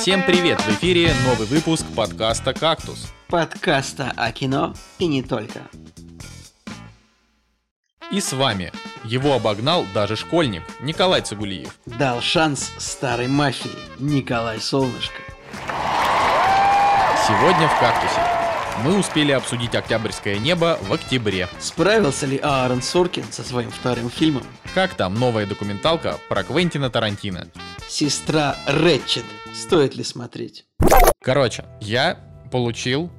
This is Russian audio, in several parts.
Всем привет! В эфире новый выпуск подкаста «Кактус». Подкаста о кино и не только. И с вами его обогнал даже школьник Николай Цигулиев. Дал шанс старой мафии Николай Солнышко. Сегодня в «Кактусе» мы успели обсудить «Октябрьское небо» в октябре. Справился ли Аарон Соркин со своим вторым фильмом? Как там новая документалка про Квентина Тарантино? Сестра Рэтчет. Стоит ли смотреть? Короче, я получил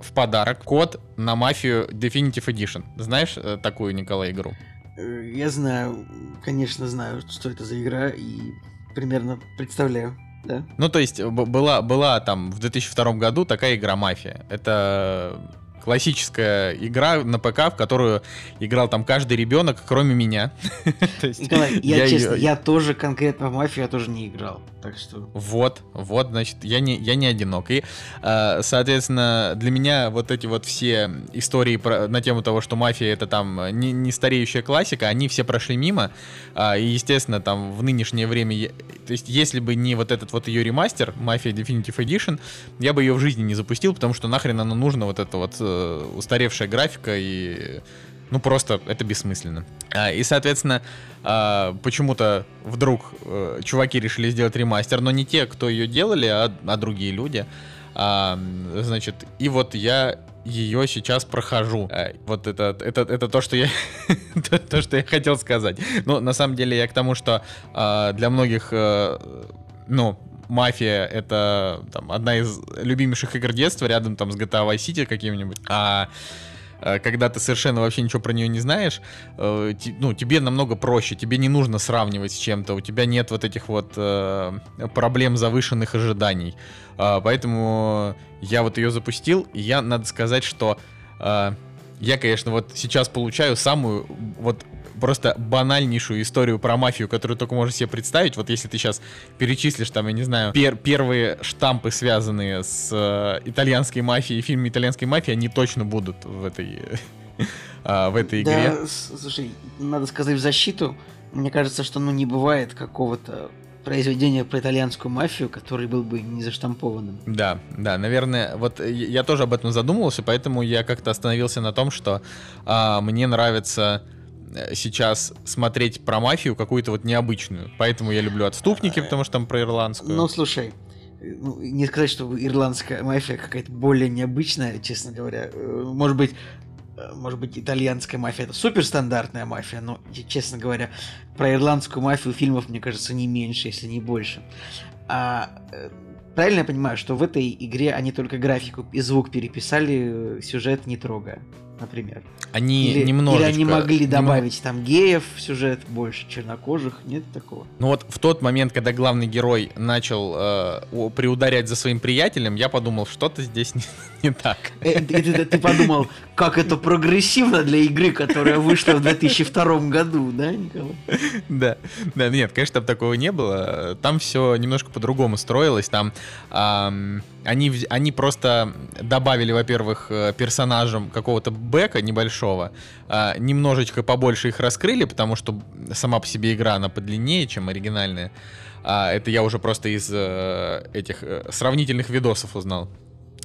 в подарок код на мафию Definitive Edition. Знаешь э, такую, Николай, игру? Э, Я знаю, конечно знаю, что это за игра и примерно представляю. Да? Ну, то есть, была, была там в 2002 году такая игра «Мафия». Это классическая игра на ПК, в которую играл там каждый ребенок, кроме меня. Николай, я, я честно, я тоже конкретно в мафию я тоже не играл. Так что. Вот, вот, значит, я не, я не одинок. И, э, соответственно, для меня вот эти вот все истории про, на тему того, что мафия это там не, не стареющая классика, они все прошли мимо. А, и, естественно, там в нынешнее время, то есть, если бы не вот этот вот ее ремастер, Mafia Definitive Edition, я бы ее в жизни не запустил, потому что нахрен оно нужно, вот эта вот э, устаревшая графика и... Ну, просто это бессмысленно. А, и, соответственно, а, почему-то вдруг э, чуваки решили сделать ремастер, но не те, кто ее делали, а, а другие люди. Значит, и вот я ее сейчас прохожу. Вот это, это, это то, что я то, то, что я хотел сказать. Но на самом деле я к тому, что для многих, э, ну, Мафия это там, одна из любимейших игр детства, рядом там с GTA Vice City каким-нибудь. А э, когда ты совершенно вообще ничего про нее не знаешь, э, ти- ну, тебе намного проще, тебе не нужно сравнивать с чем-то, у тебя нет вот этих вот э, проблем завышенных ожиданий. А, Поэтому я вот ее запустил, и я, надо сказать, что э, я, конечно, вот сейчас получаю самую вот просто банальнейшую историю про мафию, которую только можешь себе представить. Вот если ты сейчас перечислишь там, я не знаю, пер- первые штампы, связанные с э, итальянской мафией, фильмами итальянской мафии, они точно будут в этой, а, в этой игре. Да, слушай, надо сказать в защиту. Мне кажется, что ну не бывает какого-то произведения про итальянскую мафию, который был бы не заштампованным. Да, да, наверное, вот я- тоже об этом задумывался, поэтому я как-то остановился на том, что а, мне нравится сейчас смотреть про мафию какую-то вот необычную. Поэтому я люблю отступники, потому что там про ирландскую. Ну, слушай, э, ну, не сказать, что ирландская мафия какая-то более необычная, честно говоря. Э, Может быть, э, может быть, итальянская мафия это суперстандартная мафия, но, честно говоря, про ирландскую мафию фильмов, мне кажется, не меньше, если не больше. А э, правильно я понимаю, что в этой игре они только графику и звук переписали, э, сюжет не трогая, например? они или, немножечко... или они могли добавить там геев в сюжет, больше чернокожих, нет такого? Ну вот в тот момент, когда главный герой начал э, приударять за своим приятелем, я подумал, что-то здесь не, не так. Э, Ты, ты- ты подумал, как это прогрессивно для игры, которая вышла в 2002 году, да, Николай? Да, да, нет, конечно, там такого не было. Там все немножко по-другому строилось. Там ам, они, они просто добавили, во-первых, э, персонажам какого-то бэка небольшого, а, немножечко побольше их раскрыли, потому что сама по себе игра, она подлиннее, чем оригинальная. А, это я уже просто из э, этих э, сравнительных видосов узнал.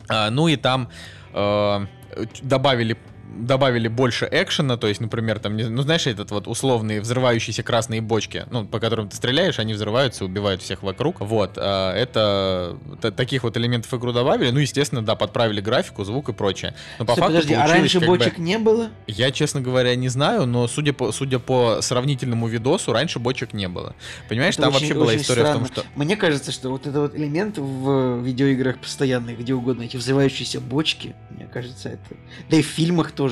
А, ну и там добавили добавили больше экшена, то есть, например, там, ну, знаешь, этот вот условные взрывающиеся красные бочки, ну, по которым ты стреляешь, они взрываются, убивают всех вокруг. Вот, а, это таких вот элементов игру добавили, ну, естественно, да, подправили графику, звук и прочее. Но по Стой, факту подожди, а раньше как бы- бочек не было? Я, честно говоря, не знаю, но судя по, судя по сравнительному видосу, раньше бочек не было. Понимаешь, Это там очень- вообще была очень история в том, странно. что... Мне кажется, что вот этот вот элемент в видеоиграх постоянно, где угодно, эти взрывающиеся бочки, мне кажется, это... Да и в фильмах тоже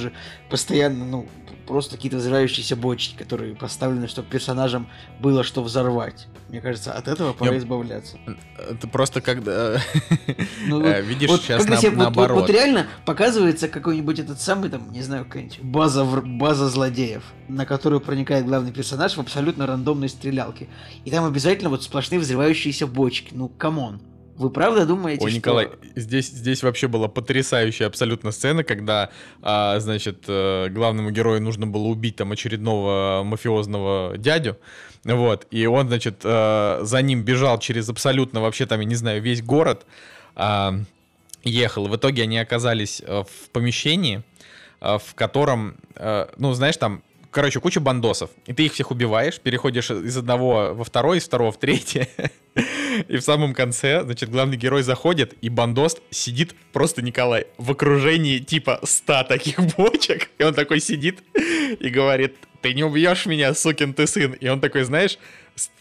постоянно, ну, просто какие-то взрывающиеся бочки, которые поставлены, чтобы персонажам было что взорвать. Мне кажется, от этого пора Я- избавляться. Это просто когда... Ну, вот- Видишь, вот сейчас на- себе- вот- вот, наоборот. вот реально показывается какой-нибудь этот самый, там, не знаю, какая-нибудь база, база злодеев, на которую проникает главный персонаж в абсолютно рандомной стрелялке. И там обязательно вот сплошные взрывающиеся бочки. Ну, come on. Вы правда думаете, Ой, что... Николай, здесь, здесь вообще была потрясающая абсолютно сцена, когда, а, значит, э, главному герою нужно было убить там очередного мафиозного дядю, вот, и он, значит, э, за ним бежал через абсолютно вообще там, я не знаю, весь город, а, ехал. В итоге они оказались э, в помещении, в котором, ну, знаешь, там короче, куча бандосов. И ты их всех убиваешь, переходишь из одного во второй, из второго в третье. И в самом конце, значит, главный герой заходит, и бандос сидит просто, Николай, в окружении типа ста таких бочек. И он такой сидит и говорит, ты не убьешь меня, сукин ты сын. И он такой, знаешь,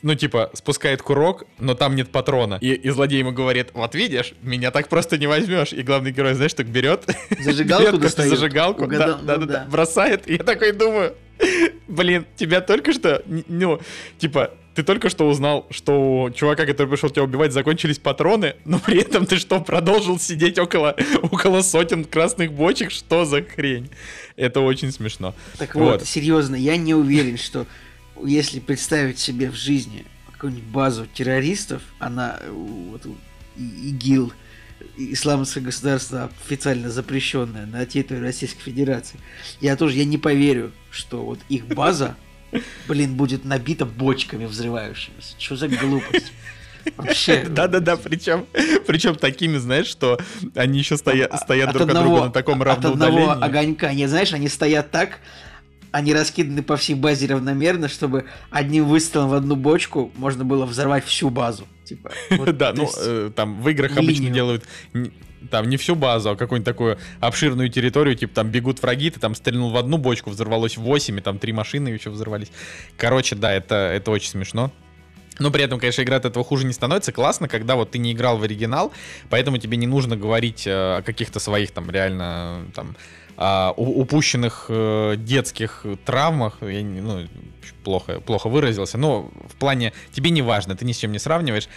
ну, типа, спускает курок, но там нет патрона. И, и злодей ему говорит, вот видишь, меня так просто не возьмешь. И главный герой, знаешь, так берет... Зажигалку достает. Зажигалку, да, да, да, да, бросает. И я такой думаю, блин, тебя только что, ну, типа, ты только что узнал, что у чувака, который пришел тебя убивать, закончились патроны, но при этом ты что, продолжил сидеть около, около сотен красных бочек? Что за хрень? Это очень смешно. Так вот, вот серьезно, я не уверен, что если представить себе в жизни какую-нибудь базу террористов, она вот, ИГИЛ, исламское государство официально запрещенное на территории Российской Федерации, я тоже я не поверю, что вот их база, блин, будет набита бочками взрывающимися. Что за глупость? Вообще. Да-да-да, причем, причем такими, знаешь, что они еще стоят, стоят от друг одного, от друга на таком равном От одного огонька, не знаешь, они стоят так, они раскиданы по всей базе равномерно, чтобы одним выстрелом в одну бочку можно было взорвать всю базу. Типа, вот, да, ну, э, там в играх обычно делают там не всю базу, а какую-нибудь такую обширную территорию, типа там бегут враги, ты там стрельнул в одну бочку, взорвалось 8, и там три машины еще взорвались. Короче, да, это, это очень смешно. Но при этом, конечно, игра от этого хуже не становится. Классно, когда вот ты не играл в оригинал, поэтому тебе не нужно говорить э, о каких-то своих там реально там а, упущенных э, детских травмах, я ну, плохо, плохо выразился, но в плане тебе не важно, ты ни с чем не сравниваешь.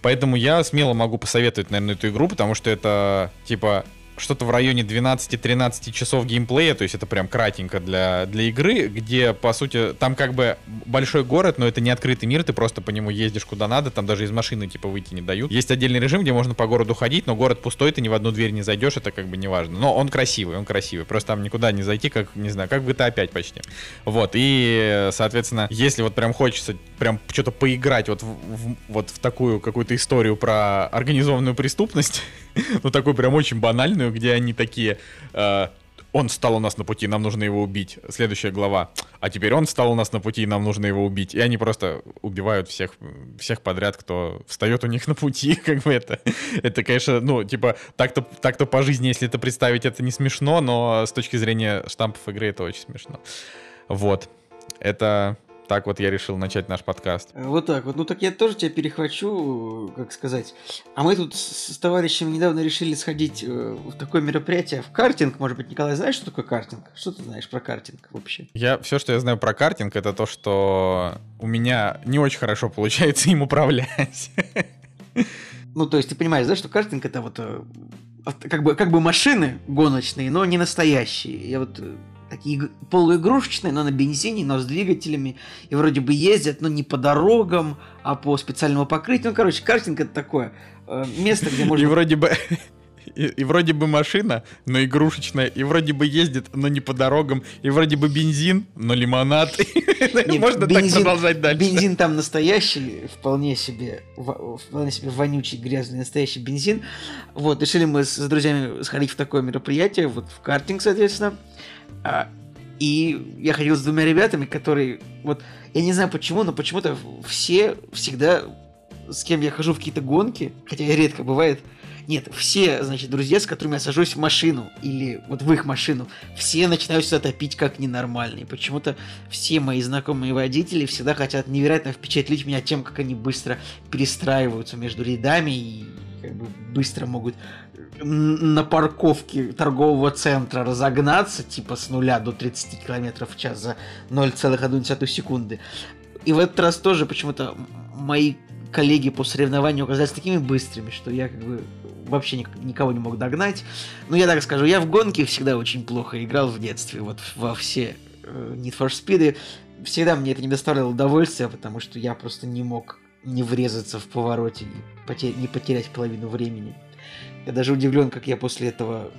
Поэтому я смело могу посоветовать, наверное, эту игру, потому что это, типа, что-то в районе 12-13 часов геймплея, то есть это прям кратенько для, для игры, где, по сути, там как бы большой город, но это не открытый мир, ты просто по нему ездишь куда надо, там даже из машины, типа, выйти не дают. Есть отдельный режим, где можно по городу ходить, но город пустой, ты ни в одну дверь не зайдешь, это как бы не важно. Но он красивый, он красивый, просто там никуда не зайти, как, не знаю, как в GTA 5 почти. Вот, и, соответственно, если вот прям хочется прям что-то поиграть вот в, в, вот в такую какую-то историю про организованную преступность, ну такую прям очень банальную, где они такие... Э, он стал у нас на пути, нам нужно его убить. Следующая глава. А теперь он стал у нас на пути, нам нужно его убить. И они просто убивают всех, всех подряд, кто встает у них на пути. Как бы это, это конечно, ну, типа, так-то так по жизни, если это представить, это не смешно, но с точки зрения штампов игры это очень смешно. Вот. Это так вот я решил начать наш подкаст. Вот так вот. Ну так я тоже тебя перехвачу, как сказать. А мы тут с товарищем недавно решили сходить э, в такое мероприятие, в картинг. Может быть, Николай, знаешь, что такое картинг? Что ты знаешь про картинг вообще? Я все, что я знаю про картинг, это то, что у меня не очень хорошо получается им управлять. Ну, то есть ты понимаешь, да, что картинг это вот э, как бы, как бы машины гоночные, но не настоящие. Я вот э, такие полуигрушечные, но на бензине, но с двигателями. И вроде бы ездят, но не по дорогам, а по специальному покрытию. Ну, короче, картинг это такое э, место, где можно... И вроде бы... И, и вроде бы машина, но игрушечная, и вроде бы ездит, но не по дорогам, и вроде бы бензин, но лимонад. Нет, Можно бензин, так продолжать дальше. Бензин там настоящий, вполне себе, вполне себе вонючий, грязный настоящий бензин. Вот, решили мы с, с друзьями сходить в такое мероприятие, вот в картинг, соответственно. А, и я ходил с двумя ребятами, которые, вот, я не знаю почему, но почему-то все всегда, с кем я хожу в какие-то гонки, хотя редко бывает, нет, все, значит, друзья, с которыми я сажусь в машину, или вот в их машину, все начинают сюда топить как ненормальные. Почему-то все мои знакомые водители всегда хотят невероятно впечатлить меня тем, как они быстро перестраиваются между рядами и как бы быстро могут на парковке торгового центра разогнаться, типа с нуля до 30 км в час за 0,1 секунды. И в этот раз тоже почему-то мои коллеги по соревнованию оказались такими быстрыми, что я как бы вообще никого не мог догнать. Но я так скажу, я в гонке всегда очень плохо играл в детстве, вот во все э, Need for Speed. Всегда мне это не доставляло удовольствия, потому что я просто не мог не врезаться в повороте, не, потерять, не потерять половину времени. Я даже удивлен, как я после этого,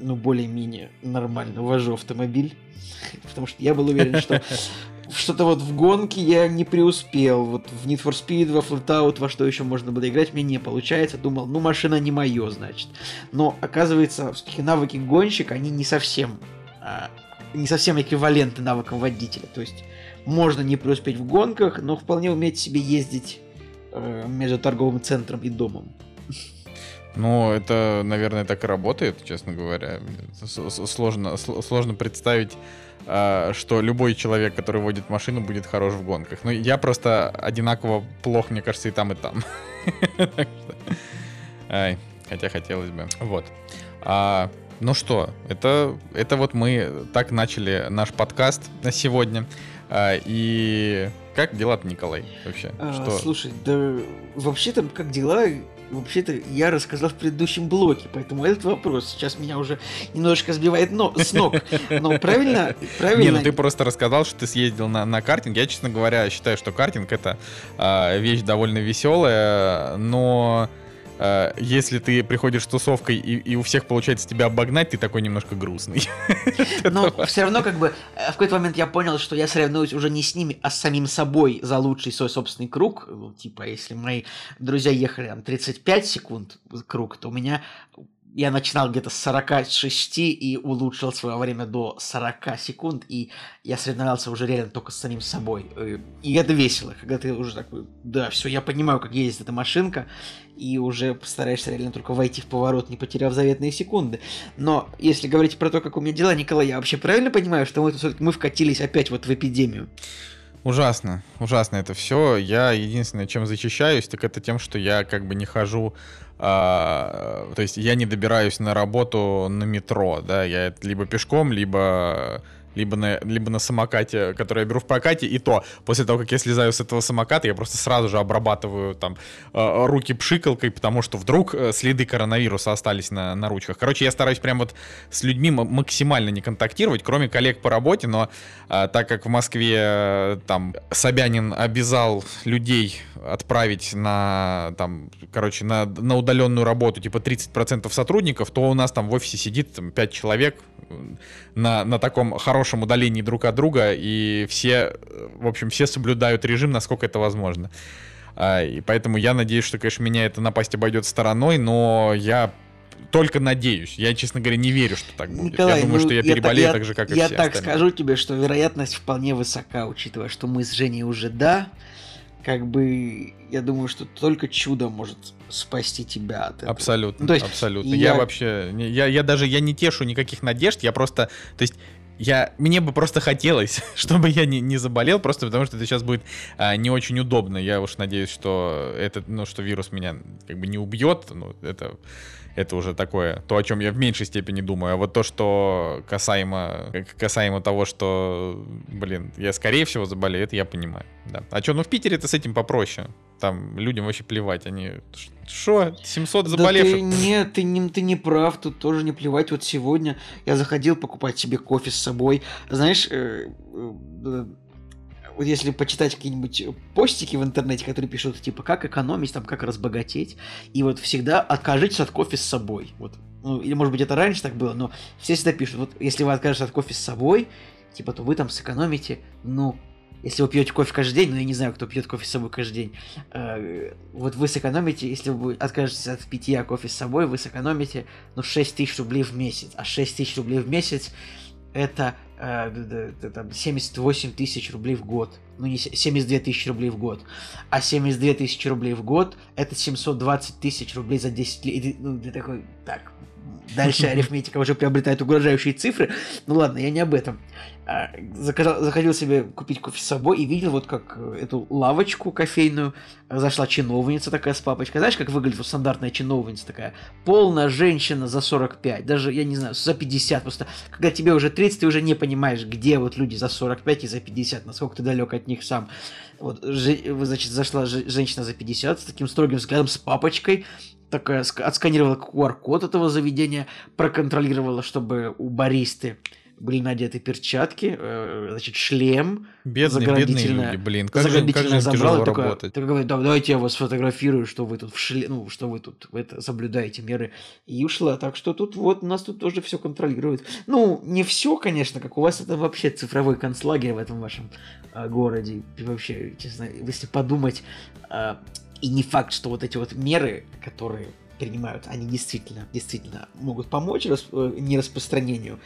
ну, более-менее нормально вожу автомобиль. Потому что я был уверен, что что-то вот в гонке я не преуспел. Вот в Need for Speed, во Flatout, во что еще можно было играть, мне не получается. Думал, ну машина не мое, значит. Но оказывается, все-таки навыки гонщика, они не совсем, а, не совсем эквивалентны навыкам водителя. То есть можно не преуспеть в гонках, но вполне уметь себе ездить э, между торговым центром и домом. Ну, это, наверное, так и работает, честно говоря. Сложно, сложно представить, а, что любой человек, который водит машину, будет хорош в гонках. Но я просто одинаково плох, мне кажется, и там, и там. Хотя хотелось бы. Вот. А, ну что, это, это вот мы так начали наш подкаст на сегодня. А, и как дела-то, Николай, вообще? А, что? Слушай, да вообще-то как дела? Вообще-то я рассказал в предыдущем блоке, поэтому этот вопрос сейчас меня уже немножечко сбивает но, с ног. Но правильно, правильно. Не, ну ты просто рассказал, что ты съездил на, на картинг. Я, честно говоря, считаю, что картинг это э, вещь довольно веселая, но э, если ты приходишь с тусовкой и, и у всех получается тебя обогнать, ты такой немножко грустный. Но все равно как бы э, в какой-то момент я понял, что я соревнуюсь уже не с ними, а с самим собой за лучший свой собственный круг. Ну, типа, если мои друзья ехали там 35 секунд круг, то у меня я начинал где-то с 46 и улучшил свое время до 40 секунд, и я соревновался уже реально только с самим собой. Э, и это весело, когда ты уже такой, да, все, я понимаю, как ездит эта машинка, и уже постараешься реально только войти в поворот, не потеряв заветные секунды. Но если говорить про то, как у меня дела, Николай, я вообще правильно понимаю, что мы, мы вкатились опять вот в эпидемию? Ужасно, ужасно это все. Я единственное, чем защищаюсь, так это тем, что я как бы не хожу а, то есть я не добираюсь на работу на метро, да, я либо пешком, либо либо на, либо на самокате, который я беру в прокате, и то, после того, как я слезаю с этого самоката, я просто сразу же обрабатываю там э, руки пшикалкой, потому что вдруг э, следы коронавируса остались на, на ручках. Короче, я стараюсь прям вот с людьми максимально не контактировать, кроме коллег по работе, но э, так как в Москве там Собянин обязал людей отправить на, там, короче, на, на удаленную работу, типа 30% сотрудников, то у нас там в офисе сидит там, 5 человек на, на таком хорошем удалении друг от друга, и все, в общем, все соблюдают режим, насколько это возможно. А, и поэтому я надеюсь, что, конечно, меня эта напасть обойдет стороной, но я только надеюсь. Я, честно говоря, не верю, что так будет. Николай, я думаю, ну, что я переболею я, так же, как и я все Я так остальные. скажу тебе, что вероятность вполне высока, учитывая, что мы с Женей уже да, как бы я думаю, что только чудо может спасти тебя от этого. Абсолютно, ну, то есть, абсолютно. Я... я вообще, я, я даже, я не тешу никаких надежд, я просто, то есть я, мне бы просто хотелось, чтобы я не, не заболел, просто потому что это сейчас будет а, не очень удобно. Я уж надеюсь, что этот, ну, что вирус меня как бы не убьет. Ну, это это уже такое, то, о чем я в меньшей степени думаю. А вот то, что касаемо, касаемо того, что, блин, я скорее всего заболею, это я понимаю. Да. А что, ну в Питере-то с этим попроще. Там людям вообще плевать. Они, что, 700 заболевших? Да ты, нет, ты не, ты не прав, тут тоже не плевать. Вот сегодня я заходил покупать себе кофе с собой. Знаешь, э, э, вот если почитать какие-нибудь постики в интернете, которые пишут, типа, как экономить, там, как разбогатеть, и вот всегда откажитесь от кофе с собой. Вот. Ну, или, может быть, это раньше так было, но все всегда пишут, вот, если вы откажетесь от кофе с собой, типа, то вы там сэкономите, ну, если вы пьете кофе каждый день, ну я не знаю, кто пьет кофе с собой каждый день, э, вот вы сэкономите, если вы откажетесь от питья кофе с собой, вы сэкономите, ну, 6 тысяч рублей в месяц. А 6 тысяч рублей в месяц это э, там 78 тысяч рублей в год. Ну, не 72 тысячи рублей в год. А 72 тысячи рублей в год это 720 тысяч рублей за 10 лет. Ну, ты такой, так, дальше арифметика уже приобретает угрожающие цифры. Ну ладно, я не об этом. А, заказал, заходил себе купить кофе с собой и видел вот как э, эту лавочку кофейную зашла чиновница такая с папочкой. Знаешь, как выглядит вот стандартная чиновница такая? Полная женщина за 45, даже, я не знаю, за 50. Просто когда тебе уже 30, ты уже не понимаешь, где вот люди за 45 и за 50, насколько ты далек от них сам. Вот, значит, зашла женщина за 50 с таким строгим взглядом, с папочкой, такая отсканировала QR-код этого заведения, проконтролировала, чтобы у баристы были надеты перчатки, э, значит, шлем. Бедные, бедные люди, блин, как же, как же забрал, такой, работать. такой говорит, «Да, давайте я вас сфотографирую, что вы тут в шле... ну, что вы тут это, соблюдаете меры. И ушла. Так что тут вот нас тут тоже все контролирует. Ну, не все, конечно, как у вас это вообще цифровой концлагерь в этом вашем а, городе. И вообще, честно, если подумать, а, и не факт, что вот эти вот меры, которые принимают, они действительно, действительно могут помочь рас... э, нераспространению.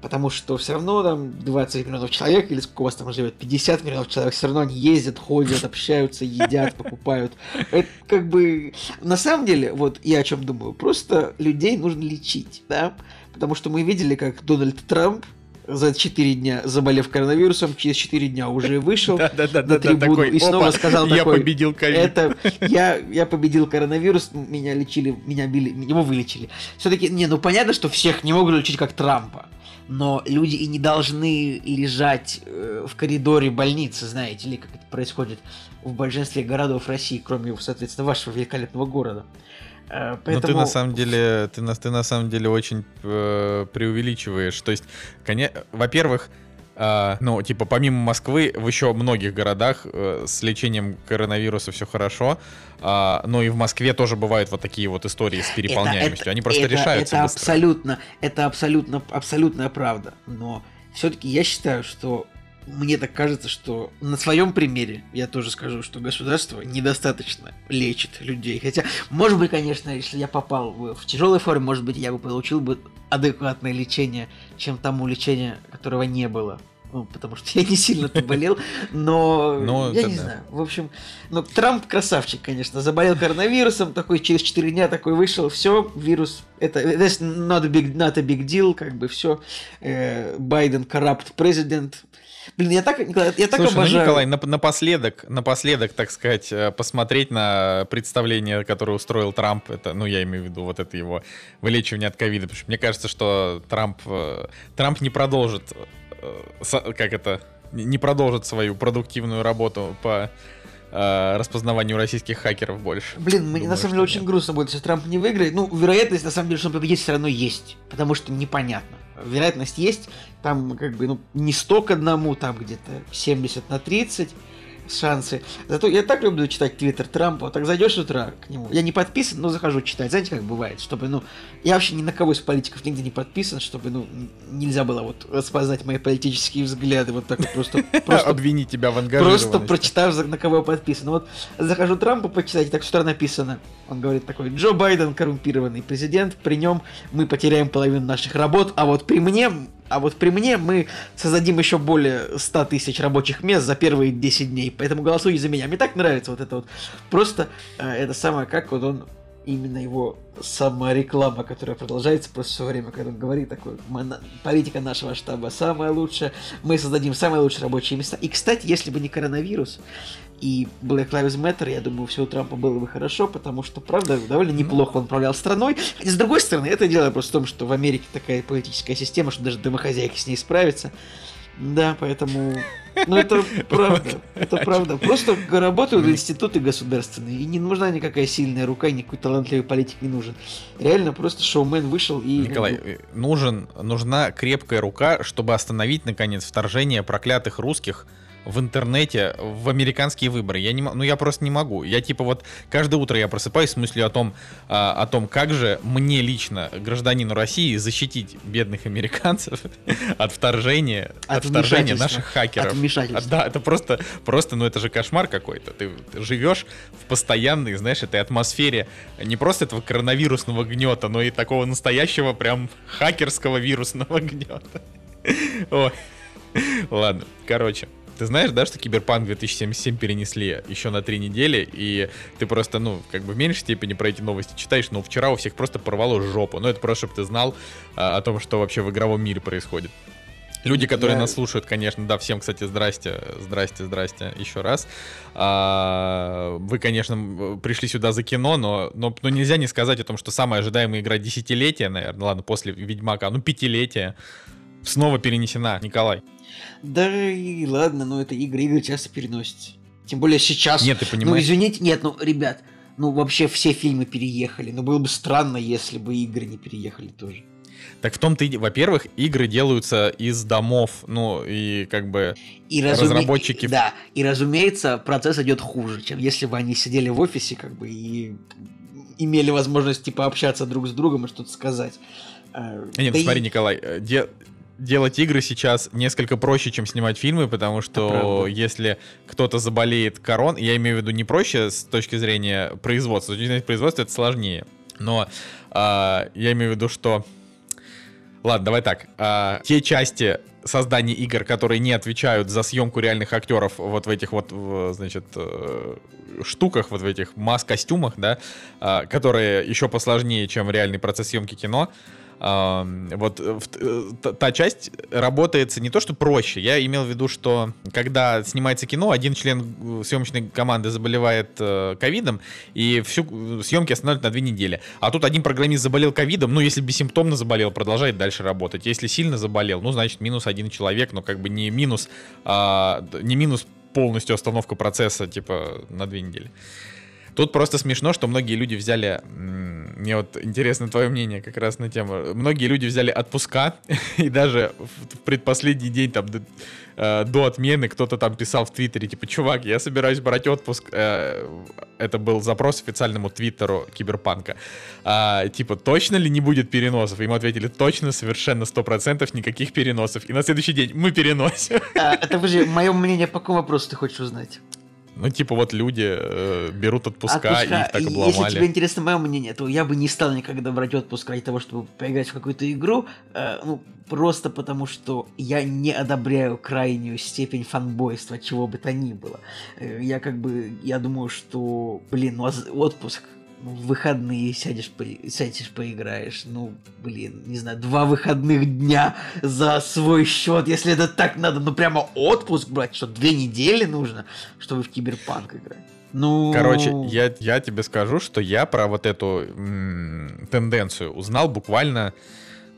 Потому что все равно там 20 миллионов человек, или сколько у вас там живет, 50 миллионов человек, все равно они ездят, ходят, общаются, едят, покупают. Это как бы... На самом деле, вот я о чем думаю, просто людей нужно лечить, да? Потому что мы видели, как Дональд Трамп за 4 дня заболев коронавирусом, через 4 дня уже вышел Да, да, да, на трибуну такой, и снова «Опа, сказал я такой, победил ковид. это я, я победил коронавирус, меня лечили, меня били, его вылечили. Все-таки, не, ну понятно, что всех не могут лечить как Трампа. Но люди и не должны лежать э, в коридоре больницы, знаете ли, как это происходит в большинстве городов России, кроме, соответственно, вашего великолепного города. Э, Ну ты поэтому- на самом деле, ты на, ты на самом деле очень э, преувеличиваешь. То есть, коне... во-первых, а, ну, типа, помимо Москвы, в еще многих городах э, с лечением коронавируса все хорошо. а, но и в Москве тоже бывают вот такие вот истории с переполняемостью. Это- Они просто это- решаются Это быстро. абсолютно, это абсолютно, абсолютная правда. Но все-таки я считаю, что мне так кажется, что на своем примере я тоже скажу, что государство недостаточно лечит людей. Хотя, может быть, конечно, если я попал в, тяжелой форме, может быть, я бы получил бы адекватное лечение, чем тому лечение, которого не было. Ну, потому что я не сильно-то болел, но Ну, я не да. знаю. В общем, ну, Трамп красавчик, конечно. Заболел коронавирусом, такой через 4 дня такой вышел, все, вирус, это that's not a big, not a big deal, как бы все. Байден коррупт президент. Блин, я так, Николай, я так Слушай, ну, обожаю. Николай, нап- напоследок, напоследок, так сказать, э, посмотреть на представление, которое устроил Трамп, это, ну, я имею в виду вот это его вылечивание от ковида, потому что мне кажется, что Трамп, э, Трамп не продолжит, э, как это, не продолжит свою продуктивную работу по распознаванию российских хакеров больше. Блин, мне Думаю, на самом деле очень нет. грустно будет, если Трамп не выиграет. Ну, вероятность, на самом деле, что он победит, все равно есть. Потому что непонятно. Вероятность есть, там как бы, ну, не 100 к одному, там где-то 70 на 30 шансы. Зато я так люблю читать твиттер Трампа. Вот так зайдешь с утра к нему. Я не подписан, но захожу читать. Знаете, как бывает? Чтобы, ну, я вообще ни на кого из политиков нигде не подписан, чтобы, ну, нельзя было вот распознать мои политические взгляды. Вот так вот просто, просто Обвини тебя в ангажированности. Просто прочитав, на кого я подписан. Вот захожу Трампа почитать, и так с утра написано. Он говорит такой, Джо Байден коррумпированный президент, при нем мы потеряем половину наших работ, а вот при мне, а вот при мне мы создадим еще более 100 тысяч рабочих мест за первые 10 дней. Поэтому голосуйте за меня. Мне так нравится вот это вот. Просто э, это самое, как вот он именно его самореклама, которая продолжается просто все время, когда он говорит такой, «Мы на- политика нашего штаба самая лучшая, мы создадим самые лучшие рабочие места. И, кстати, если бы не коронавирус и Black Lives Matter, я думаю, все у Трампа было бы хорошо, потому что, правда, довольно неплохо он управлял страной. И с другой стороны, это дело просто в том, что в Америке такая политическая система, что даже домохозяйки с ней справятся. Да, поэтому... Ну, это правда. Это правда. Просто работают институты государственные, и не нужна никакая сильная рука, никакой талантливый политик не нужен. Реально просто шоумен вышел и... Николай, нужен, нужна крепкая рука, чтобы остановить, наконец, вторжение проклятых русских в интернете в американские выборы. Я не, ну я просто не могу. Я типа вот каждое утро я просыпаюсь с мыслью о том, а, о том, как же мне лично, гражданину России, защитить бедных американцев от вторжения, от, От вторжения наших хакеров. От. А, да, это просто, просто, ну это же кошмар какой-то. Ты, ты живешь в постоянной, знаешь, этой атмосфере не просто этого коронавирусного гнета, но и такого настоящего прям хакерского вирусного гнета. Ой. Ладно, короче. Ты знаешь, да, что Киберпанк 2077 перенесли еще на три недели, и ты просто, ну, как бы в меньшей степени про эти новости читаешь, но вчера у всех просто порвало жопу. Ну, это просто, чтобы ты знал а, о том, что вообще в игровом мире происходит. Люди, которые Я- нас слушают, конечно, да, всем, кстати, здрасте, здрасте, здрасте еще раз. А, вы, конечно, пришли сюда за кино, но, но, но нельзя не сказать о том, что самая ожидаемая игра десятилетия, наверное, ладно, после Ведьмака, ну, пятилетия, снова перенесена, Николай. Да и ладно, но это игры, игры часто переносятся. Тем более сейчас. Нет, ты Ну, понимаешь? извините, нет, ну, ребят, ну, вообще все фильмы переехали. Но было бы странно, если бы игры не переехали тоже. Так в том-то и... Во-первых, игры делаются из домов, ну, и как бы и разуме... разработчики... Да, и разумеется, процесс идет хуже, чем если бы они сидели в офисе, как бы, и имели возможность, типа, общаться друг с другом и что-то сказать. А, Нет, да смотри, и... Николай, э, де делать игры сейчас несколько проще, чем снимать фильмы, потому что если кто-то заболеет корон, я имею в виду не проще с точки зрения производства, с точки зрения производства это сложнее. Но э, я имею в виду, что Ладно, давай так. А, те части создания игр, которые не отвечают за съемку реальных актеров вот в этих вот, значит, э, штуках, вот в этих маск-костюмах, да, а, которые еще посложнее, чем реальный процесс съемки кино, вот э, та часть работается не то, что проще. Я имел в виду, что когда снимается кино, один член э, съемочной команды заболевает э, ковидом, и всю съемки останавливают на две недели. А тут один программист заболел ковидом, ну, если бессимптомно заболел, продолжает дальше работать. Если сильно заболел, ну, значит, минус один человек, но как бы не минус, а, не минус полностью остановка процесса, типа, на две недели. Тут просто смешно, что многие люди взяли... Мне вот интересно твое мнение как раз на тему. Многие люди взяли отпуска, и даже в предпоследний день там до, э, до отмены кто-то там писал в Твиттере, типа, чувак, я собираюсь брать отпуск. Э, это был запрос официальному Твиттеру Киберпанка. А, типа, точно ли не будет переносов? Ему ответили, точно, совершенно, сто процентов, никаких переносов. И на следующий день мы переносим. А, это, подожди, мое мнение по какому вопросу ты хочешь узнать? Ну, типа, вот люди э, берут отпуска, отпуска, и их так обломали. Если тебе интересно мое мнение, то я бы не стал никогда брать отпуск ради того, чтобы поиграть в какую-то игру. Э, ну, просто потому, что я не одобряю крайнюю степень фанбойства, чего бы то ни было. Э, я как бы, я думаю, что, блин, ну, отпуск ну, в выходные сядешь, по... сядешь, поиграешь. Ну, блин, не знаю, два выходных дня за свой счет, если это так надо. Ну, прямо отпуск брать, что две недели нужно, чтобы в киберпанк играть. Ну... Короче, я, я тебе скажу, что я про вот эту м- тенденцию узнал буквально,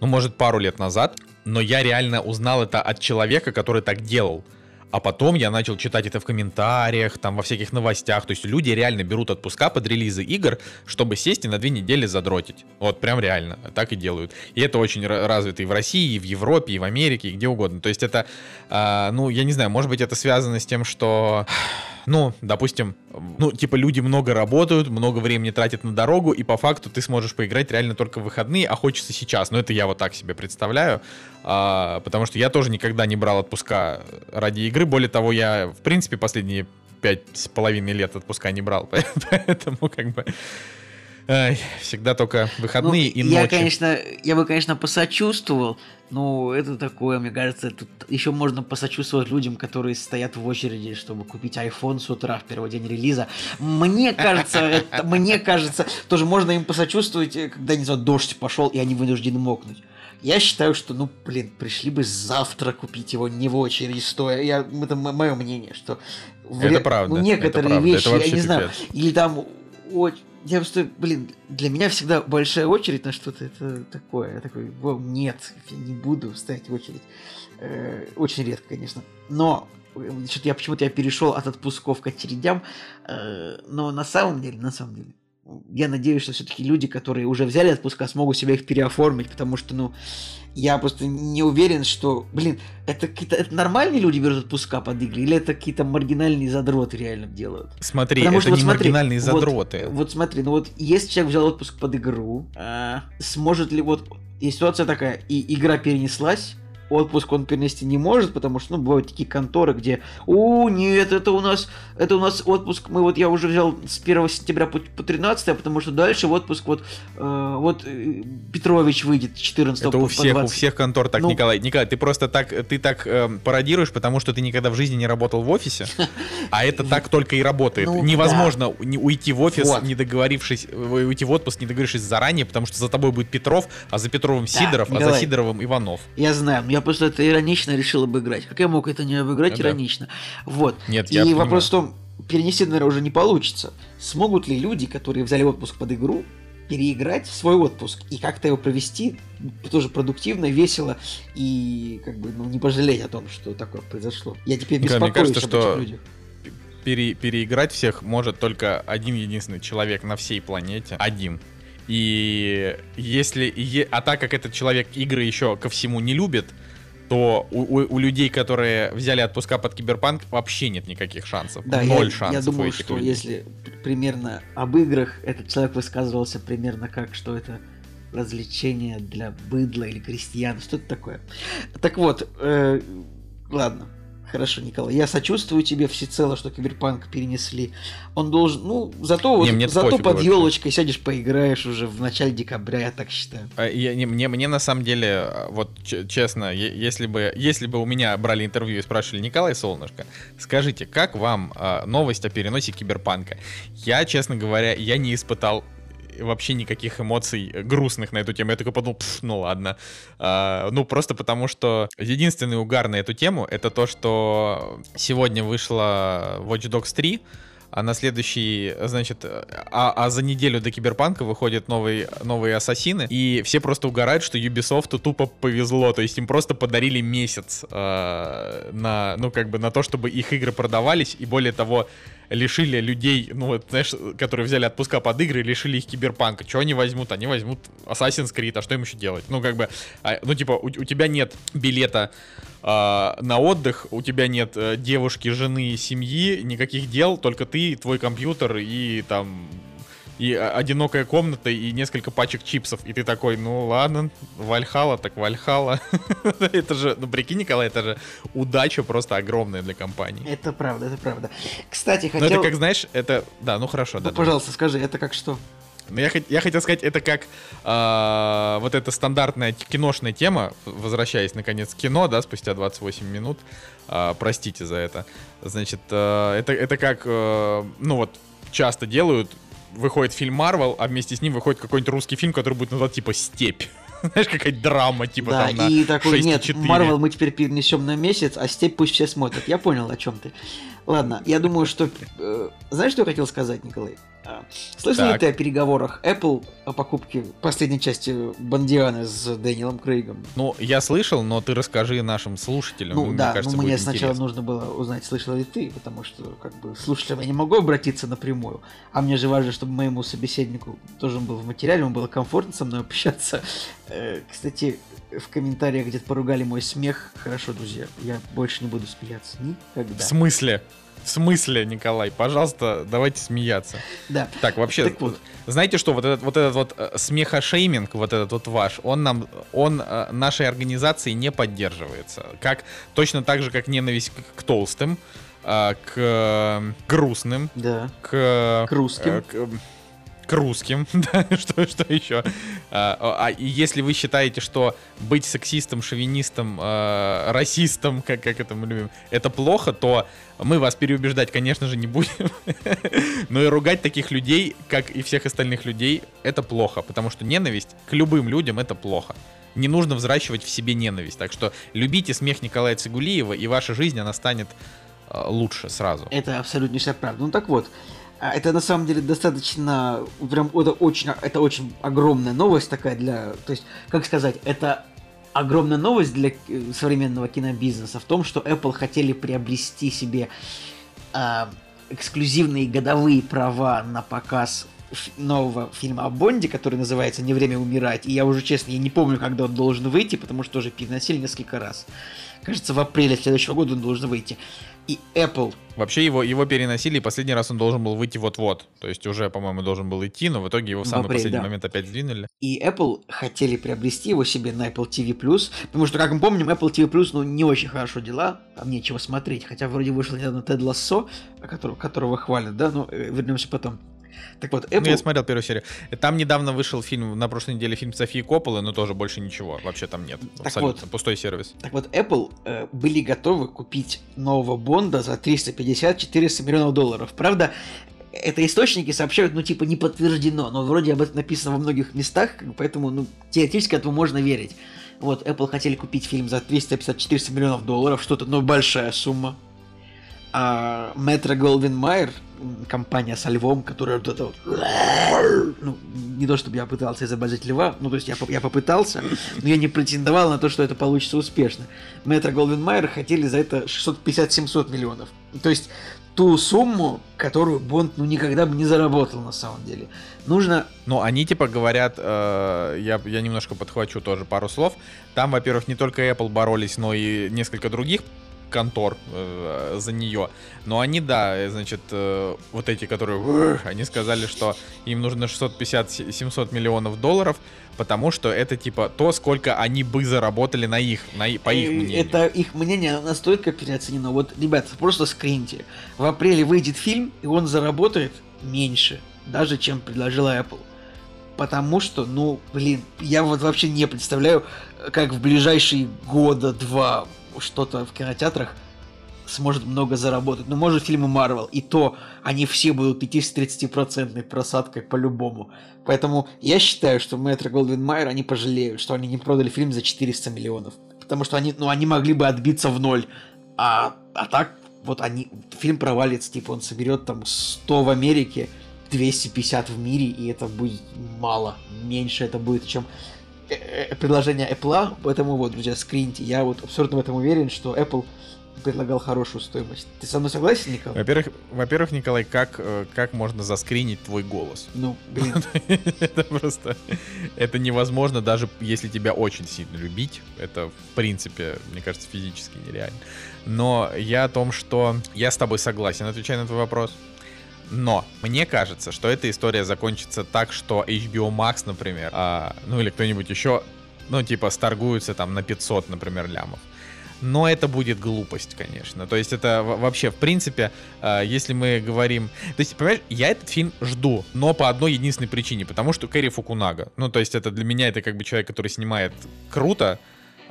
ну, может, пару лет назад, но я реально узнал это от человека, который так делал. А потом я начал читать это в комментариях, там во всяких новостях. То есть люди реально берут отпуска под релизы игр, чтобы сесть и на две недели задротить. Вот прям реально. Так и делают. И это очень развито и в России, и в Европе, и в Америке, и где угодно. То есть это, э, ну, я не знаю, может быть это связано с тем, что ну, допустим, ну, типа люди много работают, много времени тратят на дорогу, и по факту ты сможешь поиграть реально только в выходные, а хочется сейчас. Но это я вот так себе представляю, а, потому что я тоже никогда не брал отпуска ради игры. Более того, я, в принципе, последние пять с половиной лет отпуска не брал, поэтому как бы Ай, всегда только выходные ну, и ночи. Я, конечно, я бы, конечно, посочувствовал, но это такое, мне кажется, тут еще можно посочувствовать людям, которые стоят в очереди, чтобы купить iPhone с утра в первый день релиза. Мне кажется, это, мне кажется, тоже можно им посочувствовать, э, когда, не знаю, дождь пошел, и они вынуждены мокнуть. Я считаю, что, ну, блин, пришли бы завтра купить его не в очереди стоя. Я, это мое мнение, что... Это правда. Ну, некоторые это правда. вещи, это я не пипец. знаю, или там я просто, блин, для меня всегда большая очередь на что-то это такое. Я такой, нет, я не буду стоять в очередь. Э, очень редко, конечно. Но что-то я почему-то я перешел от отпусков к очередям. Э, но на самом деле, на самом деле, я надеюсь, что все-таки люди, которые уже взяли отпуска, смогут себя их переоформить, потому что, ну, я просто не уверен, что, блин, это какие-то это нормальные люди берут отпуска под игры, или это какие-то маргинальные задроты реально делают? Смотри, Потому это что, не вот, маргинальные смотри, задроты. Вот, вот смотри, ну вот если человек взял отпуск под игру, а, сможет ли вот... И ситуация такая, и игра перенеслась, отпуск он перенести не может, потому что, ну, бывают такие конторы, где, о, нет, это у нас, это у нас отпуск, мы вот, я уже взял с 1 сентября по, по 13, а потому что дальше в отпуск вот, э, вот э, Петрович выйдет 14 Это по, у всех, по у всех контор так, ну, Николай. Николай, ты просто так, ты так э, пародируешь, потому что ты никогда в жизни не работал в офисе, а это так только и работает. Ну, Невозможно уйти в офис, не договорившись, уйти в отпуск, не договорившись заранее, потому что за тобой будет Петров, а за Петровым Сидоров, а за Сидоровым Иванов. Я знаю, но я просто это иронично решил обыграть. Как я мог это не обыграть ну, иронично? Да. Вот. Нет, И я вопрос в том, перенести, наверное, уже не получится. Смогут ли люди, которые взяли отпуск под игру, переиграть в свой отпуск и как-то его провести тоже продуктивно, весело и как бы ну, не пожалеть о том, что такое произошло. Я теперь беспокоюсь Мне кажется, что пере, переиграть всех может только один единственный человек на всей планете. Один. И если... А так как этот человек игры еще ко всему не любит, то у, у, у людей, которые взяли отпуска под киберпанк, вообще нет никаких шансов. Да, Ноль я, шансов. Я думаю, что людей. если примерно об играх этот человек высказывался примерно как, что это развлечение для быдла или крестьян, что-то такое. Так вот, э, ладно, Хорошо, Николай, я сочувствую тебе всецело, что Киберпанк перенесли. Он должен, ну, зато, не, вот, мне зато под елочкой сядешь, поиграешь уже в начале декабря, я так считаю. А, я, не, мне, мне на самом деле, вот честно, если бы, если бы у меня брали интервью и спрашивали, Николай Солнышко, скажите, как вам э, новость о переносе Киберпанка? Я, честно говоря, я не испытал вообще никаких эмоций грустных на эту тему. Я такой подумал, ну ладно. А, ну, просто потому что единственный угар на эту тему это то, что сегодня вышла Watch Dogs 3, а на следующий, значит, а, а за неделю до Киберпанка выходят новые, новые Ассасины, и все просто угорают, что Ubisoft тупо повезло, то есть им просто подарили месяц э, на, ну, как бы на то, чтобы их игры продавались, и более того, лишили людей, ну, вот, знаешь, которые взяли отпуска под игры, лишили их киберпанка. Что они возьмут? Они возьмут Assassin's Creed, а что им еще делать? Ну, как бы, а, ну, типа, у, у тебя нет билета э, на отдых, у тебя нет э, девушки, жены, семьи, никаких дел, только ты, твой компьютер и там и одинокая комната, и несколько пачек чипсов. И ты такой, ну ладно, Вальхала, так Вальхала. это же, ну прикинь, Николай, это же удача просто огромная для компании. Это правда, это правда. Кстати, хотел... Ну это как, знаешь, это... Да, ну хорошо, ну, да. Пожалуйста, скажи, это как что? Ну, я, я хотел сказать, это как э, вот эта стандартная киношная тема, возвращаясь наконец к кино, да, спустя 28 минут. Э, простите за это. Значит, э, это, это как, э, ну вот, часто делают выходит фильм Марвел, а вместе с ним выходит какой-нибудь русский фильм, который будет называться типа «Степь». Знаешь, какая-то драма, типа да, там на и такой, нет, Марвел мы теперь перенесем на месяц, а степь пусть все смотрят. Я понял, о чем ты. Ладно, я думаю, что... Э, знаешь, что я хотел сказать, Николай? А, слышал ли ты о переговорах Apple о покупке последней части Бондианы с Дэниелом Крейгом? Ну, я слышал, но ты расскажи нашим слушателям. Ну, да, кажется, но мне сначала интересно. нужно было узнать, слышал ли ты, потому что, как бы, слушателям я не могу обратиться напрямую, а мне же важно, чтобы моему собеседнику тоже был в материале, ему было комфортно со мной общаться. Э, кстати, в комментариях где-то поругали мой смех. Хорошо, друзья, я больше не буду смеяться никогда. В смысле? В смысле, Николай? Пожалуйста, давайте смеяться. Да. Так, вообще, так вот. знаете что, вот этот вот этот вот э, смехошейминг, вот этот вот ваш, он нам, он э, нашей организации не поддерживается. Как, точно так же, как ненависть к, к толстым, э, к грустным, да. к... К русским. К, к русским, да, что, что еще? А, а и если вы считаете, что быть сексистом, шовинистом, э, расистом, как, как это мы любим, это плохо, то мы вас переубеждать, конечно же, не будем. Но и ругать таких людей, как и всех остальных людей, это плохо, потому что ненависть к любым людям это плохо. Не нужно взращивать в себе ненависть. Так что любите смех Николая Цигулиева, и ваша жизнь, она станет э, лучше сразу. Это абсолютно вся правда. Ну так вот, а, это на самом деле достаточно, прям это очень, это очень огромная новость такая для, то есть, как сказать, это огромная новость для э, современного кинобизнеса в том, что Apple хотели приобрести себе э, эксклюзивные годовые права на показ нового фильма о Бонде, который называется «Не время умирать», и я уже, честно, я не помню, когда он должен выйти, потому что тоже переносили несколько раз. Кажется, в апреле следующего года он должен выйти и Apple. Вообще его, его переносили, и последний раз он должен был выйти вот-вот. То есть уже, по-моему, должен был идти, но в итоге его в самый апреле, последний да. момент опять сдвинули. И Apple хотели приобрести его себе на Apple TV+, потому что, как мы помним, Apple TV+, ну, не очень хорошо дела, там нечего смотреть, хотя вроде вышел недавно Тед Лассо, которого, которого хвалят, да, но э, вернемся потом. Так вот, Apple... Ну, я смотрел первую серию. Там недавно вышел фильм, на прошлой неделе фильм Софии Копполы, но тоже больше ничего. Вообще там нет. Так Абсолютно. Вот, Пустой сервис. Так вот, Apple э, были готовы купить нового Бонда за 350-400 миллионов долларов. Правда, это источники сообщают, ну, типа, не подтверждено, но вроде об этом написано во многих местах, поэтому, ну, теоретически этому можно верить. Вот, Apple хотели купить фильм за 350-400 миллионов долларов, что-то, ну, большая сумма. А Метро Голдвин Майер, компания со львом, которая вот это вот... Ну, не то, чтобы я пытался изобразить льва, ну, то есть я, я попытался, но я не претендовал на то, что это получится успешно. Метро Голден Майер хотели за это 650-700 миллионов. То есть ту сумму, которую Бонд ну никогда бы не заработал на самом деле. Нужно... Ну, они типа говорят, э, я, я немножко подхвачу тоже пару слов. Там, во-первых, не только Apple боролись, но и несколько других контор э, за нее. Но они, да, значит, э, вот эти, которые, они сказали, что им нужно 650-700 миллионов долларов, потому что это типа то, сколько они бы заработали на их, на, по их мнению. Это их мнение настолько переоценено. Вот, ребята, просто скриньте. В апреле выйдет фильм, и он заработает меньше, даже чем предложила Apple. Потому что, ну, блин, я вот вообще не представляю, как в ближайшие года два что-то в кинотеатрах сможет много заработать. Ну, может, фильмы Марвел, и то они все будут идти с 30% просадкой по-любому. Поэтому я считаю, что Мэтр Голдвин Майер, они пожалеют, что они не продали фильм за 400 миллионов. Потому что они, ну, они могли бы отбиться в ноль. А, а так, вот они, фильм провалится, типа, он соберет там 100 в Америке, 250 в мире, и это будет мало. Меньше это будет, чем предложение Apple, поэтому вот, друзья, скриньте. Я вот абсолютно в этом уверен, что Apple предлагал хорошую стоимость. Ты со мной согласен, Николай? Во-первых, во-первых, Николай, как, э, как можно заскринить твой голос? Ну, блин. это просто... Это невозможно, даже если тебя очень сильно любить. Это, в принципе, мне кажется, физически нереально. Но я о том, что я с тобой согласен, отвечая на твой вопрос. Но мне кажется, что эта история закончится так, что HBO Max, например, а, ну или кто-нибудь еще, ну типа сторгуются там на 500, например, лямов. Но это будет глупость, конечно. То есть это вообще, в принципе, э, если мы говорим... То есть, понимаешь, я этот фильм жду, но по одной единственной причине, потому что Кэрри Фукунага. Ну, то есть это для меня это как бы человек, который снимает круто,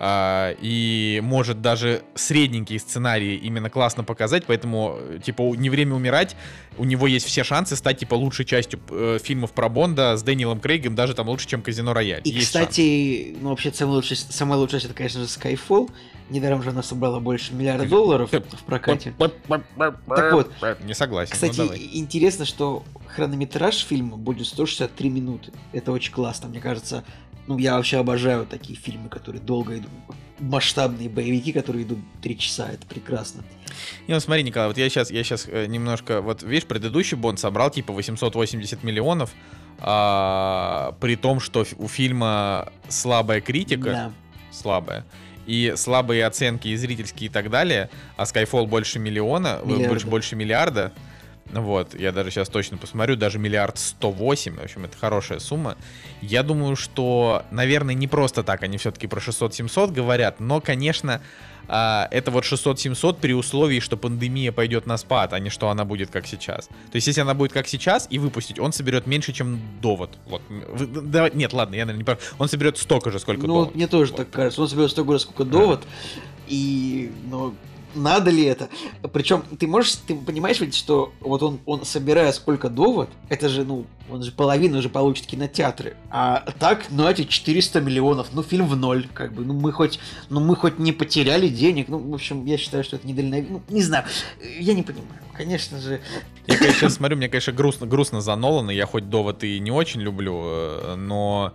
а, и может даже средненькие сценарии именно классно показать, поэтому, типа, не время умирать, у него есть все шансы стать, типа, лучшей частью э, фильмов про Бонда с Дэниелом Крейгом, даже там лучше, чем Казино Рояль. И, есть кстати, шанс. ну, вообще, самая лучшая, самая лучшая это, конечно же, Skyfall. Недаром же она собрала больше миллиарда долларов в прокате. Так вот. Не согласен. Ну, кстати, ну, интересно, что хронометраж фильма будет 163 минуты. Это очень классно. Мне кажется, ну, я вообще обожаю такие фильмы, которые долго идут. Масштабные боевики, которые идут три часа. Это прекрасно. Не, ну смотри, Николай, вот я сейчас, я сейчас э, немножко... Вот видишь, предыдущий Бонд собрал типа 880 миллионов, а, при том, что у фильма слабая критика. Да. Слабая и слабые оценки и зрительские и так далее, а Skyfall больше миллиона, Миллиарда. больше, больше миллиарда, вот, я даже сейчас точно посмотрю, даже миллиард сто восемь, в общем, это хорошая сумма. Я думаю, что, наверное, не просто так они все-таки про 600-700 говорят, но, конечно, а, это вот 600-700 при условии, что пандемия пойдет на спад, а не что она будет как сейчас. То есть, если она будет как сейчас и выпустить, он соберет меньше, чем довод. Вот. Да, нет, ладно, я, наверное, не прав. Он соберет столько же, сколько ну, довод. Ну, мне тоже вот. так кажется. Он соберет столько же, сколько довод. И, ну, надо ли это? Причем ты можешь, ты понимаешь ведь, что вот он, он собирая сколько довод, это же, ну, он же половину уже получит кинотеатры. А так, ну, эти 400 миллионов, ну, фильм в ноль, как бы, ну, мы хоть, ну, мы хоть не потеряли денег, ну, в общем, я считаю, что это недальновидно, ну, не знаю, я не понимаю, конечно же. Я, конечно, смотрю, мне, конечно, грустно, грустно за Нолана, я хоть довод и не очень люблю, э, но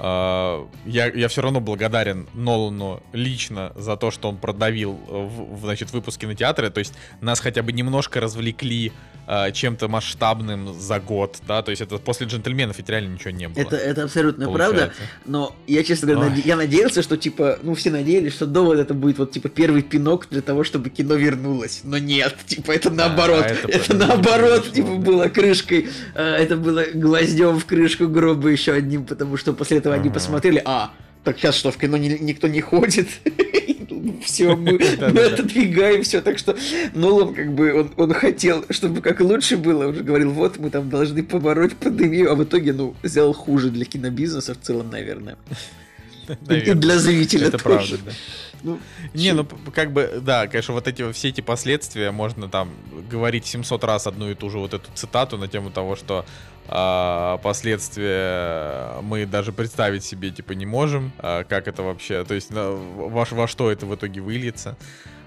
я, я все равно благодарен Нолану лично за то, что он продавил в, в значит, выпуск кинотеатра. То есть нас хотя бы немножко развлекли э, чем-то масштабным за год, да, то есть это после джентльменов ведь реально ничего не было. Это, это абсолютно получается. правда, но я, честно говоря, наде- я надеялся, что, типа, ну, все надеялись, что довод это будет вот, типа, первый пинок для того, чтобы кино вернулось, но нет, типа, это наоборот, а, это, это наоборот, типа, было крышкой, э, это было гвоздем в крышку гроба еще одним, потому что после этого они посмотрели, а, так сейчас что, в кино никто не ходит? все, мы, мы отодвигаем все. Так что Нолан, как бы, он, он хотел, чтобы как лучше было. Уже говорил, вот, мы там должны побороть пандемию, а в итоге, ну, сделал хуже для кинобизнеса в целом, наверное. И для зрителя Это тоже. правда, да. Ну, не, ну как бы, да, конечно, вот эти все эти последствия можно там говорить 700 раз одну и ту же вот эту цитату на тему того, что а, последствия мы даже представить себе типа не можем, а, как это вообще, то есть на, во, во что это в итоге выльется.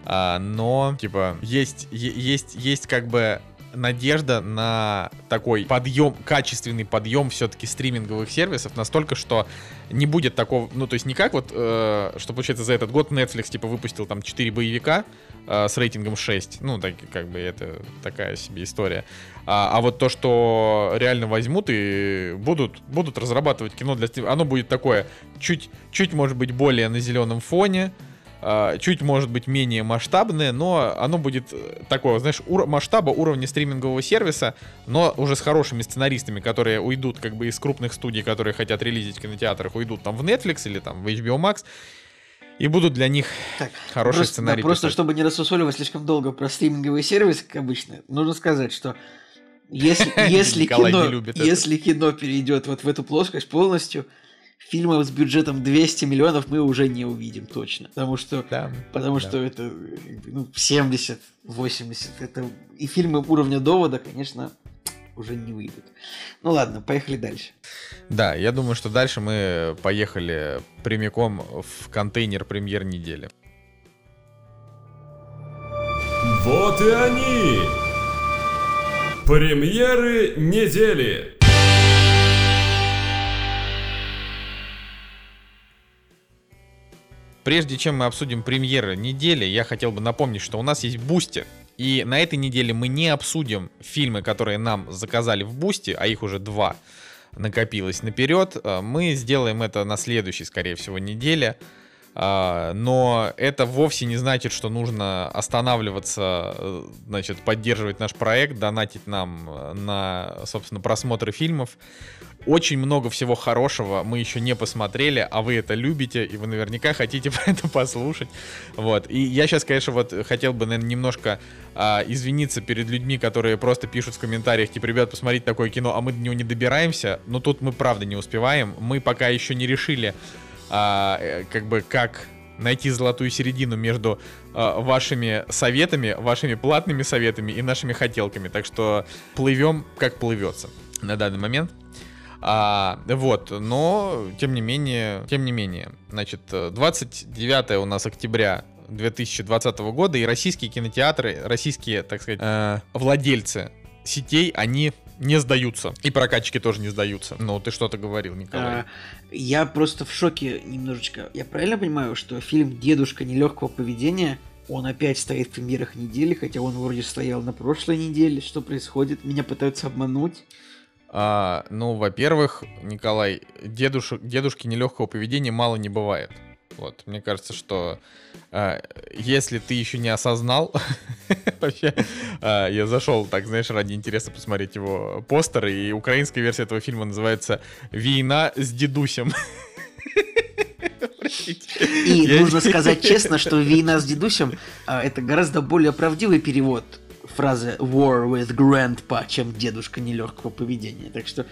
А, но типа есть есть есть как бы надежда на такой подъем, качественный подъем все-таки стриминговых сервисов настолько, что не будет такого, ну то есть не как вот, э, что получается за этот год Netflix типа выпустил там 4 боевика э, с рейтингом 6, ну так как бы это такая себе история, а, а вот то, что реально возьмут и будут, будут разрабатывать кино для стрима, оно будет такое, чуть, чуть может быть более на зеленом фоне, чуть, может быть, менее масштабное, но оно будет э, такого, знаешь, ур- масштаба уровня стримингового сервиса, но уже с хорошими сценаристами, которые уйдут как бы из крупных студий, которые хотят релизить в кинотеатрах, уйдут там в Netflix или там в HBO Max, и будут для них так, хорошие просто, сценарии. Да, просто чтобы не рассусоливать слишком долго про стриминговые сервисы, как обычно, нужно сказать, что если, если, кино, если кино перейдет вот в эту плоскость полностью, фильмов с бюджетом 200 миллионов мы уже не увидим точно. Потому что, да, потому да. что это ну, 70, 80. Это, и фильмы уровня довода, конечно, уже не выйдут. Ну ладно, поехали дальше. Да, я думаю, что дальше мы поехали прямиком в контейнер премьер недели. Вот и они! Премьеры недели! Прежде чем мы обсудим премьеры недели, я хотел бы напомнить, что у нас есть Boosty. И на этой неделе мы не обсудим фильмы, которые нам заказали в Boosty, а их уже два накопилось наперед. Э, мы сделаем это на следующей, скорее всего, неделе. А, но это вовсе не значит, что нужно останавливаться, э, значит, поддерживать наш проект, донатить нам э, на, собственно, просмотры фильмов. Очень много всего хорошего мы еще не посмотрели, а вы это любите, и вы наверняка хотите про это послушать. Вот. И я сейчас, конечно, вот хотел бы, наверное, немножко а, извиниться перед людьми, которые просто пишут в комментариях, типа, ребят, посмотрите такое кино, а мы до него не добираемся. Но тут мы правда не успеваем. Мы пока еще не решили, а, э, как бы как найти золотую середину между а, вашими советами, вашими платными советами и нашими хотелками. Так что плывем как плывется на данный момент. А, вот, но тем не менее, тем не менее, значит, 29 у нас октября 2020 года и российские кинотеатры, российские, так сказать, э, владельцы сетей, они не сдаются. И прокатчики тоже не сдаются. Ну, ты что-то говорил, Николай. А, я просто в шоке немножечко. Я правильно понимаю, что фильм «Дедушка нелегкого поведения» он опять стоит в премьерах недели, хотя он вроде стоял на прошлой неделе. Что происходит? Меня пытаются обмануть. А, ну, во-первых, Николай, дедушек, дедушки нелегкого поведения мало не бывает. Вот, мне кажется, что э, если ты еще не осознал, вообще, э, я зашел, так знаешь, ради интереса посмотреть его постер, и украинская версия этого фильма называется «Война с дедусем». И я... нужно сказать честно, что «Война с дедусем» э, это гораздо более правдивый перевод фразы «War with Grandpa», чем «Дедушка нелегкого поведения». Так что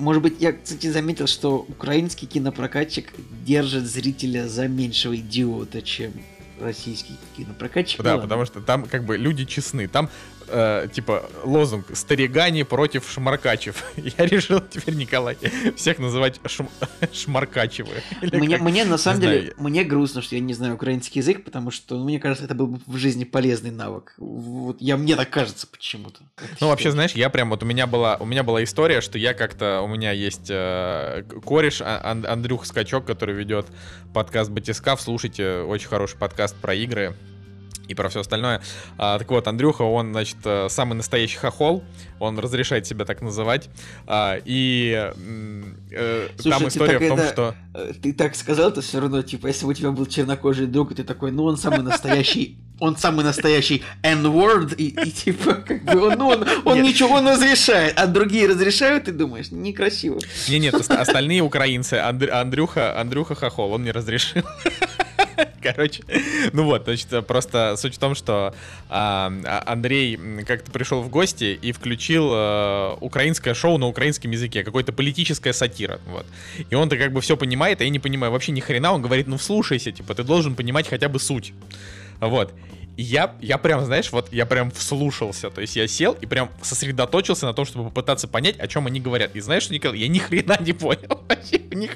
может быть, я, кстати, заметил, что украинский кинопрокатчик держит зрителя за меньшего идиота, чем российский кинопрокатчик. Да, потому что там как бы люди честны. Там э, типа лозунг «Старигани против шмаркачев». Я решил теперь, Николай, всех называть шм... шмаркачевы. Мне, как, мне на самом деле, знаю. мне грустно, что я не знаю украинский язык, потому что, ну, мне кажется, это был бы в жизни полезный навык. Вот я, мне так кажется почему-то. Ну, вообще, знаешь, я прям, вот у меня была, у меня была история, что я как-то, у меня есть э, кореш а, Ан- Андрюх Скачок, который ведет подкаст Батискав, слушайте, очень хороший подкаст про игры, и про все остальное. А, так вот, Андрюха, он, значит, э, самый настоящий хохол, он разрешает себя так называть. А, и э, Слушай, там история в том, это, что... Э, ты так сказал, то все равно, типа, если у тебя был чернокожий друг, и ты такой, ну, он самый настоящий он самый настоящий N-word, и, и типа, как бы он, ну, он, он ничего не разрешает, а другие разрешают, ты думаешь, некрасиво. Не, нет, остальные украинцы, Андрюха, Андрюха Хохол, он не разрешил. Короче, ну вот, значит, просто суть в том, что а, а Андрей как-то пришел в гости и включил а, украинское шоу на украинском языке, какое-то политическая сатира, вот. И он-то как бы все понимает, а я не понимаю вообще ни хрена, он говорит, ну вслушайся, типа, ты должен понимать хотя бы суть. Вот. Я, я прям, знаешь, вот я прям вслушался. То есть я сел и прям сосредоточился на том, чтобы попытаться понять, о чем они говорят. И знаешь, что, Николай, я ни хрена не понял. Вообще, у них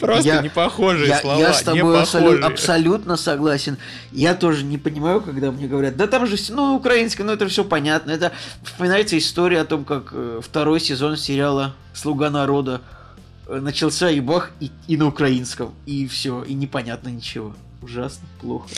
просто Я- не похожие Я, слова. я с тобой абсолю- абсолютно согласен. Я тоже не понимаю, когда мне говорят, да там же, ну, украинское, ну, это все понятно. Это вспоминается история о том, как э, второй сезон сериала «Слуга народа» э, начался и бах, и, и на украинском. И все, и непонятно ничего. Ужасно, плохо.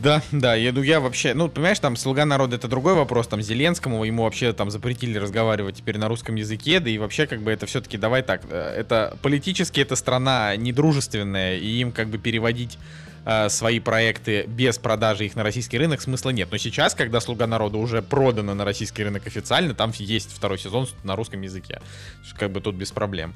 Да, да, я, ну, я вообще, ну, понимаешь, там «Слуга народа» — это другой вопрос, там, Зеленскому, ему вообще там запретили разговаривать теперь на русском языке, да и вообще, как бы, это все-таки, давай так, э, это политически эта страна недружественная, и им, как бы, переводить э, свои проекты без продажи их на российский рынок смысла нет. Но сейчас, когда «Слуга народа» уже продана на российский рынок официально, там есть второй сезон на русском языке, как бы, тут без проблем.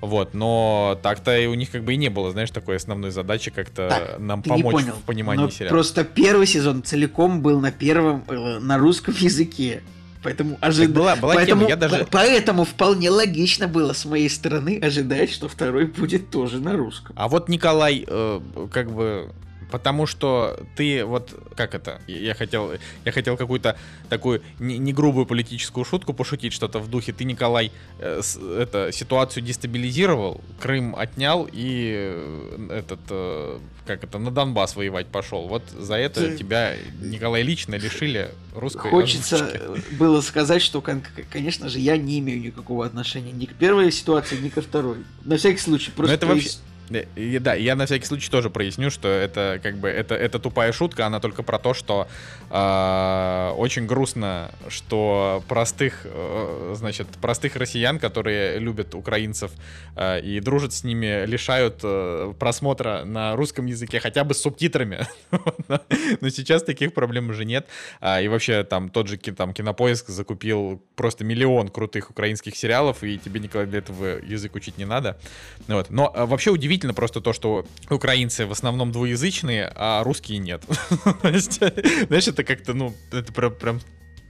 Вот, но так-то и у них как бы и не было, знаешь, такой основной задачи как-то Так, нам помочь понял. в понимании но сериала. Просто первый сезон целиком был на первом, э, на русском языке. Поэтому Так ожидаю. была, была Поэтому, тема, я даже... по- поэтому вполне логично было с моей стороны ожидать, что второй будет тоже на русском. А вот Николай, э, как бы, потому что ты вот, как это, я хотел, я хотел какую-то такую не, не грубую политическую шутку пошутить, что-то в духе, ты, Николай, э, с- это, ситуацию дестабилизировал, Крым отнял и э, этот, э, как это, на Донбасс воевать пошел. Вот за это Ты- тебя, Николай, лично лишили русской Хочется озвучки. было сказать, что, кон- конечно же, я не имею никакого отношения ни к первой ситуации, ни ко второй. На всякий случай, просто... это вообще- и, да, я на всякий случай тоже проясню, что это как бы это, это тупая шутка, она только про то, что э, очень грустно, что простых, э, значит, простых россиян, которые любят украинцев э, и дружат с ними, лишают э, просмотра на русском языке хотя бы с субтитрами. Но сейчас таких проблем уже нет. А, И вообще там тот же там кинопоиск закупил просто миллион крутых украинских сериалов, и тебе, Николай, для этого язык учить не надо. Вот. Но а, вообще удивительно просто то, что украинцы в основном двуязычные, а русские нет. Знаешь, это как-то, ну, это прям,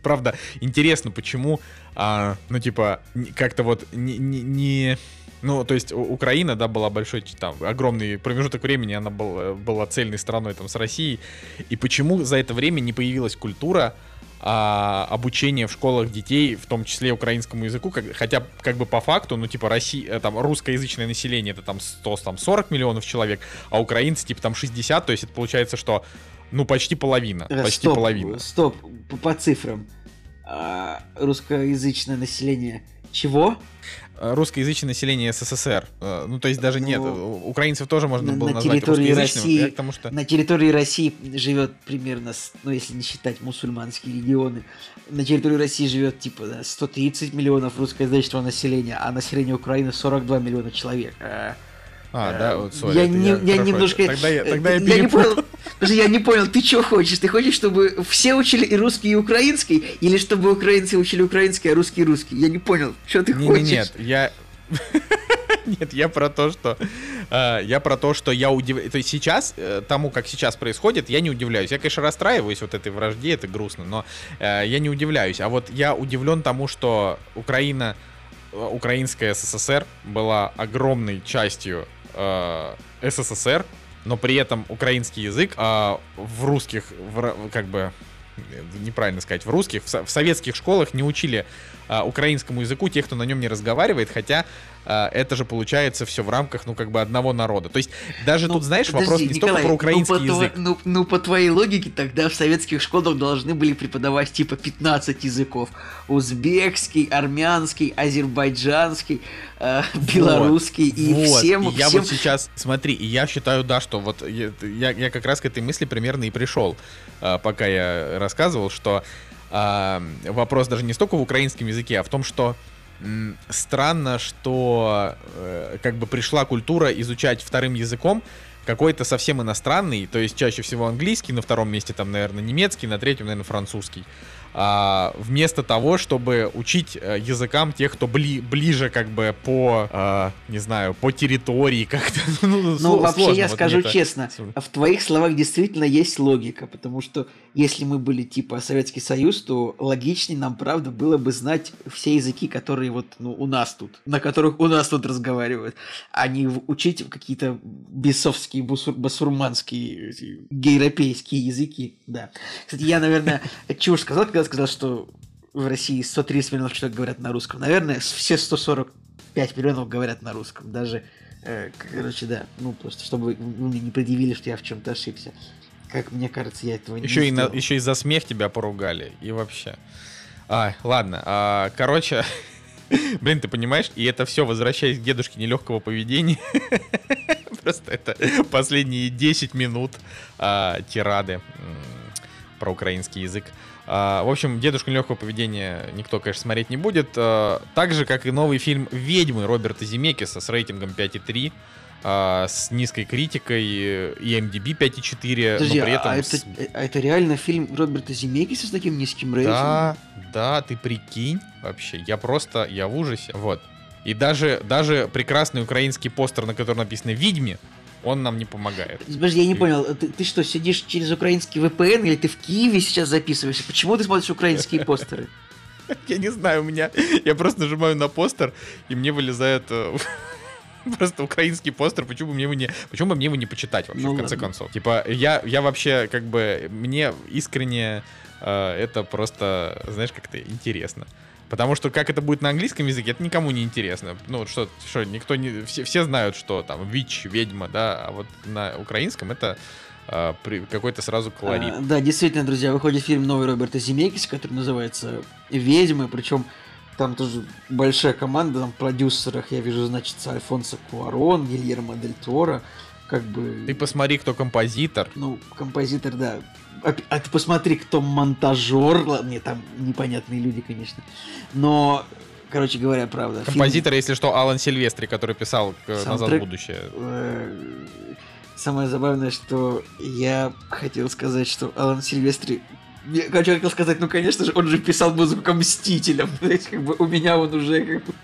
правда интересно, почему, а, ну, типа, как-то вот не, не- не- ну, то есть Украина, да, была большой, там, огромный промежуток времени, она была, была цельной страной там с Россией, и почему за это время не появилась культура а, обучения в школах детей, в том числе украинскому языку, как- хотя как бы по факту, ну типа Россия, там русскоязычное население это там 100, там 40 миллионов человек, а украинцы типа там 60, то есть это получается, что ну почти половина, Э, почти стоп, половина. Стоп, по, по цифрам. А, русскоязычное население чего? Э, Русскоязычное население СССР, э, ну то есть даже нет, Ну, у- украинцев тоже можно на- было на назвать территории России- я к тому что На территории России живет примерно, ну если не считать мусульманские регионы, на территории России живет типа да, 130 миллионов русскоязычного населения, а население Украины 42 миллиона человек. А, э, да, вот, sorry, я, не, я хорошо, немножко... Тогда я, э, тогда я, не перепутал. понял, подожди, я не понял, ты что хочешь? Ты хочешь, чтобы все учили и русский, и украинский? Или чтобы украинцы учили украинский, а русский русский? Я не понял, что ты Не, хочешь? не, нет, я... Нет, я про то, что... э, я про то, что я удивляюсь... То есть сейчас, э, тому, как сейчас происходит, я не удивляюсь. Я, конечно, расстраиваюсь вот этой вражде, это грустно, но э, я не удивляюсь. А вот я удивлен тому, что Украина, э, украинская СССР была огромной частью э, СССР, но при этом украинский язык а в русских, в как бы э, неправильно сказать, в русских, в, в советских школах не учили а, украинскому языку тех, кто на нем не разговаривает, хотя а, это же получается все в рамках, ну, как бы одного народа. То есть даже Ну, тут, знаешь, вопрос подожди, не Николай, столько про украинский ну, по язык. тво- ну, ну, по твоей логике, тогда в советских школах должны были преподавать типа 15 языков. Узбекский, армянский, азербайджанский, э, белорусский и Вот, всем... и я всем... вот сейчас, смотри, и я считаю, да, что вот я, я, я как раз к этой мысли примерно и пришел, а, пока я рассказывал, что а, вопрос даже не столько в украинском языке, а в том, что странно, что э, как бы пришла культура изучать вторым языком какой-то совсем иностранный, то есть чаще всего английский, на втором месте там, наверное, немецкий, на третьем, наверное, французский. а, вместо того, чтобы учить э, языкам тех, кто бли, ближе как бы по, а, не знаю, по территории как-то. Ну, ну вообще я скажу честно, в твоих словах действительно есть логика, потому что если мы были типа Советский Союз, то логичнее нам, правда, было бы знать все языки, которые вот ну, у нас тут, на которых у нас тут разговаривают, а не учить какие-то бесовские, басурманские, гейропейские языки. Да. Кстати, я, наверное, чушь сказал, когда сказал, что в России 130 миллионов человек говорят на русском. Наверное, все 145 миллионов говорят на русском. Даже, э, короче, да, ну просто, чтобы вы мне не предъявили, что я в чем-то ошибся. Как мне кажется, я этого еще не и на, Еще и за смех тебя поругали. И вообще. А, ладно. А, короче, блин, ты понимаешь, и это все, возвращаясь к дедушке нелегкого поведения. Просто это последние 10 минут а, тирады про украинский язык. А, в общем, «Дедушка легкого поведения» никто, конечно, смотреть не будет. А, так же, как и новый фильм «Ведьмы» Роберта Земекиса с рейтингом 5,3 а, с низкой критикой и MDB 5,4, Подожди, но при этом... А это, а это реально фильм Роберта Земекиса с таким низким рейтингом? Да, да, ты прикинь вообще. Я просто, я в ужасе. Вот. И даже, даже прекрасный украинский постер, на котором написано «Ведьме», он нам не помогает. Подожди, я не понял, ты, ты что, сидишь через украинский VPN или ты в Киеве сейчас записываешься? Почему ты смотришь украинские постеры? Я не знаю, у меня... Я просто нажимаю на постер, и мне вылезает э, просто украинский постер, почему бы мне его не, почему бы мне его не почитать вообще, ну, в конце ладно. концов. Типа, я, я вообще, как бы, мне искренне э, это просто, знаешь, как-то интересно. Потому что как это будет на английском языке, это никому не интересно. Ну, что, что никто не... Все, все знают, что там ВИЧ, ведьма, да, а вот на украинском это при, какой-то сразу колорит. А, да, действительно, друзья, выходит фильм новый Роберта Земекиса, который называется «Ведьмы», причем там тоже большая команда, там в продюсерах я вижу, значит, Альфонсо Куарон, Гильермо Дель Торо, как бы... Ты посмотри, кто композитор. Ну, композитор, да. А, а ты посмотри, кто монтажер. Ладно, там непонятные люди, конечно. Но, короче говоря, правда. Композитор, фильм... если что, Алан Сильвестри, который писал Саундтрек... «Назад в будущее». Э, самое забавное, что я хотел сказать, что Алан Сильвестри я хотел сказать, ну, конечно же, он же писал музыку к Мстителям. Как бы у меня он уже как бы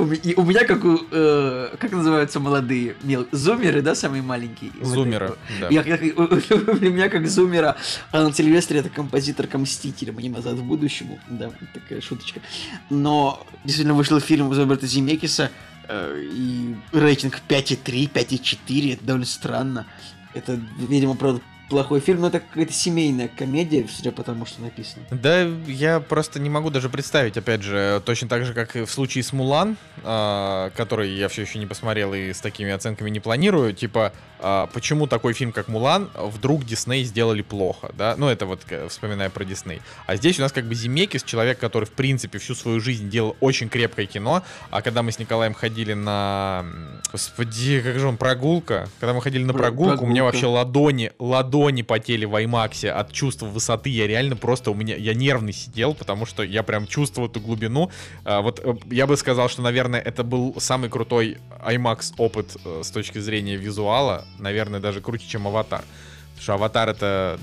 и у меня как у... Э, как называются молодые? Мел... Зумеры, да, самые маленькие? Зумеры, да. Я, как, у, у меня как зумера Алан Сильвестри это композитор к Мстителям, не назад в будущему. Да, такая шуточка. Но действительно вышел фильм Роберта Земекиса, э, и рейтинг 5,3, 5,4, это довольно странно. Это, видимо, правда, плохой фильм, но это какая-то семейная комедия, судя по тому, что написано. Да, я просто не могу даже представить, опять же, точно так же, как и в случае с Мулан, э, который я все еще не посмотрел и с такими оценками не планирую, типа, э, почему такой фильм, как Мулан, вдруг Дисней сделали плохо, да? Ну, это вот вспоминая про Дисней. А здесь у нас как бы Земекис, человек, который, в принципе, всю свою жизнь делал очень крепкое кино, а когда мы с Николаем ходили на... Господи, как же он, прогулка? Когда мы ходили на прогулку, прогулка. у меня вообще ладони, ладони ладони потели в IMAX от чувства высоты. Я реально просто у меня, я нервный сидел, потому что я прям чувствовал эту глубину. А, вот э, я бы сказал, что, наверное, это был самый крутой IMAX опыт э, с точки зрения визуала. Наверное, даже круче, чем Аватар. Потому что Аватар это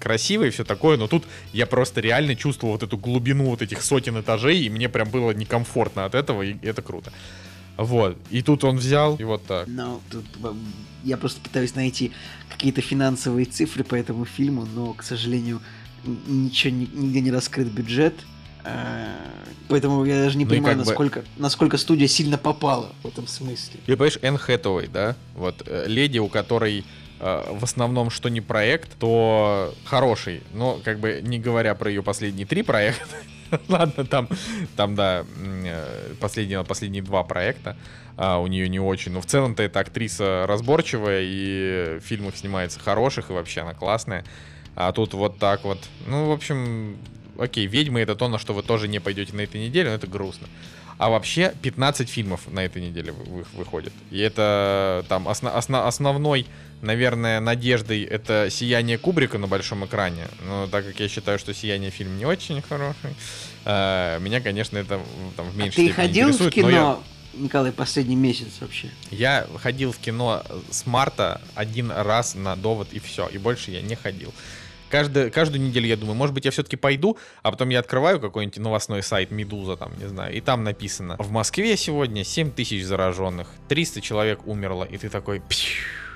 красиво и все такое, но тут я просто реально чувствовал вот эту глубину вот этих сотен этажей, и мне прям было некомфортно от этого, и это круто. Вот. И тут он взял, и вот так. Ну, тут я просто пытаюсь найти какие-то финансовые цифры по этому фильму, но, к сожалению, ничего нигде не раскрыт бюджет. Э, поэтому я даже не ну понимаю, насколько, бы... насколько студия сильно попала в этом смысле. И понимаешь, Энн Хэтэуэй, да? Вот э, леди, у которой э, в основном что не проект, то хороший. Но как бы не говоря про ее последние три проекта, ладно, там, там да, последние, последние два проекта а, у нее не очень. Но в целом-то эта актриса разборчивая, и в фильмах снимается хороших, и вообще она классная. А тут вот так вот. Ну, в общем, окей, «Ведьмы» — это то, на что вы тоже не пойдете на этой неделе, но это грустно. А вообще 15 фильмов на этой неделе вы, выходит. И это там осно, осно, основной, наверное, надеждой это «Сияние Кубрика» на большом экране. Но так как я считаю, что «Сияние» фильм не очень хороший, э, меня, конечно, это там в меньшей а степени ты ходил. В кино? Я... Николай, последний месяц вообще? Я ходил в кино с марта один раз на довод и все, и больше я не ходил. каждый, каждую неделю я думаю, может быть, я все-таки пойду, а потом я открываю какой-нибудь новостной сайт Медуза, там, не знаю, и там написано, в Москве сегодня 7 тысяч зараженных, 300 человек умерло, и ты такой,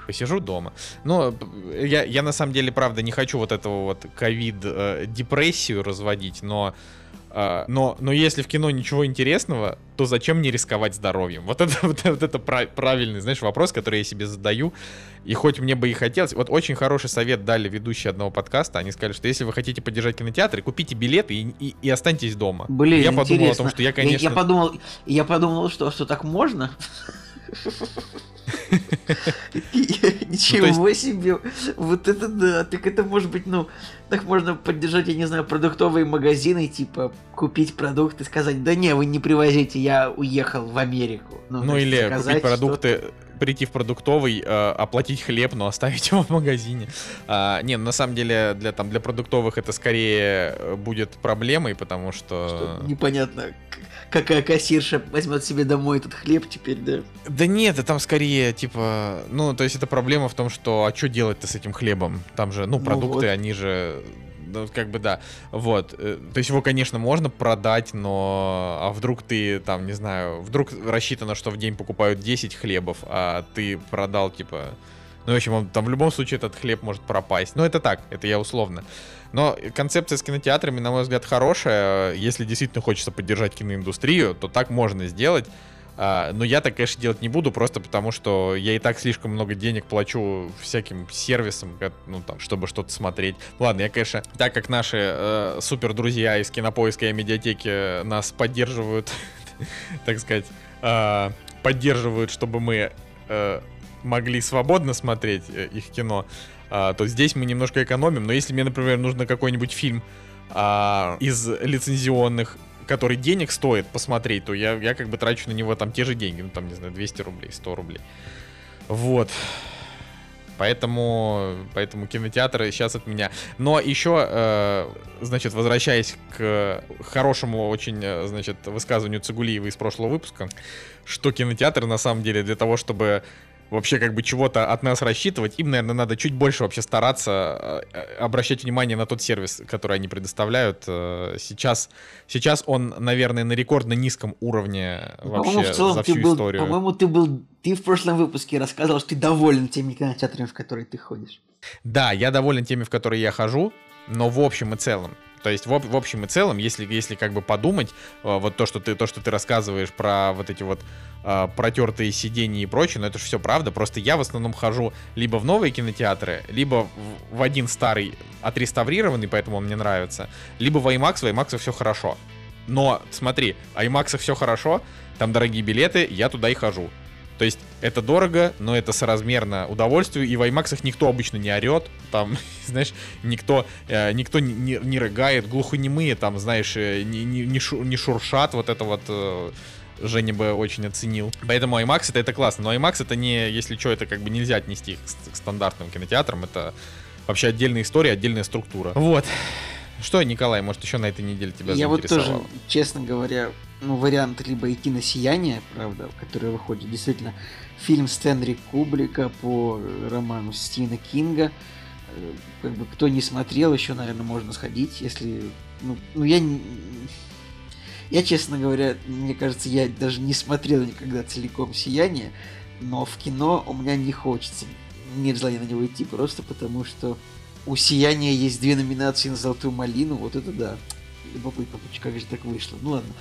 посижу дома. Но я, я на самом деле, правда, не хочу вот этого вот ковид-депрессию э, разводить, но Uh, но, но если в кино ничего интересного, то зачем мне рисковать здоровьем? Вот это, вот, вот это правильный, знаешь, вопрос, который я себе задаю. И хоть мне бы и хотелось... Вот очень хороший совет дали ведущие одного подкаста. Они сказали, что если вы хотите поддержать кинотеатры, купите билеты и, и, и останьтесь дома. Блин, я интересно. подумал о том, что я, конечно... Я, я, подумал, я подумал, что, что так можно. Ничего ну, себе! Вот это да! Так это может быть, ну, так можно поддержать, я не знаю, продуктовые магазины, типа купить продукты, сказать, да не, вы не привозите, я уехал в Америку. Ну, ну или купить продукты, прийти в продуктовый, э, оплатить хлеб, но оставить его в магазине. А, не, на самом деле для там для продуктовых это скорее э, будет проблемой, потому что... что непонятно, какая кассирша возьмет себе домой этот хлеб теперь, да? Да нет, это там скорее, типа, ну, то есть это проблема в том, что, а что делать-то с этим хлебом? Там же, ну, ну продукты, ну, вот. они же ну, как бы да. Вот. Э, то есть его, конечно, можно продать, но а вдруг ты там, не знаю, вдруг рассчитано, что в день покупают 10 хлебов, а ты продал, типа. Ну, в общем, он, там в любом случае этот хлеб может пропасть. Ну, это так, это я условно. Но концепция с кинотеатрами, на мой взгляд, хорошая. Если действительно хочется поддержать киноиндустрию, то так можно сделать. А, но я так, конечно, делать не буду, просто потому что я и так слишком много денег плачу всяким сервисам, ну там, чтобы что-то смотреть. Ладно, я, конечно, так как наши э, супер друзья из кинопоиска и медиатеки нас поддерживают, так сказать, э, поддерживают, чтобы мы э, могли свободно смотреть э, их кино, а, то здесь мы немножко экономим. Но если мне, например, нужно какой-нибудь фильм а, из лицензионных, который денег стоит посмотреть, то я, я как бы трачу на него там те же деньги, ну там, не знаю, 200 рублей, 100 рублей. Вот. Поэтому, поэтому кинотеатры сейчас от меня. Но еще, э, значит, возвращаясь к хорошему очень, э, значит, высказыванию Цигулиева из прошлого выпуска, что кинотеатры на самом деле для того, чтобы вообще как бы чего-то от нас рассчитывать, им, наверное, надо чуть больше вообще стараться э, обращать внимание на тот сервис, который они предоставляют. Э, сейчас, сейчас он, наверное, на рекордно низком уровне вообще в целом, за всю был, историю. По-моему, ты был, ты в прошлом выпуске рассказывал, что ты доволен теми кинотеатрами, в которые ты ходишь. Да, я доволен теми, в которые я хожу, но в общем и целом то есть в, в общем и целом, если, если как бы подумать, э, вот то, что ты, то, что ты рассказываешь про вот эти вот э, протертые сиденья и прочее, но это же все правда. Просто я в основном хожу либо в новые кинотеатры, либо в, в один старый отреставрированный, поэтому он мне нравится, либо в IMAX, в IMAX все хорошо. Но смотри, IMAX все хорошо, там дорогие билеты, я туда и хожу. То есть это дорого, но это соразмерно удовольствию. И в IMAX никто обычно не орет. Там, знаешь, никто, э, никто не, не, не рыгает. Глухонемые там, знаешь, э, не, не, не, шу, не шуршат. Вот это вот... Э, Женя бы очень оценил. Поэтому IMAX это, это классно. Но IMAX это не, если что, это как бы нельзя отнести к, к стандартным кинотеатрам. Это вообще отдельная история, отдельная структура. Вот. Что, Николай, может, еще на этой неделе тебя Я вот тоже, честно говоря, ну, вариант либо идти на «Сияние», правда, который выходит, действительно, фильм Стэнли Кублика по роману Стивена Кинга. Э, как бы кто не смотрел, еще, наверное, можно сходить, если... Ну, ну я... Я, честно говоря, мне кажется, я даже не смотрел никогда целиком «Сияние», но в кино у меня не хочется, нет желания на него идти, просто потому что у «Сияния» есть две номинации на «Золотую малину», вот это да. Любопытно, как же так вышло. Ну ладно.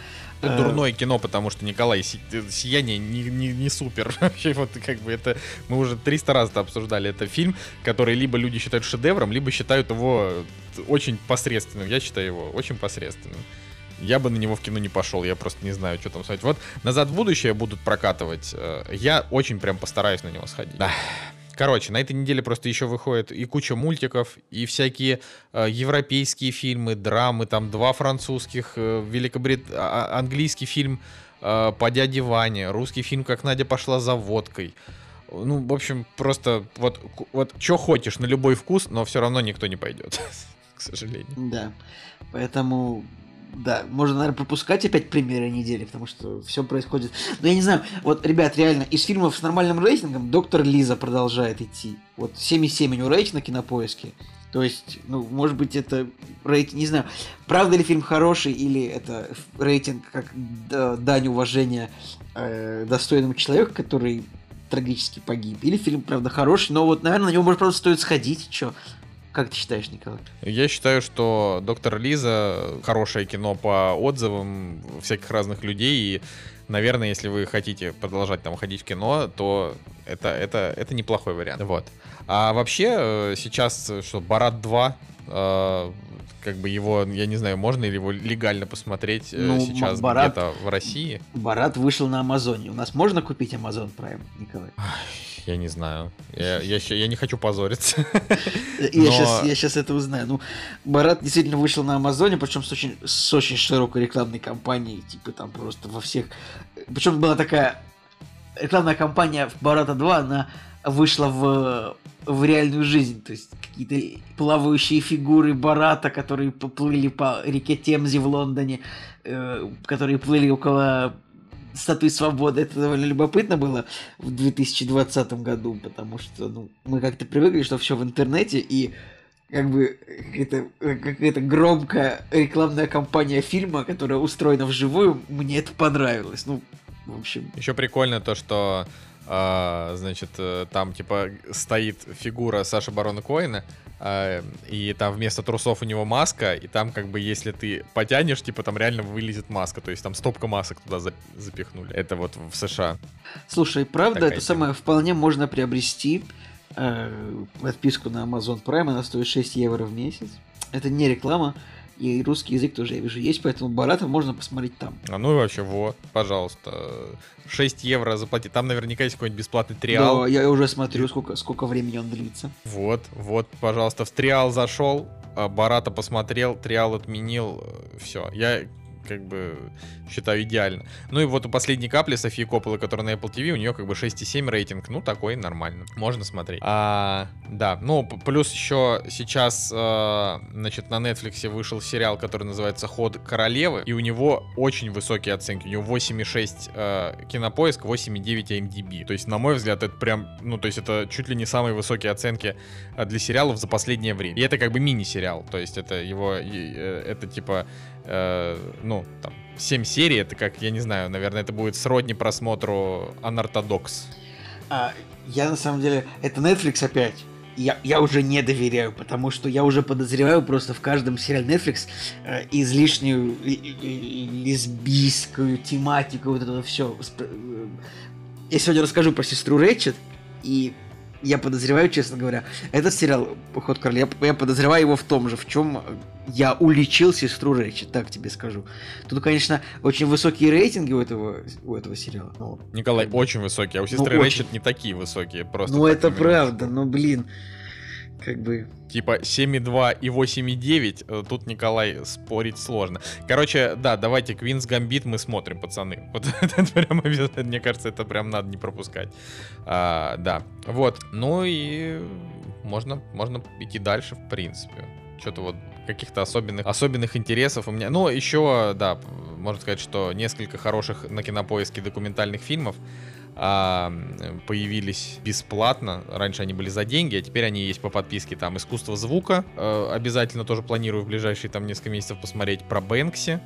Это дурное кино, потому что Николай Сияние не, не, не супер. Вообще, вот как бы это. Мы уже 300 раз это обсуждали. Это фильм, который либо люди считают шедевром, либо считают его очень посредственным. Я считаю его очень посредственным. Я бы на него в кино не пошел, я просто не знаю, что там смотреть. Вот «Назад в будущее» будут прокатывать. Э, я очень прям постараюсь на него сходить. Да. Короче, на этой неделе просто еще выходит и куча мультиков, и всякие э, европейские фильмы, драмы, там два французских, э, Великобрит... А, а английский фильм э, по дяде Ване, русский фильм «Как Надя пошла за водкой». Ну, в общем, просто вот, вот что хочешь, на любой вкус, но все равно никто не пойдет, к сожалению. Да, поэтому да, можно, наверное, пропускать опять премьеры недели, потому что все происходит. Но я не знаю, вот, ребят, реально, из фильмов с нормальным рейтингом Доктор Лиза продолжает идти. Вот 7,7 у рейтинг на кинопоиске. То есть, ну, может быть, это рейтинг, не знаю, правда ли фильм хороший, или это рейтинг как да, дань уважения э, достойному человеку, который трагически погиб. Или фильм, правда, хороший, но вот, наверное, на него, может, просто стоит сходить, что. Как ты считаешь, Николай? Я считаю, что «Доктор Лиза» хорошее кино по отзывам всяких разных людей, и, наверное, если вы хотите продолжать там ходить в кино, то это, это, это неплохой вариант. Вот. А вообще, э, сейчас, э, что, «Барат 2», э, как бы его, я не знаю, можно ли его легально посмотреть ну, сейчас Барат, где-то в России? Барат вышел на Амазоне. У нас можно купить Amazon Prime, Николай? Я не знаю. Я, я, я не хочу позориться. Я, Но... сейчас, я сейчас это узнаю. Ну, Барат действительно вышел на Амазоне, причем с очень, с очень широкой рекламной кампанией. Типа там просто во всех... Причем была такая рекламная кампания в Барата 2, она вышла в, в реальную жизнь. То есть какие-то плавающие фигуры Барата, которые поплыли по реке Темзе в Лондоне, э, которые плыли около статуи свободы. Это довольно любопытно было в 2020 году, потому что ну, мы как-то привыкли, что все в интернете, и как бы это какая-то громкая рекламная кампания фильма, которая устроена вживую, мне это понравилось. Ну, в общем. Еще прикольно то, что а, значит, э, там, типа, стоит фигура Саши Барона Коина, а, и там вместо трусов у него маска, и там, как бы, если ты потянешь, типа, там реально вылезет маска, то есть там стопка масок туда запихнули. Это вот в США. Слушай, правда, Такая это тема. самое вполне можно приобрести э, подписку на Amazon Prime, она стоит 6 евро в месяц. Это не реклама, и русский язык тоже, я вижу, есть, поэтому Барата можно посмотреть там. А ну и вообще, вот, пожалуйста. 6 евро заплати. Там наверняка есть какой-нибудь бесплатный триал. Да, я уже смотрю, сколько, сколько времени он длится. Вот, вот, пожалуйста, в триал зашел, а Барата посмотрел, триал отменил, э, все. Я как бы считаю идеально. Ну и вот у последней капли Софии Копполы, которая на Apple TV, у нее как бы 6,7 рейтинг. Ну, такой нормально. Можно смотреть. А, да, ну, плюс еще сейчас, а, значит, на Netflix вышел сериал, который называется «Ход королевы», и у него очень высокие оценки. У него 8,6 а, кинопоиск, 8,9 IMDb. То есть, на мой взгляд, это прям, ну, то есть это чуть ли не самые высокие оценки а, для сериалов за последнее время. И это как бы мини-сериал. То есть это его, э, это типа э, ну, там, 7 серий, это как, я не знаю, наверное, это будет сродни просмотру Unorthodox. А, я на самом деле, это Netflix опять. Я, я уже не доверяю, потому что я уже подозреваю просто в каждом сериале Netflix э, излишнюю лесбийскую тематику, вот это все. Э, я сегодня расскажу про сестру Рэчет, и я подозреваю, честно говоря, этот сериал «Поход короля», я, я подозреваю его в том же, в чем я уличил сестру Рэчи, так тебе скажу. Тут, конечно, очень высокие рейтинги у этого, у этого сериала. Но... Николай, очень высокие, а у ну, сестры ну, Рэчет не такие высокие, просто. Ну, это правда, но, блин, как бы... Типа 7,2 и 8,9, э, тут, Николай, спорить сложно. Короче, да, давайте Квинс Гамбит мы смотрим, пацаны. Вот это прям мне кажется, это прям надо не пропускать. А, да, вот. Ну и можно, можно идти дальше, в принципе. Что-то вот каких-то особенных, особенных интересов у меня. Ну, еще, да, можно сказать, что несколько хороших на кинопоиске документальных фильмов а, появились бесплатно. Раньше они были за деньги, а теперь они есть по подписке. Там искусство звука. А, обязательно тоже планирую в ближайшие там несколько месяцев посмотреть про Бэнкси.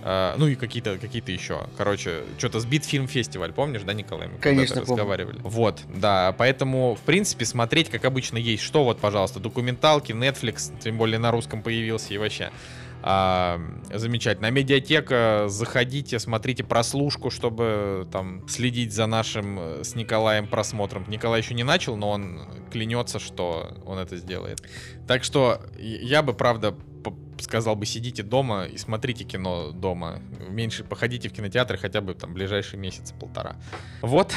Uh, ну и какие-то какие еще. Короче, что-то сбит фильм фестиваль, помнишь, да, Николай? Мы Конечно, разговаривали. Вот, да. Поэтому, в принципе, смотреть, как обычно, есть что. Вот, пожалуйста, документалки, Netflix, тем более на русском появился и вообще. А, замечательно. А медиатека, заходите, смотрите прослушку, чтобы там следить за нашим э, с Николаем просмотром. Николай еще не начал, но он клянется, что он это сделает. Так что я бы, правда, сказал бы, сидите дома и смотрите кино дома. Меньше походите в кинотеатры хотя бы там ближайшие месяцы полтора. Вот.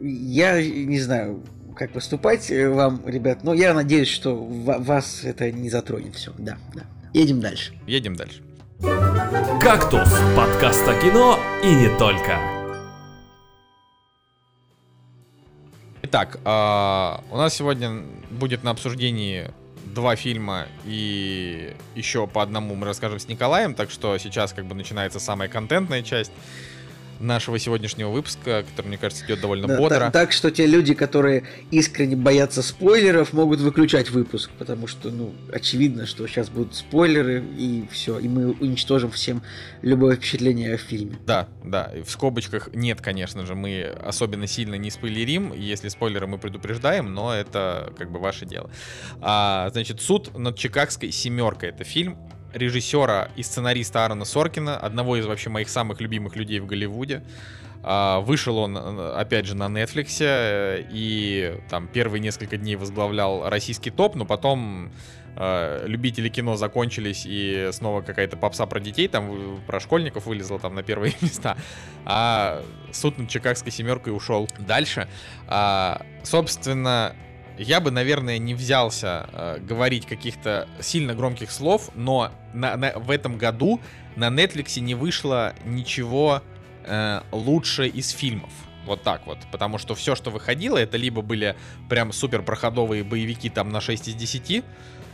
Я не знаю, как поступать э, вам, ребят, но я надеюсь, что вас это не затронет все. Да, да. Едем дальше. Едем дальше. «Кактус» — подкаст о кино и не только. Итак, а, у нас сегодня будет на обсуждении два фильма и еще по одному мы расскажем с Николаем, так что сейчас как бы начинается самая контентная часть. Нашего сегодняшнего выпуска, который, мне кажется, идет довольно Да, бодро. та- так что те люди, которые искренне боятся спойлеров, могут выключать выпуск, потому что, ну, очевидно, что сейчас будут спойлеры, и все, и мы уничтожим всем любое впечатление о фильме. Да, да. В скобочках нет, конечно же, мы особенно сильно не спойлерим. Если спойлеры мы предупреждаем, но это как бы ваше дело. А, значит, суд над Чикагской семеркой. Это фильм режиссера и сценариста Аарона Соркина, одного из вообще моих самых любимых людей в Голливуде. А, Вышел он, э, опять же, на Netflix, э, и там первые несколько дней возглавлял российский топ, но потом э, любители кино закончились, и снова какая-то попса про детей, там про школьников вылезла там на первые места. А суд над Чикагской семеркой ушел дальше. А, собственно, я бы, наверное, не взялся э, говорить каких-то сильно громких слов, но на- на- в этом году на Netflix не вышло ничего э, лучше из фильмов. Вот так вот. Потому что все, что выходило, это либо были прям супер проходовые боевики там на 6 из 10,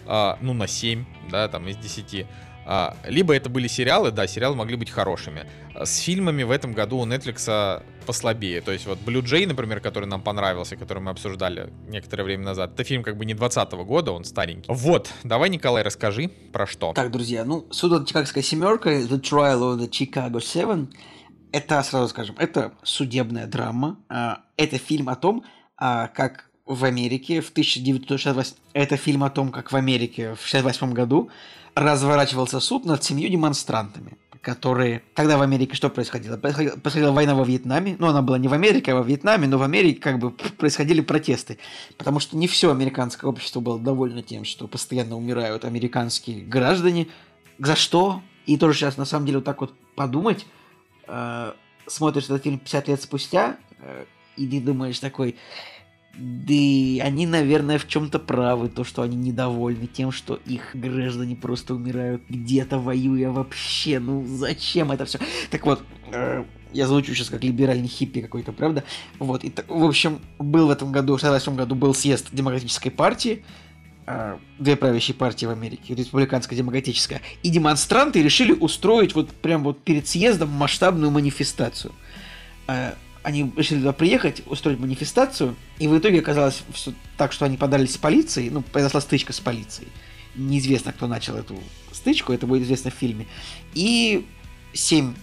а, ну на 7, да, там из 10. а, либо это были сериалы, да, сериалы могли быть хорошими. С фильмами в этом году у Netflix послабее. То есть вот Blue Jay, например, который нам понравился, который мы обсуждали некоторое время назад, это фильм как бы не 20 года, он старенький. Вот, давай, Николай, расскажи про что. Так, друзья, ну, суд над Чикагской семеркой, The Trial of the Chicago Seven, это, сразу скажем, это судебная драма. А, Это фильм о том, а, как в Америке в 1968... Это фильм о том, как в Америке в 68 году разворачивался суд над семью демонстрантами, которые... Тогда в Америке что происходило? Происходила, происходила война во Вьетнаме. Ну, она была не в Америке, а во Вьетнаме, но в Америке как бы происходили протесты. Потому что не все американское общество было довольно тем, что постоянно умирают американские граждане. За что? И тоже сейчас, на самом деле, вот так вот подумать, э, смотришь этот фильм 50 лет спустя, э, и ты думаешь такой, да и они, наверное, в чем-то правы, то, что они недовольны тем, что их граждане просто умирают где-то воюя вообще. Ну зачем это все? Так вот, э, я звучу сейчас как либеральный хиппи какой-то, правда? Вот, и, в общем, был в этом году, в 68 году был съезд Демократической партии, э, две правящие партии в Америке, республиканская, демократическая, и демонстранты решили устроить вот прям вот перед съездом масштабную манифестацию. Они решили туда приехать, устроить манифестацию, и в итоге оказалось все так, что они подались в полиции, ну, произошла стычка с полицией. Неизвестно, кто начал эту стычку, это будет известно в фильме. И семь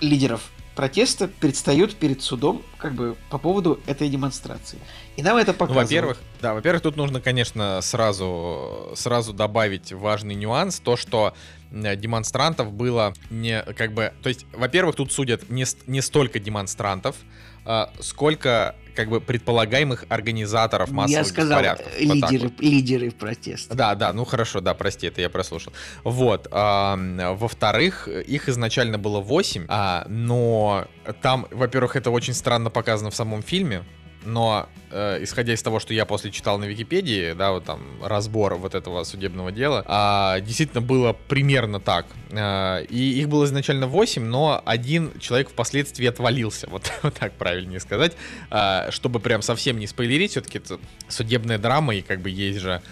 лидеров протеста предстают перед судом как бы по поводу этой демонстрации. И нам это Ну, показывают. во-первых, да, во-первых, тут нужно, конечно, сразу, сразу добавить важный нюанс, то, что демонстрантов было не, как бы, то есть, во-первых, тут судят не, не столько демонстрантов, а, сколько, как бы, предполагаемых организаторов массовых Я сказал, беспорядков. э, Вот лидеры, вот. лидеры протеста. Да, да, ну хорошо, да, прости, это я прослушал. Вот. а, во-вторых, их изначально было 8, а, но там, во-первых, это очень странно показано в самом фильме. Но э, исходя из того, что я после читал на Википедии, да, вот там разбор вот этого судебного дела, а, действительно было примерно так. А, и их было изначально 8, но один человек впоследствии отвалился, вот, вот так правильнее сказать, А, чтобы прям совсем не спойлерить, все-таки это судебная драма, и как бы есть же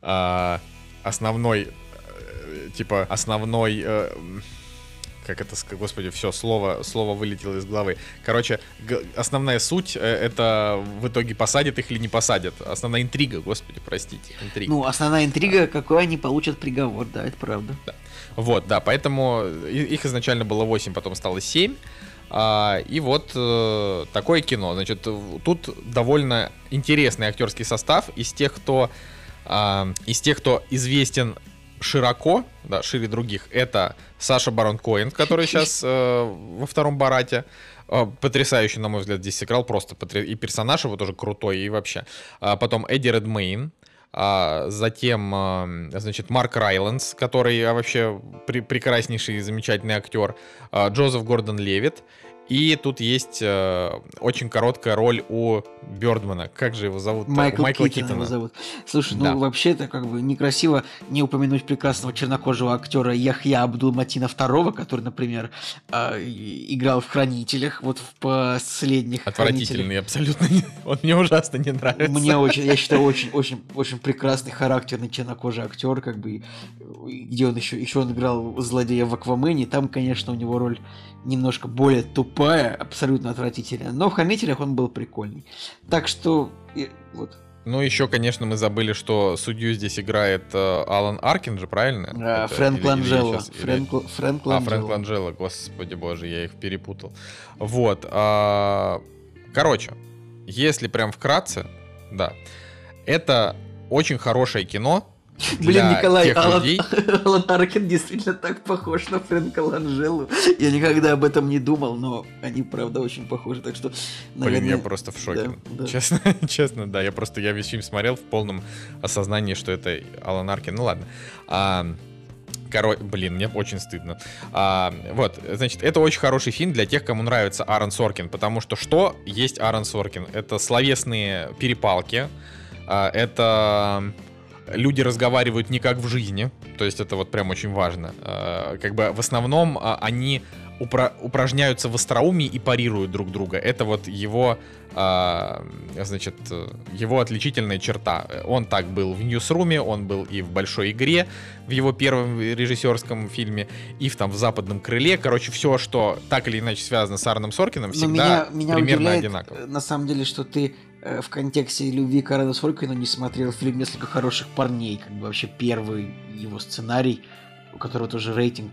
а, основной, э, типа, основной... э, как это, господи, все, слово, слово вылетело из головы. Короче, основная суть э, это в итоге посадят их или не посадят. Основная интрига, господи, простите, интрига. Ну, основная интрига, какой они получат приговор, да, это правда. Вот, да, поэтому и- их изначально было 8, потом стало 7. А, и вот э, такое кино. Значит, тут довольно интересный актерский состав из тех, кто а, из тех, кто известен широко, да, шире других, это Саша Барон Коэн, который сейчас э, во втором Барате. Э, Потрясающе, на мой взгляд, здесь сыграл просто потр- и персонаж его тоже крутой, и вообще. А потом Эдди Редмейн, а, затем, а, значит, Марк Райландс, который а, вообще пре- прекраснейший и замечательный актер, а, Джозеф Гордон Левит, и тут есть э, очень короткая роль у Бёрдмана. Как же его зовут? Майкл Майкла Китон его Китона. зовут. Слушай, Да. ну вообще-то как бы некрасиво не упомянуть прекрасного чернокожего актера Яхья Абдулматина II, который, например, и- играл в «Хранителях», вот в последних Отвратительный абсолютно. Он мне ужасно не нравится. Мне очень, я считаю, очень, очень, очень прекрасный характерный чернокожий актер, как бы, где он еще, еще он играл злодея в Аквамене, там, конечно, у него роль немножко более тупая, тупая, абсолютно отвратительная. Но в «Хранителях» он был прикольный. Так что, и, вот. Ну, еще, конечно, мы забыли, что судью здесь играет э, Алан Аркин же, правильно? А, Это- Фрэнк или- или Фрэнк, Фрэнк А. Фрэнк Ланжело, господи боже, я их перепутал. Вот. а, Короче, если прям вкратце, да, это очень хорошее кино. Блин, Николай, тех Алан, людей- Алан Аркин действительно так похож на Фрэнка Ланжелу. Я никогда об этом не думал, но они, правда, очень похожи. Так что, Блин, я просто в шоке. да, да. Честно, честно, да. Я просто я весь фильм смотрел в полном осознании, что это Алан Аркин. Ну ладно. А, Коро... Блин, мне очень стыдно. А, вот, значит, это очень хороший фильм для тех, кому нравится Аарон Соркин, потому что что есть Аарон Соркин? Это словесные перепалки, а, это люди разговаривают не как в жизни, то есть это вот прям очень важно. А, Как бы в основном а, они упра- упражняются в остроумии и парируют друг друга. Это вот его, а, значит, э, его отличительная черта. Он так был в Ньюсруме, он был и в Большой игре, в его первом режиссерском фильме, и в там в Западном крыле. Короче, все, что так или иначе связано с Арном Соркиным, Но всегда меня, меня примерно одинаково. э, на самом деле, что ты э, в контексте любви к Аарону Соркину не смотрел фильм «Несколько хороших парней», как бы вообще первый его сценарий, у которого тоже рейтинг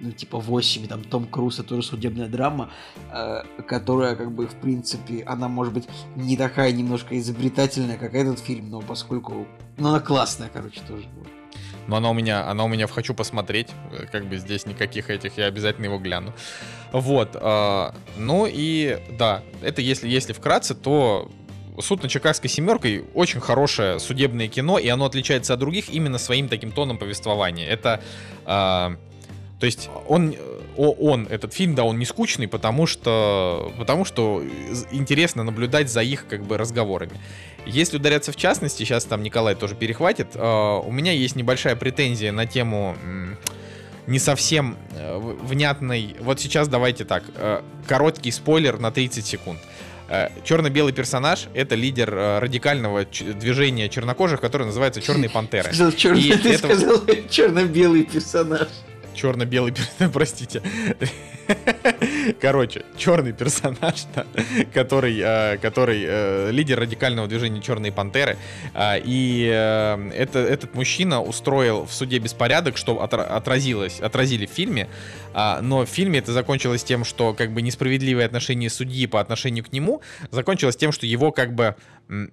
ну, типа 8, и там Том Круз, это тоже судебная драма, э, которая, как бы, в принципе, она может быть не такая немножко изобретательная, как этот фильм, но поскольку... Ну, она классная, короче, тоже. вот. Но она у меня, она у меня в хочу посмотреть. Э, Как бы здесь никаких этих, я обязательно его гляну. Вот. а, ну и да, это если, если вкратце, то Суд на Чикагской семеркой очень хорошее судебное кино, и оно отличается от других именно своим таким тоном повествования. Это а, то есть он, э, он, этот фильм, да, он не скучный, потому что, потому что интересно наблюдать за их как бы разговорами. Если ударяться в частности, сейчас там Николай тоже перехватит, э, у меня есть небольшая претензия на тему не совсем э, внятной. Вот сейчас давайте так, э, короткий спойлер на 30 секунд. Э, Черно-белый персонаж это лидер э, радикального движения чернокожих, который называется Черные пантеры. Черный, ты сказал черно-белый персонаж. черно-белый персонаж, простите. Короче, черный персонаж, да, который, э, который э, лидер радикального движения Черные пантеры. А, и э, это, этот мужчина устроил в суде беспорядок, что отра- отразилось, отразили в фильме. А, но в фильме это закончилось тем, что как бы несправедливое отношение судьи по отношению к нему закончилось тем, что его как бы,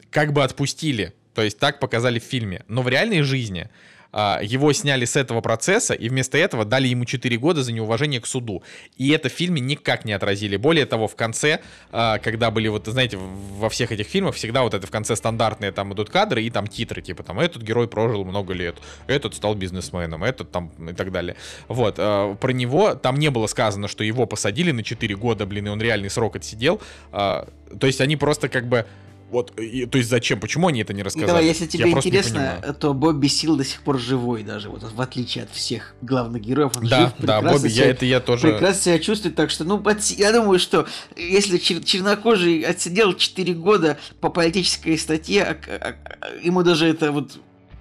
как бы отпустили. То есть так показали в фильме. Но в реальной жизни его сняли с этого процесса, и вместо этого дали ему 4 года за неуважение к суду. И это в фильме никак не отразили. Более того, в конце, а, когда были, вот, знаете, во всех этих фильмах всегда вот это в конце стандартные там идут кадры и там титры, типа там этот герой прожил много лет, этот стал бизнесменом, этот там и так далее. Вот, а, про него там не было сказано, что его посадили на 4 года, блин, и он реальный срок отсидел. А, то есть они просто как бы вот, и- то есть зачем, почему они это не рассказали? Николай, если Я тебе не интересно, то Бобби Сил до сих пор живой даже, вот в отличие от всех главных героев, он Да, жив, да, Бобби, себя- я это я тоже... прекрасно себя чувствует, так что, ну, отси- я думаю, что если чер- чернокожий отсидел 4 года по политической статье, а- а- а- ему даже это вот,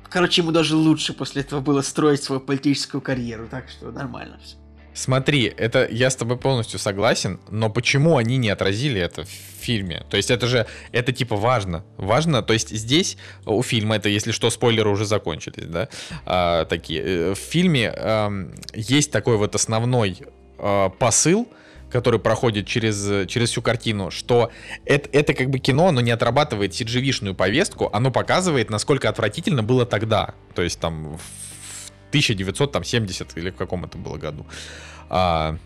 короче, ему даже лучше после этого было строить свою политическую карьеру, так что нормально все. Смотри, это я с тобой полностью согласен, но почему они не отразили это в фильме? То есть это же, это типа важно. Важно, то есть здесь у фильма, это если что, спойлеры уже закончились, да, а, такие. Э, В фильме ам, есть такой вот основной а, посыл, который проходит через, через всю картину, что это, это как бы кино, оно не отрабатывает cgi повестку, оно показывает, насколько отвратительно было тогда. То есть там в 1970 или в каком это было году. А,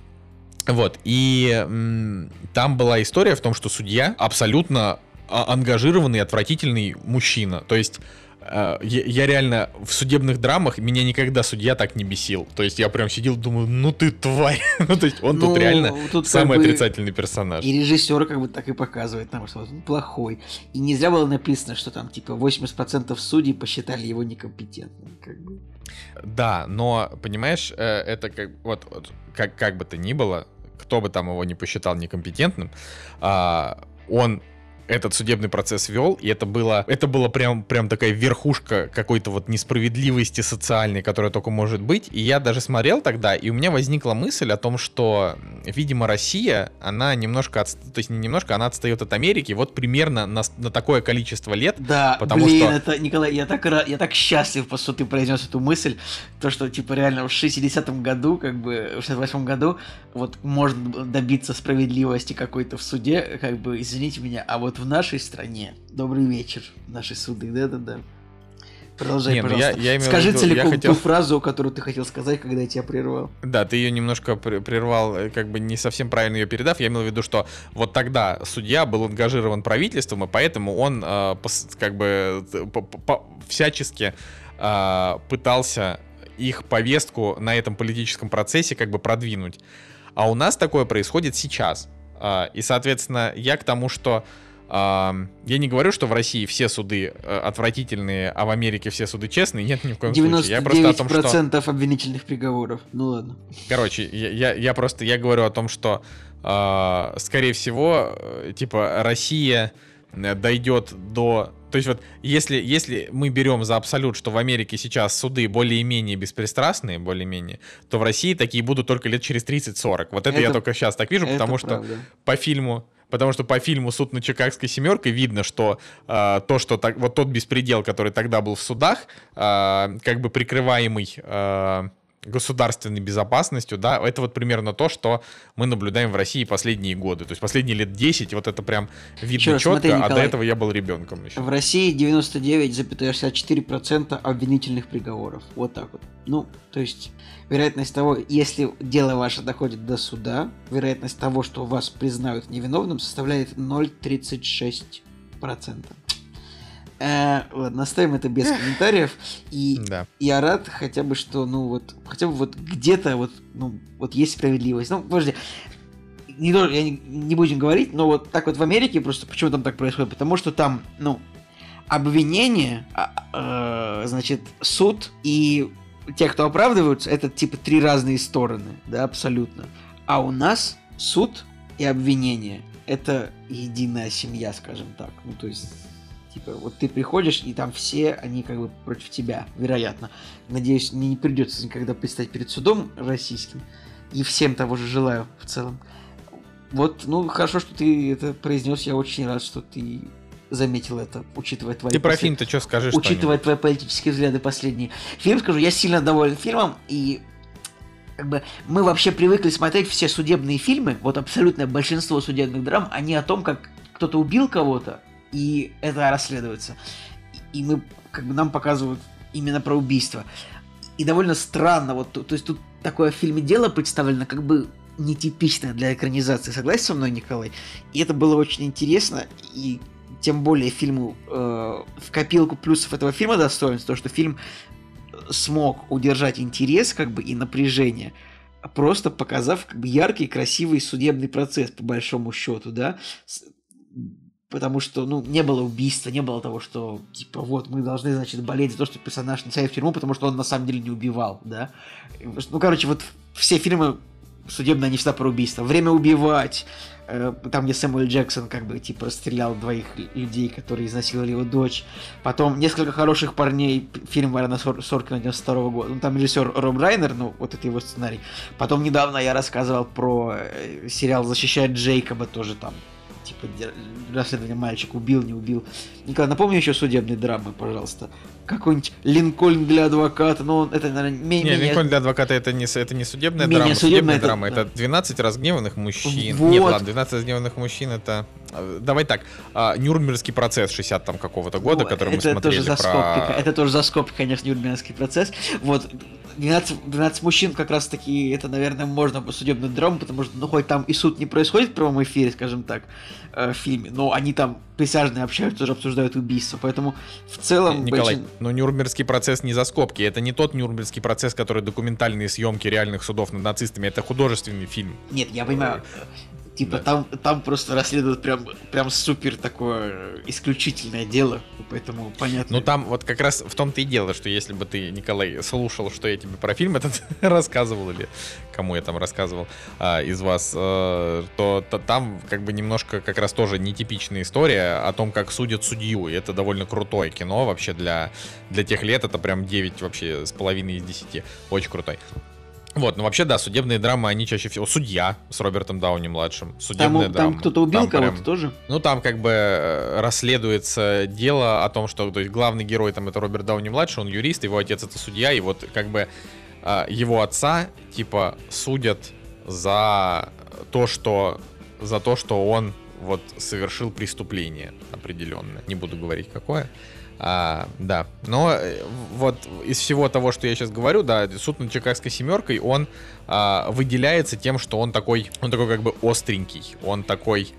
вот, и м, там была история в том, что судья абсолютно а- ангажированный, отвратительный мужчина. То есть а, я, я реально в судебных драмах меня никогда судья так не бесил. То есть я прям сидел, думаю, ну ты тварь. ну то есть он Ну, тут реально тут самый бы отрицательный персонаж. И режиссер как бы так и показывает нам, что он плохой. И не зря было написано, что там типа 80% судей посчитали его некомпетентным. Как бы. Да, но понимаешь, э, это как вот, вот как как бы то ни было, кто бы там его не посчитал некомпетентным, а, он этот судебный процесс вел, и это было, это было прям, прям такая верхушка какой-то вот несправедливости социальной, которая только может быть. И я даже смотрел тогда, и у меня возникла мысль о том, что видимо, Россия, она немножко, от, то есть не немножко, она отстает от Америки, вот примерно на, на такое количество лет. Да, потому блин, что... это, Николай, я так, я так счастлив, что ты произнес эту мысль, то, что, типа, реально в 60-м году, как бы, в 68-м году, вот, можно добиться справедливости какой-то в суде, как бы, извините меня, а вот в нашей стране, добрый вечер, наши суды, да-да-да, Продолжай, Не, ну пожалуйста. Я, я Скажи виду, целиком хотел... ту фразу, которую ты хотел сказать, когда я тебя прервал. Да, ты ее немножко прервал, э, как бы не совсем правильно ее передав. Я имел в виду, что вот тогда судья был ангажирован правительством, и поэтому он э, как бы всячески э, пытался их повестку на этом политическом процессе как бы продвинуть. А у нас такое происходит сейчас. Э, и, соответственно, я к тому, что я не говорю, что в России все суды э, отвратительные, а в Америке все суды честные. Нет, ни в коем случае. Я просто о том, что... обвинительных приговоров. Ну ладно. Короче, я, я, я просто я говорю о том, что э, скорее всего, э, типа, Россия э, дойдет до... То есть вот если, если мы берем за абсолют, что в Америке сейчас суды более-менее беспристрастные, более-менее, то в России такие будут только лет через 30-40. Вот это, это я только сейчас так вижу, потому правда. что по фильму Потому что по фильму «Суд на Чикагской семерке» видно, что э, то, что так, вот тот беспредел, который тогда был в судах, э, как бы прикрываемый э, государственной безопасностью, да, это вот примерно то, что мы наблюдаем в России последние годы. То есть последние лет 10 вот это прям видно еще четко, смотри, Николай, а до этого я был ребенком еще. В России 99,64% обвинительных приговоров. Вот так вот. Ну, то есть вероятность того, если дело ваше доходит до суда, вероятность того, что вас признают невиновным, составляет 0,36%. Э, ладно, оставим это без комментариев. И да. я рад хотя бы, что, ну вот, хотя бы вот где-то вот, ну, вот есть справедливость. Ну, подожди, не, я не, не будем говорить, но вот так вот в Америке просто почему там так происходит? Потому что там, ну, обвинение, э, значит, суд и те, кто оправдываются, это типа три разные стороны, да, абсолютно. А у нас суд и обвинение это единая семья, скажем так. Ну, то есть Типа, вот ты приходишь, и там все, они как бы против тебя, вероятно. Надеюсь, мне не придется никогда предстать перед судом российским. И всем того же желаю в целом. Вот, ну, хорошо, что ты это произнес. Я очень рад, что ты заметил это, учитывая твои... Ты про послед... фильм-то что скажешь? Учитывая твои политические взгляды последние. Фильм, скажу, я сильно доволен фильмом, и как бы мы вообще привыкли смотреть все судебные фильмы, вот абсолютное большинство судебных драм, они о том, как кто-то убил кого-то, и это расследуется. И мы, как бы нам показывают именно про убийство. И довольно странно, вот, то, есть тут такое в фильме дело представлено, как бы нетипичное для экранизации. Согласен со мной, Николай? И это было очень интересно, и тем более фильму э, в копилку плюсов этого фильма достоинств, то, что фильм смог удержать интерес, как бы, и напряжение, просто показав как бы яркий, красивый судебный процесс, по большому счету, да, потому что, ну, не было убийства, не было того, что, типа, вот, мы должны, значит, болеть за то, что персонаж не сядет в тюрьму, потому что он на самом деле не убивал, да. Ну, короче, вот все фильмы судебные, они всегда про убийство. Время убивать, э, там, где Сэмюэл Джексон, как бы, типа, стрелял двоих людей, которые изнасиловали его дочь. Потом несколько хороших парней, фильм Варена Соркина 92 -го года. Ну, там режиссер Роб Райнер, ну, вот это его сценарий. Потом недавно я рассказывал про э, сериал «Защищает Джейкоба», тоже там типа расследование мальчик убил, не убил. Николай, напомни еще судебные драмы, пожалуйста. Какой-нибудь Линкольн для адвоката, ну это, наверное, менее... Не, Линкольн для адвоката это не, это не судебная менее драма, судебная, это... драма, это 12 разгневанных мужчин. Вот. Нет, ладно, 12 разгневанных мужчин это... Э, давай так, а, Нюрнбергский процесс 60 там какого-то года, вот, который мы смотрели тоже за скобки, про... Это тоже за скобки, конечно, Нюрнбергский процесс. Вот, 12, 12 мужчин как раз таки, это, наверное, можно по судебную драму, потому что, ну, хоть там и суд не происходит в прямом эфире, скажем так, э, в фильме, но они там присяжные общаются, тоже обсуждают убийство, поэтому в целом... Николай, большин... но Нюрнбергский процесс не за скобки, это не тот Нюрнбергский процесс, который документальные съемки реальных судов над нацистами, это художественный фильм. Нет, я понимаю, Типа да. там, там просто расследуют прям, прям супер такое исключительное дело, поэтому понятно. Ну там вот как раз в том-то и дело, что если бы ты, Николай, слушал, что я тебе про фильм этот рассказывал или кому я там рассказывал а, из вас, а, то, то там как бы немножко как раз тоже нетипичная история о том, как судят судью, и это довольно крутое кино вообще для, для тех лет, это прям 9 вообще с половиной из 10, очень крутой. Вот, ну вообще, да, судебные драмы, они чаще всего... Судья с Робертом Дауни-младшим. Судебная Там, драма. там кто-то убил кого-то прям- тоже? Ну, там как бы э, расследуется дело о том, что то есть, главный герой там это Роберт Дауни-младший, он юрист, его отец это судья, и вот как бы а, его отца, типа, судят за то, что... За то, что он вот совершил преступление определенное. Не буду говорить, какое. А, да, но э, вот из всего того, что я сейчас говорю, да, суд над Чикагской семеркой, он а, выделяется тем, что он такой, он такой как бы остренький, он такой,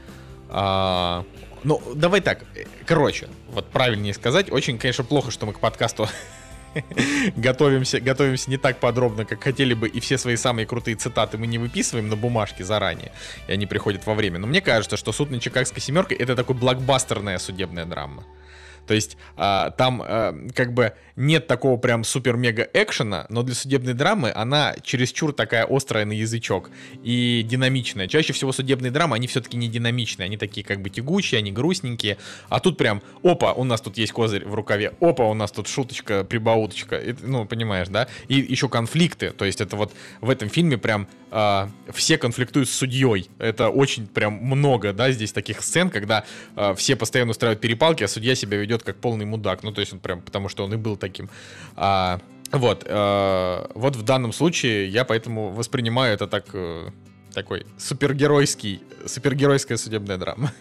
а, ну давай так, э, короче, вот правильнее сказать, очень, конечно, плохо, что мы к подкасту готовимся, готовимся не так подробно, как хотели бы, и все свои самые крутые цитаты мы не выписываем на бумажке заранее, и они приходят во время. Но мне кажется, что суд над Чикагской семеркой это такой блокбастерная судебная драма. То есть а, там а, как бы нет такого прям супер-мега экшена, но для судебной драмы она чересчур такая острая на язычок и динамичная. Чаще всего судебные драмы, они все-таки не динамичные, они такие как бы тягучие, они грустненькие. А тут прям, опа, у нас тут есть козырь в рукаве, опа, у нас тут шуточка, прибауточка, И, ну, понимаешь, да? И еще конфликты, то есть это вот в этом фильме прям а, все конфликтуют с судьей. Это очень прям много, да, здесь таких сцен, когда а, все постоянно устраивают перепалки, а судья себя ведет как полный мудак. Ну, то есть он прям, потому что он и был таким. А, вот, э, вот в данном случае я поэтому воспринимаю это так, э, такой супергеройский, супергеройская судебная драма.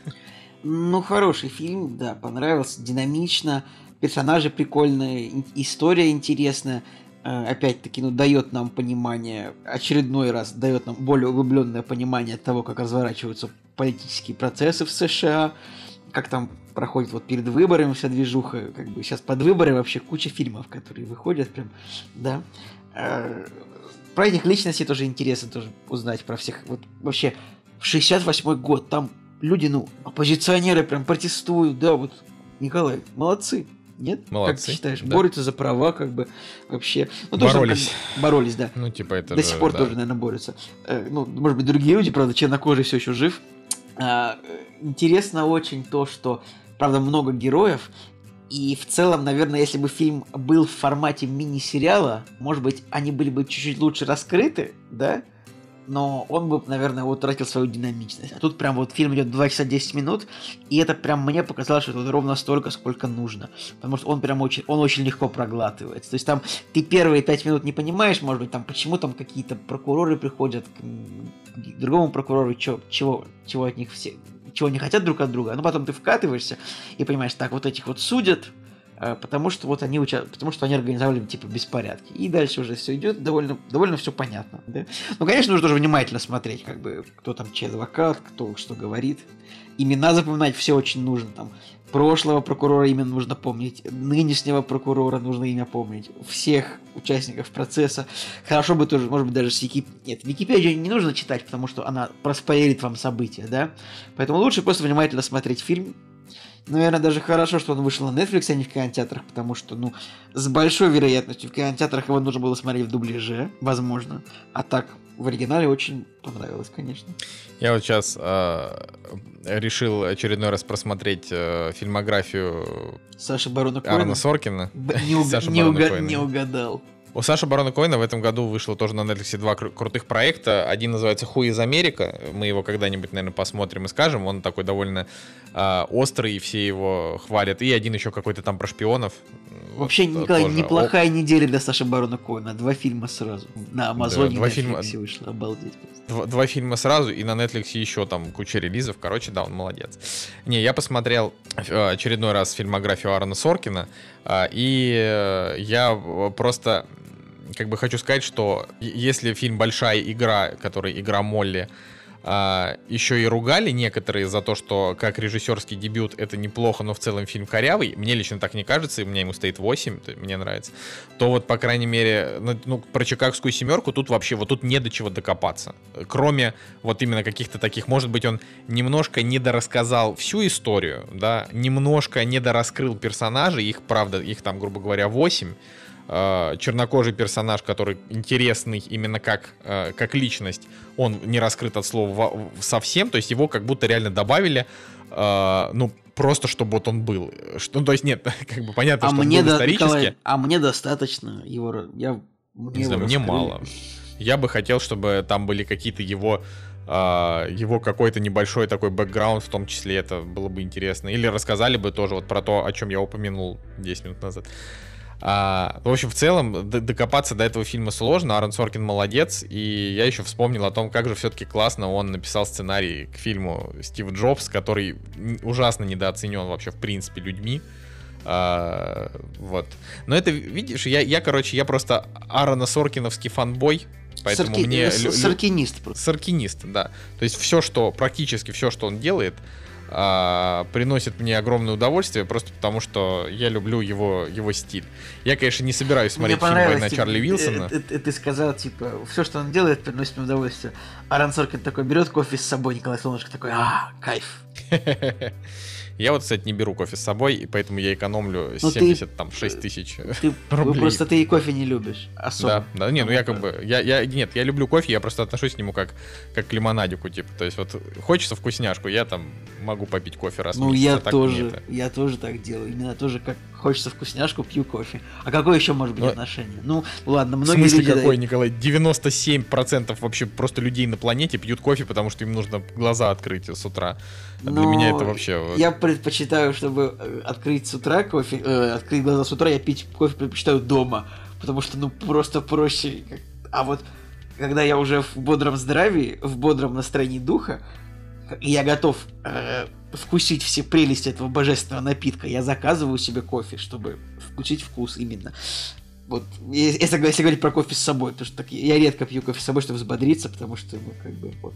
Ну, хороший фильм, да, понравился, динамично, персонажи прикольные, история интересная. Э, Опять-таки, ну, дает нам понимание, очередной раз дает нам более углубленное понимание того, как разворачиваются политические процессы в США, как там проходит вот перед выборами вся движуха, как бы сейчас под выборы вообще куча фильмов, которые выходят прям, да. Э, Про этих личностей тоже интересно тоже узнать про всех. Вот вообще, в 68 год там люди, ну, оппозиционеры прям протестуют, да, вот, Николай, молодцы. Нет? Как Молодцы, ты считаешь? да. Борются за права, как бы, вообще. Ну, то, что как Боролись. бы боролись, да. Ну, типа это До же, сих пор да. тоже, наверное, борются. Э, ну, может быть, другие люди, правда, чернокожий все еще жив. А, э, интересно очень то, что, правда, много героев. И в целом, наверное, если бы фильм был в формате мини-сериала, может быть, они были бы чуть-чуть лучше раскрыты, да? Но он бы, наверное, утратил свою динамичность. А тут прям вот фильм идет 2 часа 10 минут, и это прям мне показалось, что это ровно столько, сколько нужно. Потому что он прям очень, он очень легко проглатывается. То есть там ты первые 5 минут не понимаешь, может быть, там почему там какие-то прокуроры приходят к, к другому прокурору, чё- чего, чего от них все, чего они хотят друг от друга. Но потом ты вкатываешься и понимаешь, так, вот этих вот судят, потому что вот они уча... потому что они организовали типа беспорядки. И дальше уже все идет, довольно, довольно все понятно. Да? Ну, конечно, нужно тоже внимательно смотреть, как бы, кто там чей адвокат, кто что говорит. Имена запоминать все очень нужно. Там прошлого прокурора имя нужно помнить, нынешнего прокурора нужно имя помнить, всех участников процесса. Хорошо бы тоже, может быть, даже с Вики... Нет, Википедию не нужно читать, потому что она проспойлерит вам события, да? Поэтому лучше просто внимательно смотреть фильм. Наверное, даже хорошо, что он вышел на Netflix, а не в кинотеатрах, потому что, ну, с большой вероятностью в кинотеатрах его нужно было смотреть в дубляже, возможно. А так, в оригинале очень понравилось, конечно. Я вот сейчас решил очередной раз просмотреть э, фильмографию Саша Барона Коэна. Арна Соркина. Б- не, Саша не уга- не угадал. У Саши Барона Коэна в этом году вышло тоже на Netflix два кру- крутых проекта. Один называется «Хуй из Америка». Мы его когда-нибудь, наверное, посмотрим и скажем. Он такой довольно а, острый, и все его хвалят. И один еще какой-то там про шпионов. Вообще, Вот, Николай, тоже. неплохая неделя для Саши Барона Коэна. Два фильма сразу. На Амазоне два и фильма. Вышло. Обалдеть. Два, два фильма сразу, и на Netflix еще там куча релизов. Короче, да, он молодец. Не, я посмотрел э, очередной раз фильмографию Аарона Соркина, а, и э, я э, просто как бы хочу сказать, что если фильм «Большая игра», который «Игра Молли», а, еще и ругали некоторые за то, что как режиссерский дебют это неплохо, но в целом фильм корявый. Мне лично так не кажется, и меня ему стоит 8, то мне нравится. То вот, по крайней мере, ну, ну, про Чикагскую семерку тут вообще, вот тут не до чего докопаться. Кроме вот именно каких-то таких, может быть, он немножко недорассказал всю историю, да, немножко недораскрыл персонажей, их, правда, их там, грубо говоря, 8, э, чернокожий персонаж, который интересный именно как, э, как личность, он не раскрыт от слова совсем, то есть его как будто реально добавили, э, ну, просто чтобы вот он был. Что, ну, то есть нет, как бы понятно, А что он мне, был до- исторически. Николай, а мне достаточно его... Я, мне, Не знаю, мне раскрыли. мало. Я бы хотел, чтобы там были какие-то его а, его какой-то небольшой такой бэкграунд, в том числе это было бы интересно. Или рассказали бы тоже вот про то, о чем я упомянул 10 минут назад. А, в общем, в целом, докопаться до этого фильма сложно. Аарон Соркин молодец. И я еще вспомнил о том, как же все-таки классно он написал сценарий к фильму Стив Джобс, который ужасно недооценен вообще, в принципе, людьми. А, вот. Но это, видишь, я, я, короче, я просто Аарона Соркиновский фанбой. Поэтому Сарки... мне... Саркинист просто. Саркинист, да. То есть все, что, практически все, что он делает, а, приносит мне огромное удовольствие, просто потому что я люблю его, его стиль. Я, конечно, не собираюсь смотреть фильм на типа, Чарли Вилсона. Ты, ты, ты сказал, типа, все, что он делает, приносит мне удовольствие. Аран Соркин такой берет кофе с собой, Николай Солнышко такой, а, кайф. Я вот, кстати, не беру кофе с собой, и поэтому я экономлю ну, 70, ты, там, 6 тысяч ты, рублей. Просто ты и кофе не любишь особо. Да, да, не, ну я как бы, я, я, нет, я люблю кофе, я просто отношусь к нему как, как к лимонадику, типа, то есть вот хочется вкусняшку, я там могу попить кофе раз Ну, я а тоже, я тоже так делаю, именно тоже как хочется вкусняшку, пью кофе. А какое еще может быть Но... Ну, отношение? Ну, ладно, многие В смысле люди... какой, Николай? 97% вообще просто людей на планете пьют кофе, потому что им нужно глаза открыть с утра. А для меня это вообще... Я предпочитаю, чтобы э, открыть с утра кофе, э, открыть глаза с утра, я пить кофе предпочитаю дома, потому что, ну, просто проще. А вот когда я уже в бодром здравии, в бодром настроении духа, я готов э, вкусить все прелести этого божественного напитка, я заказываю себе кофе, чтобы вкусить вкус именно. Вот, если, если говорить про кофе с собой, потому что так, я редко пью кофе с собой, чтобы взбодриться, потому что, ну, как бы, вот.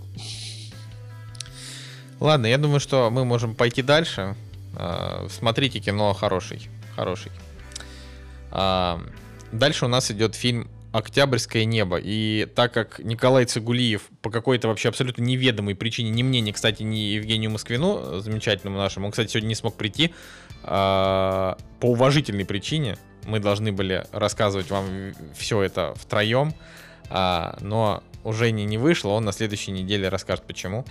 Ладно, я думаю, что мы можем пойти дальше. А, смотрите кино хороший. Хороший. А, дальше у нас идет фильм «Октябрьское небо». И так как Николай Цигулиев по какой-то вообще абсолютно неведомой причине, не мне, ни, кстати, не Евгению Москвину, замечательному нашему, он, кстати, сегодня не смог прийти, а, по уважительной причине мы должны были рассказывать вам все это втроем, но уже не, не вышло, он на следующей неделе расскажет почему.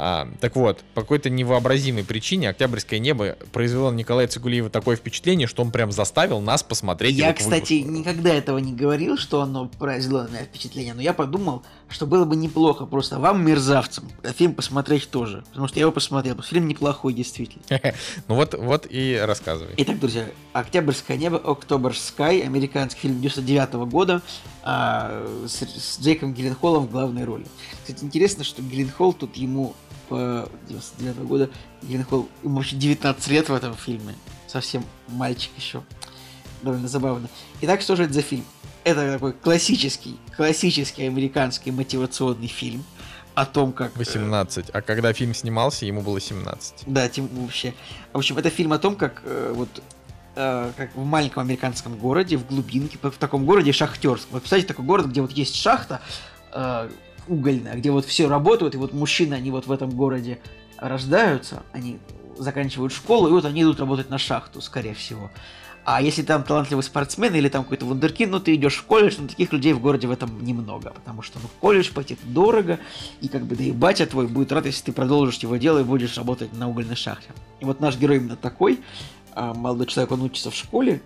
А, так вот, по какой-то невообразимой причине «Октябрьское небо» произвело на Николая Цигулиева такое впечатление, что он прям заставил нас посмотреть Я, кстати, никогда этого не говорил, что оно произвело на меня впечатление, но я подумал, что было бы неплохо просто вам, мерзавцам, фильм посмотреть тоже. Потому что я его посмотрел. Фильм неплохой, действительно. Ну вот, вот и рассказывай. Итак, друзья, «Октябрьское небо», «October Sky», американский фильм 99 года а, с, с Джейком Гилленхолом в главной роли. Кстати, интересно, что Гилленхол тут ему по 99 года, Гилленхол, ему вообще 19 лет в этом фильме. Совсем мальчик еще. Довольно забавно. Итак, что же это за фильм? Это такой классический, классический американский мотивационный фильм о том, как... 18. Э, а когда фильм снимался, ему было 17. Да, тем вообще. В общем, это фильм о том, как э, вот э, как в маленьком американском городе, в глубинке, в таком городе шахтерском. Вот представьте такой город, где вот есть шахта угольная, где вот все работают, и вот мужчины, они вот в этом городе рождаются, они заканчивают школу, и вот они идут работать на шахту, скорее всего. А если там талантливый спортсмен или там какой-то вундеркин, ну ты идешь в колледж, но таких людей в городе в этом немного, потому что ну, в колледж пойти это дорого, и как бы да и батя твой будет рад, если ты продолжишь его дело и будешь работать на угольной шахте. И вот наш герой именно такой, а, молодой человек, он учится в школе,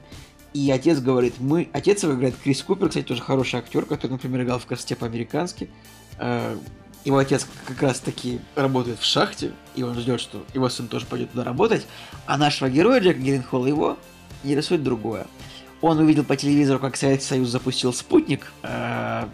и отец говорит, мы... Отец его играет Крис Купер, кстати, тоже хороший актер, который, например, играл в «Красоте по-американски». А, его отец как раз таки работает в шахте, и он ждет, что его сын тоже пойдет туда работать. А нашего героя Джека Гилленхолла его интересует другое. Он увидел по телевизору, как Советский Союз запустил спутник э,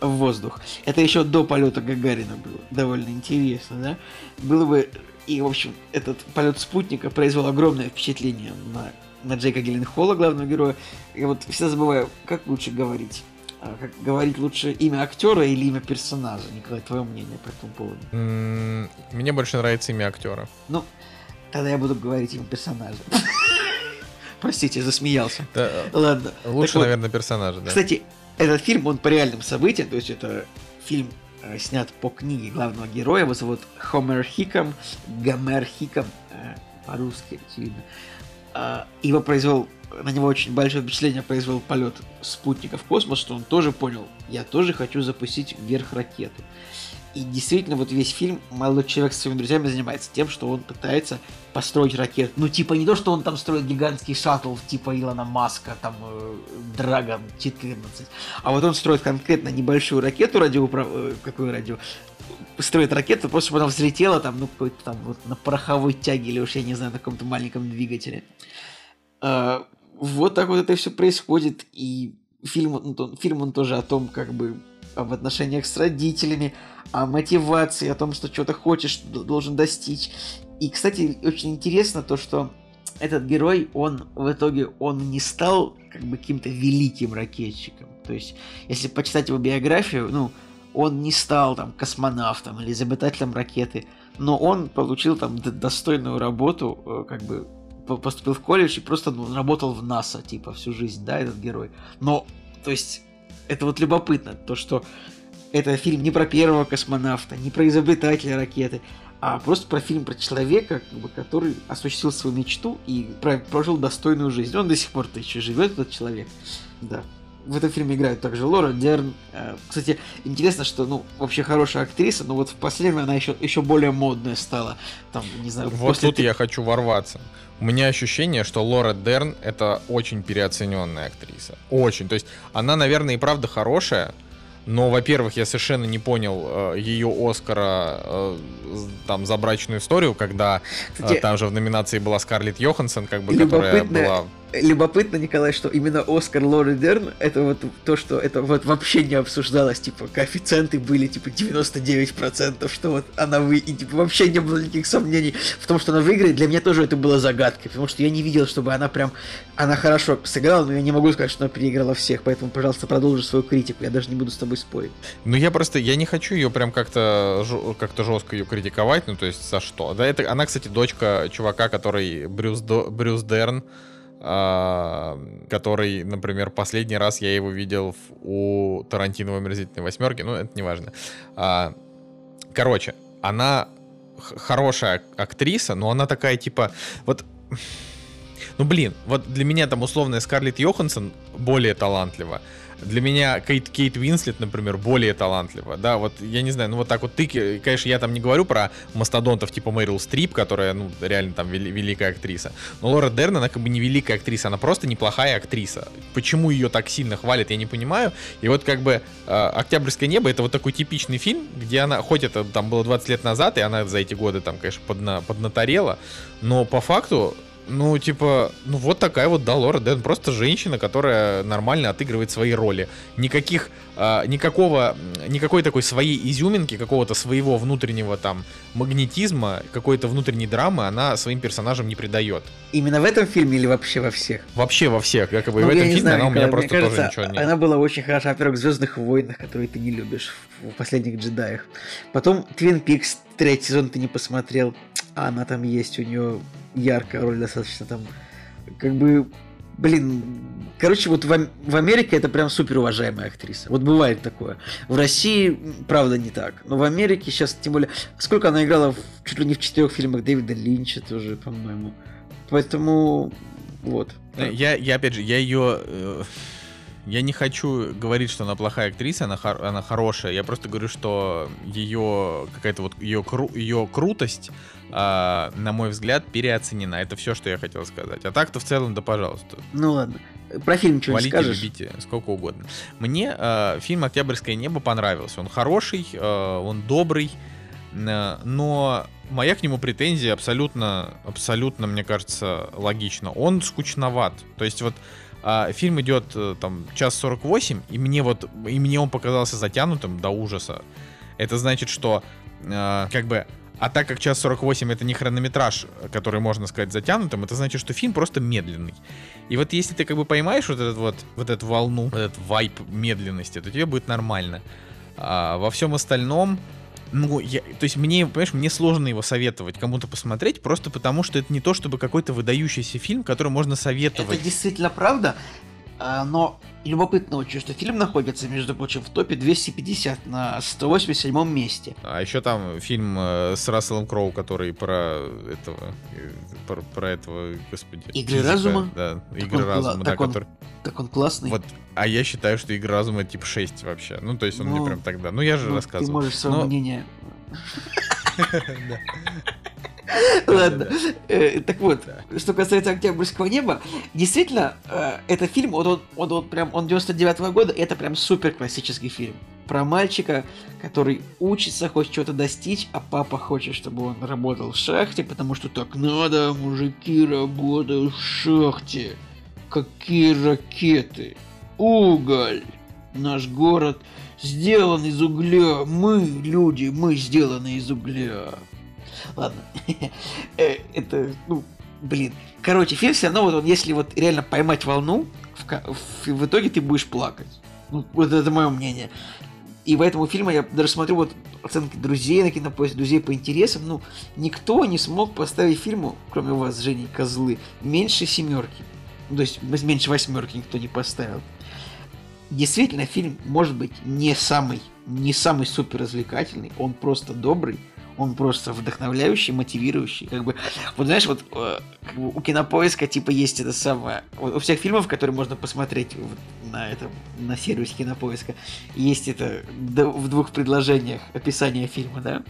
в воздух. Это еще до полета Гагарина было. Довольно интересно, да? Было бы... И, в общем, этот полет спутника произвел огромное впечатление на, на Джейка Гилленхолла, главного героя. Я вот всегда забываю, как лучше говорить. А, как говорить лучше имя актера или имя персонажа? Николай, твое мнение по этому поводу? Мне больше нравится имя актера. Ну, тогда я буду говорить имя персонажа. Простите, засмеялся. Да, Ладно. Лучше, так наверное, вот, персонажа, да. Кстати, этот фильм, он по реальным событиям, то есть это фильм э, снят по книге главного героя, его зовут Хомер Хиком, Гомер Хиком, э, по-русски, очевидно. Э, его произвел, на него очень большое впечатление произвел полет спутника в космос, что он тоже понял, я тоже хочу запустить вверх ракету. И действительно, вот весь фильм молодой человек со своими друзьями занимается тем, что он пытается построить ракету. Ну, типа, не то, что он там строит гигантский шаттл, типа Илона Маска, там, э, Dragon 14, а вот он строит конкретно небольшую ракету радиоуправ... Э, какую радио? Строит ракету, просто чтобы она взлетела там, ну, какой-то там вот на пороховой тяге или уж, я не знаю, на каком-то маленьком двигателе. А, вот так вот это все происходит, и фильм, он, фильм он тоже о том, как бы, в отношениях с родителями, о мотивации, о том, что что-то хочешь, должен достичь. И, кстати, очень интересно то, что этот герой, он в итоге, он не стал как бы каким-то великим ракетчиком. То есть, если почитать его биографию, ну, он не стал там космонавтом или изобретателем ракеты, но он получил там достойную работу, э, как бы поступил в колледж и просто ну, работал в НАСА, типа, всю жизнь, да, этот герой. Но, то есть, это вот любопытно, то, что это фильм не про первого космонавта, не про изобретателя ракеты, а просто про фильм про человека, как бы, который осуществил свою мечту и прожил достойную жизнь. Он до сих пор-то еще живет, этот человек. Да. В этом фильме играют также Лора Дерн. Э, кстати, интересно, что, ну, вообще хорошая актриса, но вот в последнее время она еще, еще более модная стала. Там, не знаю, вот тут ты... я хочу ворваться. У меня ощущение, что Лора Дерн это очень переоцененная актриса. Очень. То есть она, наверное, и правда хорошая, но, во-первых, я совершенно не понял э, ее Оскара э, там за брачную историю, когда э, там же в номинации была Скарлетт Йоханссон, как бы, которая была любопытно, Николай, что именно Оскар Лори Дерн, это вот то, что это вот вообще не обсуждалось, типа, коэффициенты были, типа, 99%, что вот она вы... И, типа, вообще не было никаких сомнений в том, что она выиграет. Для меня тоже это было загадкой, потому что я не видел, чтобы она прям... Она хорошо сыграла, но я не могу сказать, что она переиграла всех, поэтому, пожалуйста, продолжи свою критику, я даже не буду с тобой спорить. Ну, я просто, я не хочу ее прям как-то как-то жестко ее критиковать, ну, то есть, за что? Да, это, она, кстати, дочка чувака, который Брюс, До, Брюс Дерн, который, например, последний раз я его видел у Тарантино в «Омерзительной восьмерке», ну, это не важно. А, короче, она хорошая актриса, но она такая, типа, вот... Ну, блин, вот для меня там условная Скарлетт Йоханссон более талантлива для меня Кейт, Кейт Уинслет, например, более талантлива. Да, вот я не знаю, ну вот так вот ты, конечно, я там не говорю про мастодонтов типа Мэрил Стрип, которая, ну, реально там вели, великая актриса. Но Лора Дерн, она как бы не великая актриса, она просто неплохая актриса. Почему ее так сильно хвалят, я не понимаю. И вот как бы э, «Октябрьское небо» — это вот такой типичный фильм, где она, хоть это там было 20 лет назад, и она за эти годы там, конечно, подна, поднаторела, но по факту ну, типа, ну вот такая вот Долора Дэн, просто женщина, которая нормально отыгрывает свои роли. Никаких, э, никакого, никакой такой своей изюминки, какого-то своего внутреннего там магнетизма, какой-то внутренней драмы она своим персонажам не придает. Именно в этом фильме или вообще во всех? Вообще во всех, якобы. Ну, в этом фильме знаю, она у меня просто кажется, тоже ничего не... Она была очень хороша, во-первых, в Звездных войнах, которые ты не любишь, в последних джедаях. Потом Твин Пикс, третий сезон ты не посмотрел, она там есть, у нее яркая роль достаточно там, как бы, блин, короче, вот в, в Америке это прям супер уважаемая актриса. Вот бывает такое. В России, правда, не так. Но в Америке сейчас, тем более, сколько она играла в, чуть ли не в четырех фильмах Дэвида Линча тоже, по-моему. Поэтому, вот. Я, я опять же, я ее... Э, я не хочу говорить, что она плохая актриса, она, хор- она хорошая. Я просто говорю, что ее какая-то вот ее, кру- ее крутость э, на мой взгляд, переоценена. Это все, что я хотел сказать. А так-то в целом, да пожалуйста. Ну ладно. Про фильм что Валите, скажешь? любите, сколько угодно. Мне э, фильм «Октябрьское небо» понравился. Он хороший, э, он добрый, э, но моя к нему претензия абсолютно, абсолютно, мне кажется, логична. Он скучноват. То есть вот а, фильм идет э, там час 48, и мне вот, и мне он показался затянутым до ужаса. Это значит, что э, как бы а так как час 48 это не хронометраж, который можно сказать затянутым, это значит, что фильм просто медленный. И вот если ты как бы поймаешь вот, этот вот, вот эту волну, вот этот вайп медленности, то тебе будет нормально. А во всем остальном, ну, я, то есть мне, понимаешь, мне сложно его советовать кому-то посмотреть, просто потому что это не то, чтобы какой-то выдающийся фильм, который можно советовать. Это действительно правда. А, но любопытно очень, что фильм находится, между прочим, в топе 250 на 187 месте. А еще там фильм э, с Расселом Кроу, который про этого, э, про, про этого, господи. Игры физика, разума? Да, Так игры он разума, да, так он который. Так он классный. Вот, а я считаю, что игры разума типа 6 вообще. Ну, то есть он Ну, мне прям тогда. Ну, я же Ну, Ты рассказывал. можешь свое Но- мнение. Ладно. Э, Так вот, что касается Октябрьского неба, действительно, э, этот фильм, вот он, он, он прям, он 99 года, это прям супер классический фильм. Про мальчика, который учится, хочет чего-то достичь, а папа хочет, чтобы он работал в шахте, потому что так надо, мужики работают в шахте. Какие ракеты? Уголь. Наш город сделан из угля. Мы, люди, мы сделаны из угля. Ладно. Э, Это, ну, блин. Короче, фильм все равно, вот он, если вот реально поймать волну, в, в- итоге ты будешь плакать. Ну, вот это мое мнение. И в этому фильме я даже смотрю вот оценки друзей на кинопоиске, друзей по интересам. Ну, никто не смог поставить фильму, кроме вас, Жени, козлы, меньше семерки. Ну, то есть меньше восьмерки никто не поставил. Действительно, фильм может быть не самый, не самый супер развлекательный, он просто добрый, он просто вдохновляющий, мотивирующий. Как бы, вот знаешь, вот э, как бы у кинопоиска типа есть это самое. у всех фильмов, которые можно посмотреть вот на этом, на сервисе кинопоиска, есть это в двух предложениях описание фильма, да?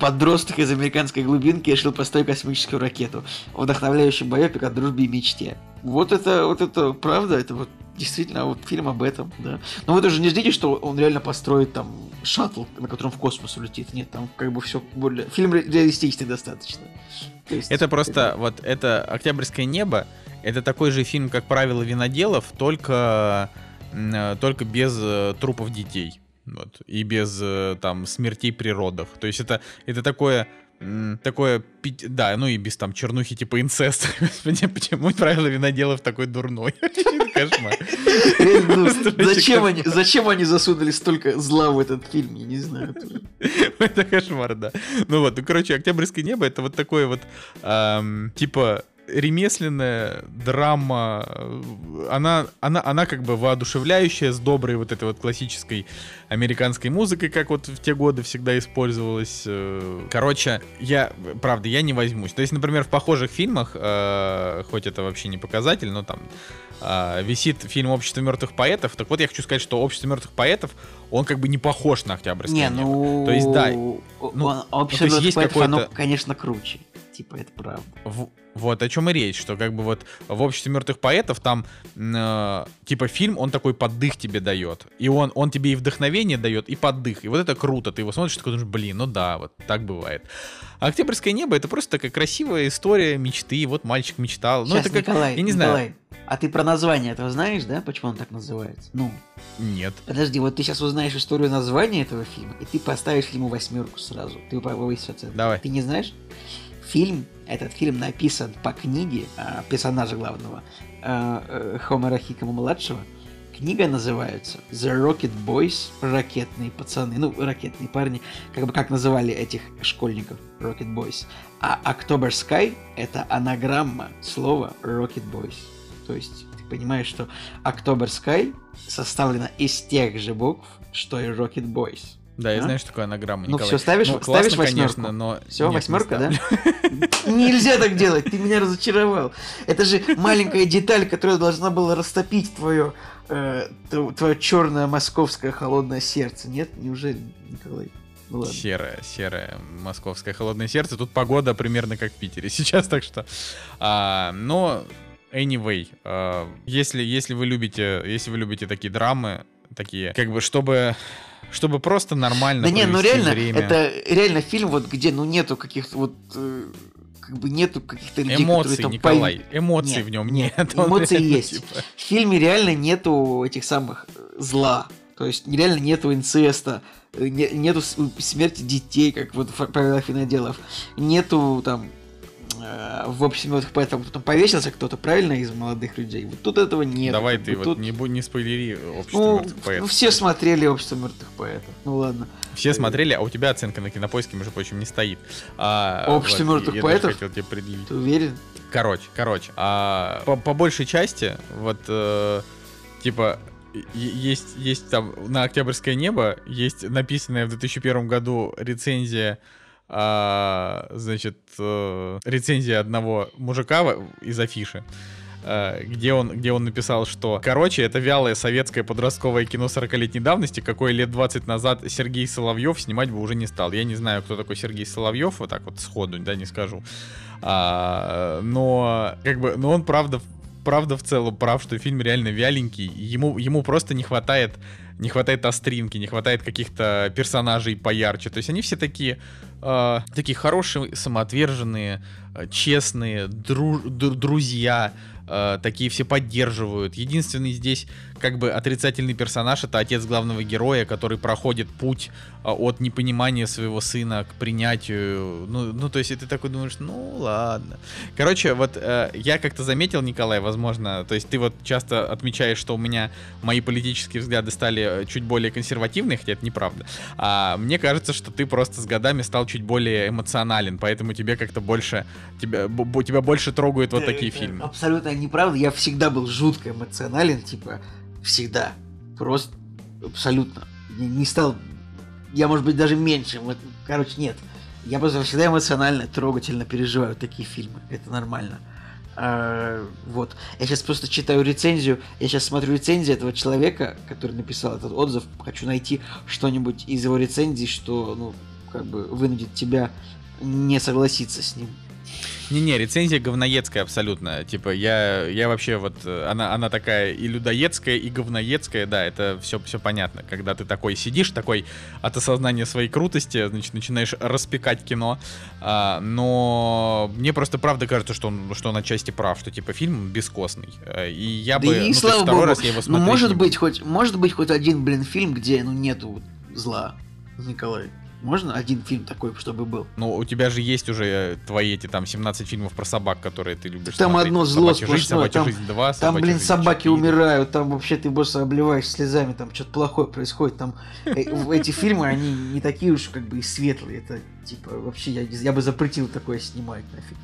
Подросток из американской глубинки решил построить космическую ракету. Вдохновляющий боепик о дружбе и мечте. Вот это, вот это правда, это вот действительно вот фильм об этом, да. Но вы тоже не ждите, что он реально построит там шаттл, на котором в космос улетит. Нет, там как бы все более... Фильм ре- реалистичный достаточно. То есть, Это просто, вот это «Октябрьское небо», это такой же фильм, как «Правила виноделов», только, э, только без э, трупов детей. Вот, и без э, там смертей при родах. То есть это, это такое, такое, да, ну и без там чернухи типа инцеста. Господи, почему правила виноделов такой дурной? Кошмар. Ну, зачем, они, зачем они засунули столько зла в этот фильм, я не знаю. Это кошмар, да. Ну вот, ну, короче, «Октябрьское небо» — это вот такое вот, типа, ремесленная драма, она, она, она как бы воодушевляющая, с доброй вот этой вот классической американской музыкой, как вот в те годы всегда использовалась. э. Короче, я, правда, я не возьмусь. То есть, например, в похожих фильмах, э, хоть это вообще не показатель, но там э, висит фильм «Общество мертвых поэтов», так вот я хочу сказать, что «Общество мертвых поэтов», он как бы не похож на «Октябрьское Не, небо». ну... То есть, да, он- ну, общество то есть есть мертвых поэтов, оно, конечно, круче. Типа, это правда. В- вот о чем и речь, что как бы вот в обществе мертвых поэтов там э, типа фильм, он такой поддых тебе дает. И он, он тебе и вдохновение дает, и поддых. И вот это круто. Ты его смотришь, такой думаешь, блин, ну да, вот так бывает. А Октябрьское небо это просто такая красивая история мечты. Вот мальчик мечтал. Ну, Сейчас, это как. Николай, я не знаю. Николай, а ты про название этого знаешь, да? Почему он так называется? Ну, Нет. подожди, вот ты сейчас узнаешь историю названия этого фильма, и ты поставишь ему восьмерку сразу. Ты повысишь оценку. Давай. Ты не знаешь? Фильм, этот фильм написан по книге а, персонажа главного а, э, Хомера Хикама-младшего. Книга называется The Rocket Boys, ракетные пацаны, ну, ракетные парни, как бы как называли этих школьников, Rocket Boys. А October Sky — это анаграмма слова Rocket Boys. То есть ты понимаешь, что October Sky составлена из тех же букв, что и Rocket Boys. Да, я А? знаю, что такое анаграмма, Ну Николай. всё, ставишь- Ну, ставишь классно, восьмерку? конечно, но... Все, нет, не восьмерка, да? ставлю. Нельзя так делать, ты меня разочаровал. Это же маленькая деталь, которая должна была растопить твое, твое черное московское холодное сердце. Нет, неужели, Николай? Ну ладно. Серое, серое московское холодное сердце. Тут погода примерно как в Питере сейчас, так что. А, но anyway, а, если если вы любите, если вы любите такие драмы, такие, как бы чтобы чтобы просто нормально Да не, ну реально, время. это реально фильм, вот где ну нету каких-то вот э, как бы нету каких-то людей, которые эмоций, там Николай, пойм- эмоций Нет, в нем нет, эмоции реально, есть. типа, В фильме реально нету этих самых э, зла. То есть реально нету инцеста, э, не- нету смерти детей, как вот в правилах виноделов. Нету там в общем вот поэтому там повесился кто-то, правильно, из молодых людей. Вот тут этого нет. Давай ты бы вот тут- не, не спойлери общество Ну, мертвых ну, поэтов. все смотрели общество мертвых поэтов. Ну ладно. Все смотрели, а у тебя оценка на кинопоиске, между прочим, не стоит. А, Общество вот, мертвых я поэтов? хотел тебе предъявить. Ты уверен? Короче, короче, а, по, по большей части, вот э, Типа, есть, есть там на Октябрьское небо, есть написанная в 2001 году рецензия а, значит, э, рецензия одного мужика из афиши, э, где он, где он написал, что, короче, это вялое советское подростковое кино 40-летней давности, какое лет 20 назад Сергей Соловьев снимать бы уже не стал. Я не знаю, кто такой Сергей Соловьев, вот так вот сходу, да, не скажу. А, но, как бы, но он, правда, правда в целом прав, что фильм реально вяленький. Ему, ему просто не хватает, не хватает остринки, не хватает каких-то персонажей поярче. То есть они все такие, э, такие хорошие, самоотверженные, э, честные, дру, друзья, э, такие все поддерживают. Единственный здесь как бы отрицательный персонаж это отец главного героя, который проходит путь э, от непонимания своего сына к принятию. Ну, ну то есть ты такой думаешь, ну ладно. Короче, вот э, я как-то заметил, Николай, возможно, то есть ты вот часто отмечаешь, что у меня мои политические взгляды стали э, чуть более консервативные, хотя это неправда. А мне кажется, что ты просто с годами стал чуть более эмоционален, поэтому тебе как-то больше тебя, тебя больше трогают вот такие фильмы. Абсолютно неправда. Я всегда был жутко эмоционален, типа всегда. Просто абсолютно. Не, стал. Я, может быть, даже меньше. Короче, нет. Я просто всегда эмоционально, трогательно переживаю такие фильмы. Это нормально. А, вот. Я сейчас просто читаю рецензию. Я сейчас смотрю рецензию этого человека, который написал этот отзыв. Хочу найти что-нибудь из его рецензии, что, ну, как бы вынудит тебя не согласиться с ним. Не-не, рецензия говноедская абсолютно. Типа, я, я вообще вот, э, она, она такая и людоедская, и говноедская, да, это все, все понятно. Когда ты такой сидишь, такой от осознания своей крутости, значит, начинаешь распекать кино. А, но мне просто правда кажется, что он, что он отчасти прав, что типа фильм бескостный. Э, и я да бы, и, ну, слава второй богу, раз я его смотрю. Ну, может быть, хоть, может быть, хоть один, блин, фильм, где, ну, нету зла, Николай. Можно один фильм такой, чтобы был? Ну, у тебя же есть уже твои эти там 17 фильмов про собак, которые ты любишь Там смотреть. одно зло сплошное. Жизнь, собачья там, жизнь 2, Там, блин, жизнь собаки 4. умирают, там вообще ты просто обливаешь слезами, там что-то плохое происходит. Там э, эти фильмы, они не такие уж как бы и светлые. Это типа вообще я, я бы запретил такое снимать нафиг.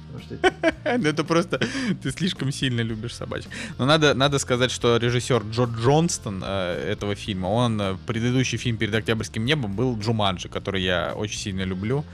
Ну это просто ты слишком сильно любишь собачек. Но надо, надо сказать, что режиссер Джо Джонстон э, этого фильма, он э, предыдущий фильм перед Октябрьским небом был Джуманджи, который я очень сильно люблю.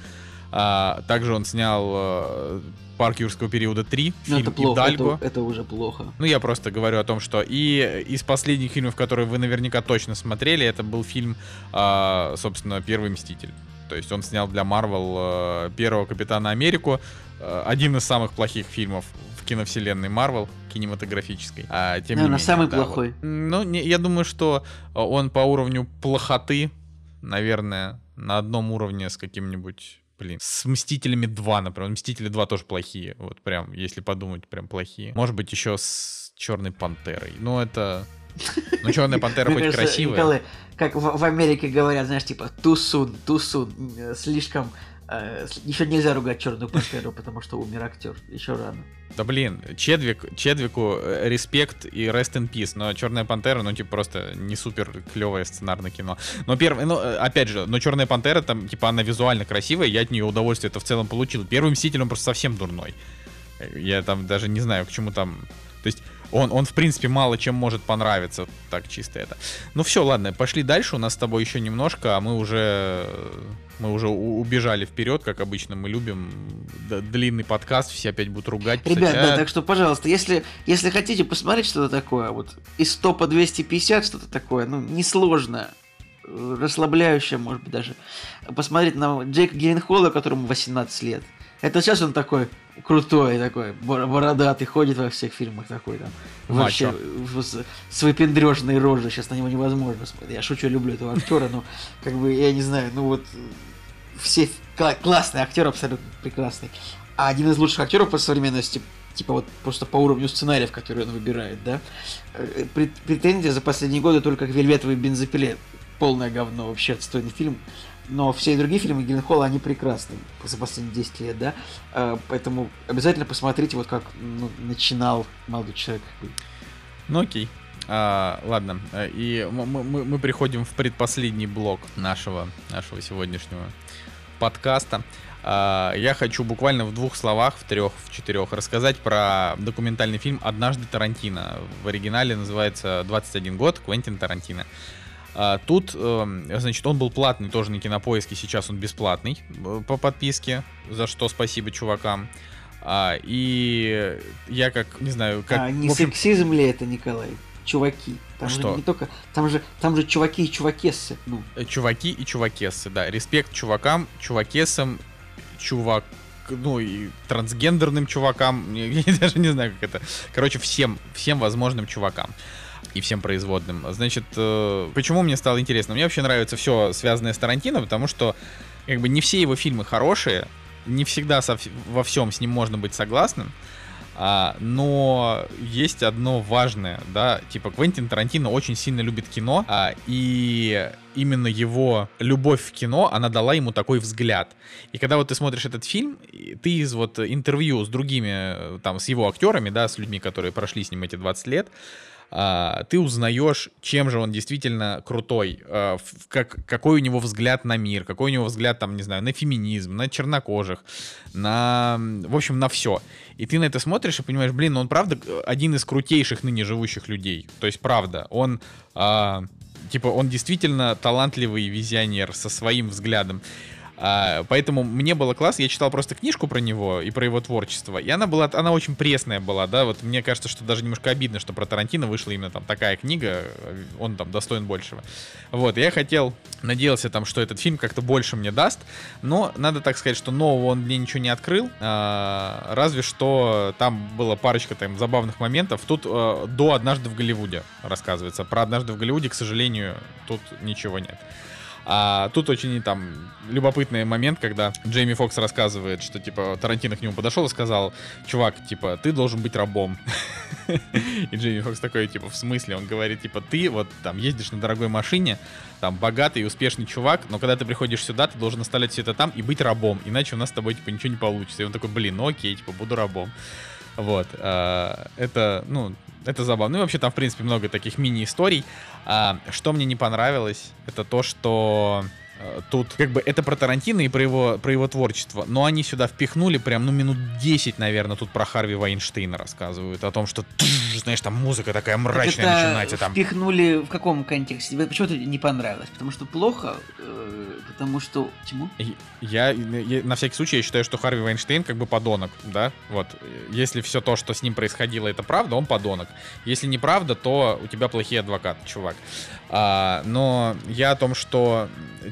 А, также он снял э, Парк юрского периода 3, фильм это плохо, Идальго. Это, это уже плохо. Ну, я просто говорю о том, что и из последних фильмов, которые вы наверняка точно смотрели, это был фильм, э, собственно, Первый Мститель. То есть он снял для Марвел э, первого Капитана Америку, э, один из самых плохих фильмов в киновселенной Марвел кинематографической. А тем Наверное, не менее, самый да, плохой. Вот. Ну, не, я думаю, что он по уровню плохоты, наверное, на одном уровне с каким-нибудь Блин, с Мстителями 2, например. Мстители 2 тоже плохие. Вот прям, если подумать, прям плохие. Может быть, еще с Черной Пантерой. Но это... Ну, Черная Пантера хоть красивая. Как в Америке говорят, знаешь, типа, soon, too soon. Слишком Э, Еще нельзя ругать Черную Пантеру, потому что умер актер. Еще рано. Да блин, Чедвик, Чедвику э, респект и rest in peace, но Черная Пантера, ну, типа, просто не супер клевое сценарное кино. Но первое, ну, э, опять же, но Черная Пантера, там, типа, она визуально красивая, я от нее удовольствие это в целом получил. Первый Мститель, он просто совсем дурной. Я там даже не знаю, к чему там... То есть, он, он, в принципе, мало чем может понравиться. Так чисто это. Ну все, ладно, пошли дальше. У нас с тобой еще немножко, а мы уже мы уже убежали вперед, как обычно мы любим. Длинный подкаст, все опять будут ругать. Ребят, да, так что, пожалуйста, если, если хотите посмотреть что-то такое, вот из топа 250 что-то такое, ну, несложно, расслабляющее, может быть, даже, посмотреть на Джейка Геленхола, которому 18 лет. Это сейчас он такой крутой, такой бородатый, ходит во всех фильмах такой там. Вообще с, с выпендрежной рожей, сейчас на него невозможно смотреть. Я шучу, люблю этого актера, но как бы, я не знаю, ну вот все классный актер, абсолютно прекрасный. А один из лучших актеров по современности, типа вот просто по уровню сценариев, которые он выбирает, да. Э, претензия за последние годы только к Вельветовой бензопиле. Полное говно вообще, отстойный фильм но все другие фильмы Гилленхола, они прекрасны за последние 10 лет, да, а, поэтому обязательно посмотрите, вот как ну, начинал молодой человек. Ну окей. А, ладно, и мы, мы, мы приходим в предпоследний блок нашего, нашего сегодняшнего подкаста. А, я хочу буквально в двух словах, в трех, в четырех, рассказать про документальный фильм «Однажды Тарантино». В оригинале называется «21 год. Квентин Тарантино». А, тут, эм, значит, он был платный тоже на кинопоиске, сейчас он бесплатный э, по подписке, за что спасибо чувакам. А, и я как, не знаю, как... А не общем, сексизм ли это, Николай? Чуваки. Там же Что? не только. Там же, там же чуваки и чувакессы. Ну, э, чуваки и чувакессы, да. Респект чувакам, чувакессам, чувак ну и трансгендерным чувакам, я даже не знаю, как это. Короче, всем, всем возможным чувакам и всем производным. Значит, э, почему мне стало интересно? Мне вообще нравится все связанное с Тарантино, потому что как бы не все его фильмы хорошие, не всегда со, во всем с ним можно быть согласным. А, но есть одно важное, да, типа Квентин Тарантино очень сильно любит кино, а, и именно его любовь в кино, она дала ему такой взгляд. И когда вот ты смотришь этот фильм, ты из вот интервью с другими, там, с его актерами, да, с людьми, которые прошли с ним эти 20 лет, а, ты узнаешь, чем же он действительно крутой, а, как, какой у него взгляд на мир, какой у него взгляд, там, не знаю, на феминизм, на чернокожих, на, в общем, на все. И ты на это смотришь и понимаешь, блин, он правда один из крутейших ныне живущих людей. То есть, правда, он, а, типа, он действительно талантливый визионер со своим взглядом. А, поэтому мне было классно, я читал просто книжку про него и про его творчество, и она была, она очень пресная была, да, вот мне кажется, что даже немножко обидно, что про Тарантино вышла именно там такая книга, он там достоин большего. Вот, я хотел, надеялся там, что этот фильм как-то больше мне даст, но надо так сказать, что нового он мне ничего не открыл, а, разве что там было парочка там забавных моментов. Тут э, до «Однажды в Голливуде» рассказывается. Про «Однажды в Голливуде», к сожалению, тут ничего нет. А тут очень там любопытный момент, когда Джейми Фокс рассказывает, что типа Тарантино к нему подошел и сказал, чувак, типа, ты должен быть рабом. И Джейми Фокс такой, типа, в смысле? Он говорит, типа, ты вот там ездишь на дорогой машине, там богатый и успешный чувак, но когда ты приходишь сюда, ты должен оставлять все это там и быть рабом, иначе у нас с тобой, типа, ничего не получится. И он такой, блин, ну окей, типа, буду рабом. Вот. а, Это, ну, это забавно. Ну и вообще там, в принципе, много таких мини-историй. А, Что мне не понравилось, это то, что тут как бы это про Тарантино и про его, про его творчество, но они сюда впихнули прям, ну, минут 10, наверное, тут про Харви Вайнштейна рассказывают, о том, что, тш, знаешь, там музыка такая мрачная это начинается, там впихнули в каком контексте? Почему тебе не понравилось? Потому что плохо? Э, Потому что... Чему? И- Я, я- на всякий случай, я считаю, что Харви Вайнштейн как бы подонок, да, вот. Если все то, что с ним происходило, это правда, он подонок. Если неправда, то у тебя плохие адвокаты, чувак. А, но я о том, что,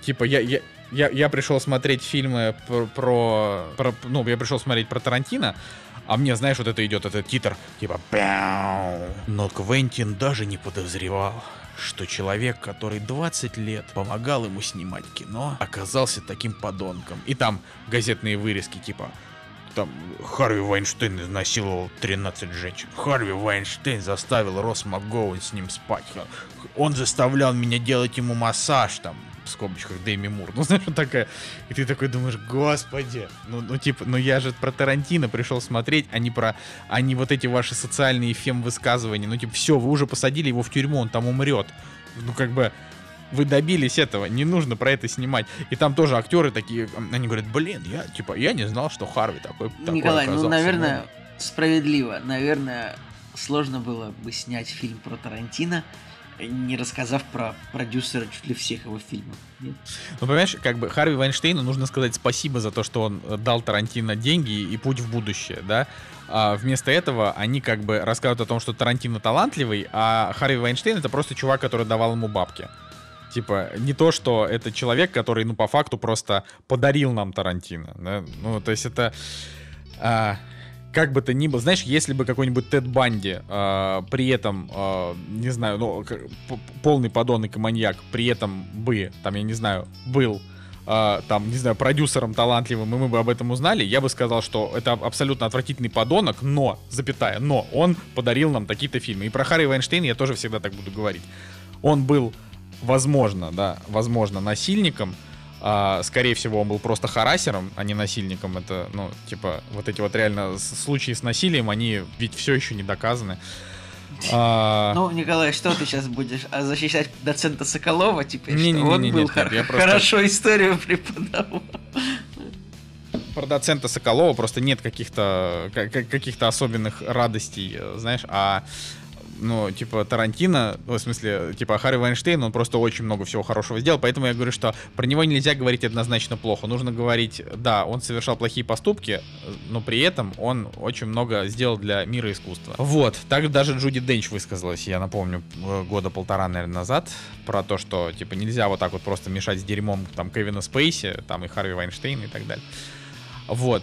типа, я, я, я, я пришел смотреть фильмы про, про, про- ну, я пришел смотреть про Тарантино, а мне, знаешь, вот это идет, этот титр, типа, «Пяу». но Квентин даже не подозревал, что человек, который 20 лет помогал ему снимать кино, оказался таким подонком. И там газетные вырезки, типа, там Харви Вайнштейн изнасиловал 13 женщин. Харви Вайнштейн заставил Росс МакГоуэн с ним спать. Он заставлял меня делать ему массаж, там, в скобочках Дэми Мур. Ну, знаешь, вот такая. И ты такой думаешь, господи. Ну, ну типа, ну я же про Тарантино пришел смотреть, а не про, а не вот эти ваши социальные фем-высказывания. Ну, типа, все, вы уже посадили его в тюрьму, он там умрет. Ну, как бы, вы добились этого, не нужно про это снимать. И там тоже актеры такие, они говорят, блин, я, типа, я не знал, что Харви такой, такой Николай, ну, оказался». наверное, справедливо. Наверное, сложно было бы снять фильм про Тарантино, не рассказав про продюсера чуть ли всех его фильмов. Нет? Ну, понимаешь, как бы Харви Вайнштейну нужно сказать спасибо за то, что он э, дал Тарантино деньги и путь в будущее, да. А вместо этого они как бы рассказывают о том, что Тарантино талантливый, а Харви Вайнштейн это просто чувак, который давал ему бабки. Типа, не то, что это человек, который, ну, по факту просто подарил нам Тарантино. да. Ну, то есть это... а, как бы то ни было, знаешь, если бы какой-нибудь Тед Банди а, при этом, а, не знаю, ну, полный подонок и маньяк, при этом бы, там, я не знаю, был а, там, не знаю, продюсером талантливым, и мы бы об этом узнали, я бы сказал, что это абсолютно отвратительный подонок, но, запятая, но он подарил нам такие-то фильмы. И про Харри Вайнштейна я тоже всегда так буду говорить. Он был, возможно, да, возможно, насильником, а, скорее всего, он был просто харасером, а не насильником. Это, ну, типа, вот эти вот реально случаи с насилием, они ведь все еще не доказаны. А, Ну, Николай, что ты сейчас будешь а, защищать доцента Соколова теперь? Не-не-не-не, что он был нет, хор- я просто- хорошо историю преподавал. про доцента Соколова просто нет каких-то каких-то особенных радостей, э, знаешь, а ну, типа, Тарантино, в смысле, типа, Харри Вайнштейн, он просто очень много всего хорошего сделал, поэтому я говорю, что про него нельзя говорить однозначно плохо. Нужно говорить, да, он совершал плохие поступки, но при этом он очень много сделал для мира искусства. Вот, так даже Джуди Денч высказалась, я напомню, э, года полтора, наверное, назад, про то, что, типа, нельзя вот так вот просто мешать с дерьмом, там, Кевина Спейси, там, и Харви Вайнштейна и так далее. Вот,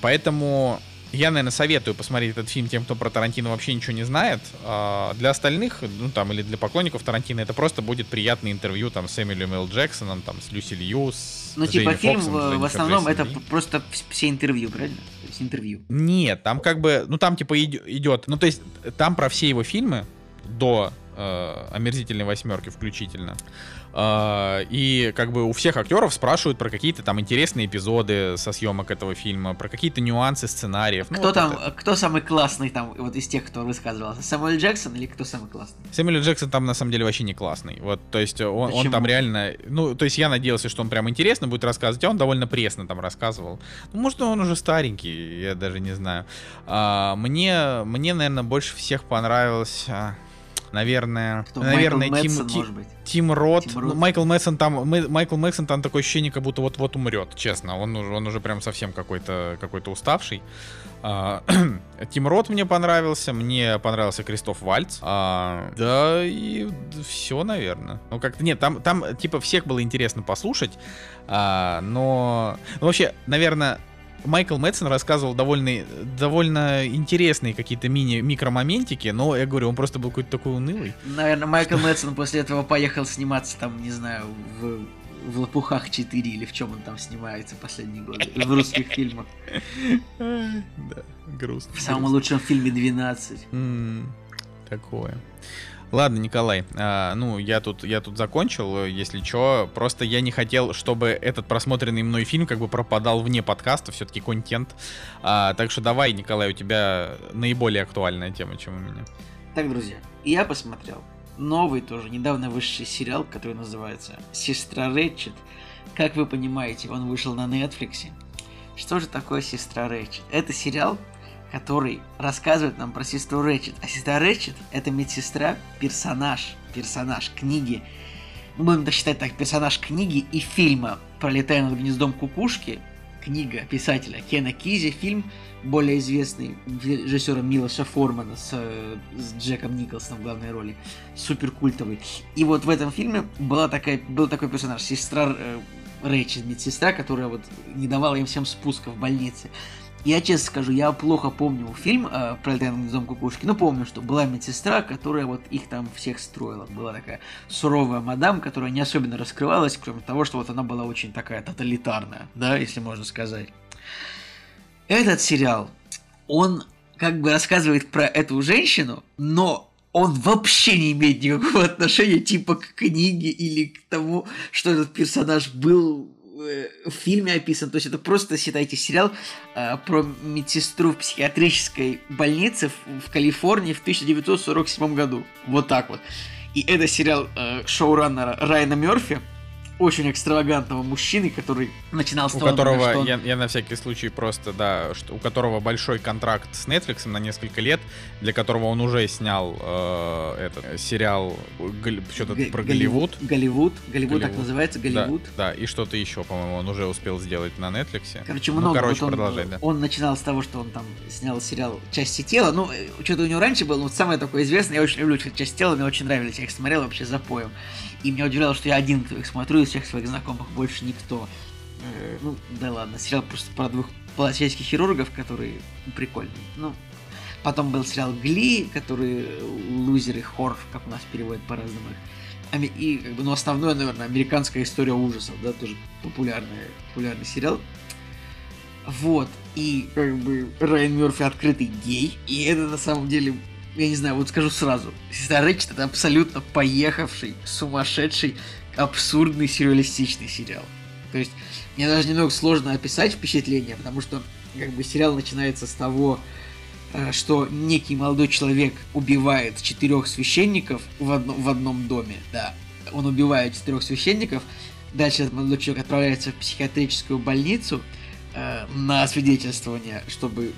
поэтому я, наверное, советую посмотреть этот фильм тем, кто про Тарантино вообще ничего не знает. А для остальных, ну там, или для поклонников Тарантино, это просто будет приятное интервью там с Эмилием Эл Джексоном, там, с Люси Лью, с Ну, типа, Джейми фильм Фоксом, в основном это Ли. просто все интервью, правильно? То есть интервью. Нет, там как бы, ну там типа идет, ну то есть там про все его фильмы до э, омерзительной восьмерки включительно. А, и как бы у всех актеров спрашивают про какие-то там интересные эпизоды со съемок этого фильма, про какие-то нюансы сценариев. Ну, кто ну, вот там, это. кто самый классный там, вот из тех, кто высказывался? Сэмюэл Джексон или кто самый классный? Сэмюэл Джексон там на самом деле вообще не классный. Вот, то есть он, он там реально, ну, то есть я надеялся, что он прям интересно будет рассказывать, а он довольно пресно там рассказывал. Ну, может, он уже старенький, я даже не знаю. А, мне, мне, наверное, больше всех понравился а, наверное, Кто? наверное, Майкл Тим, Мэтсон, Ти, Тим Рот. Тим Рот. Ну, Майкл Мэдсон там, Майкл Мэдсон там такое ощущение, как будто вот-вот умрет, честно. Он, он уже прям совсем какой-то какой-то уставший. А, Тим Рот мне понравился, мне понравился Кристоф Вальц. А, да и все, наверное. Ну как-то нет, там, там типа всех было интересно послушать, а, но ну, вообще, наверное, Майкл Мэтсон рассказывал довольно, довольно интересные какие-то мини-микромоментики, но я говорю, он просто был какой-то такой унылый. Наверное, Майкл Мэтсон после этого поехал сниматься там, не знаю, в в «Лопухах 4» или в чем он там снимается последние годы, в русских фильмах. Да, грустно. В самом лучшем фильме «12». Такое. Ладно, Николай, а, ну я тут я тут закончил, если что, просто я не хотел, чтобы этот просмотренный мной фильм как бы пропадал вне подкаста, все-таки контент. А, так что давай, Николай, у тебя наиболее актуальная тема, чем у меня. Так, друзья, я посмотрел новый тоже недавно вышедший сериал, который называется "Сестра Рэтчет". Как вы понимаете, он вышел на Netflix. Что же такое "Сестра Рэтчет"? Это сериал, который рассказывает нам про сестру Рэчет. А сестра Рэчет — это медсестра, персонаж, персонаж книги. Мы будем считать так, персонаж книги и фильма «Пролетая над гнездом кукушки», книга писателя Кена Кизи, фильм более известный режиссером Милоша Формана с, с Джеком Николсоном в главной роли, супер культовый. И вот в этом фильме была такая, был такой персонаж, сестра э, Рэйчет, медсестра, которая вот не давала им всем спуска в больнице. Я честно скажу, я плохо помню фильм э, про Летающий дом кукушки, но помню, что была медсестра, которая вот их там всех строила. Была такая суровая мадам, которая не особенно раскрывалась, кроме того, что вот она была очень такая тоталитарная, да, если можно сказать. Этот сериал, он как бы рассказывает про эту женщину, но он вообще не имеет никакого отношения типа к книге или к тому, что этот персонаж был в фильме описан. То есть это просто, считайте, сериал э, про медсестру в психиатрической больнице в, в Калифорнии в 1947 году. Вот так вот. И это сериал э, шоураннера Райана Мерфи очень экстравагантного мужчины, который начинал с у того, которого что он... я, я на всякий случай просто да, что у которого большой контракт с Netflix на несколько лет, для которого он уже снял э, этот сериал что-то Г- про Голливуд. Голливуд, Голливуд, так называется, Голливуд. Да, да, и что-то еще, по-моему, он уже успел сделать на Netflix. Короче, ну, много. Ну, короче, вот он, продолжай, да. Он начинал с того, что он там снял сериал "Части тела". Ну, э, что-то у него раньше было, но самое такое известное. Я очень люблю "Часть тела", мне очень нравились, я их смотрел вообще за поем. И меня удивляло, что я один их смотрю из всех своих знакомых, больше никто. Э, ну, да ладно, сериал просто про двух пластических хирургов, которые прикольные. Ну, потом был сериал Гли, который лузеры, хоррор, как у нас переводят по-разному. И, как бы, ну, основное, наверное, американская история ужасов, да, тоже популярный, популярный сериал. Вот, и, как бы, Райан Мерфи открытый гей, и это, на самом деле, я не знаю, вот скажу сразу, Сестра Рэчет это абсолютно поехавший, сумасшедший, абсурдный сюрреалистичный сериал. То есть мне даже немного сложно описать впечатление, потому что как бы сериал начинается с того, э, что некий молодой человек убивает четырех священников в, одно, в одном доме, да. Он убивает четырех священников, дальше этот молодой человек отправляется в психиатрическую больницу, э, на свидетельствование, чтобы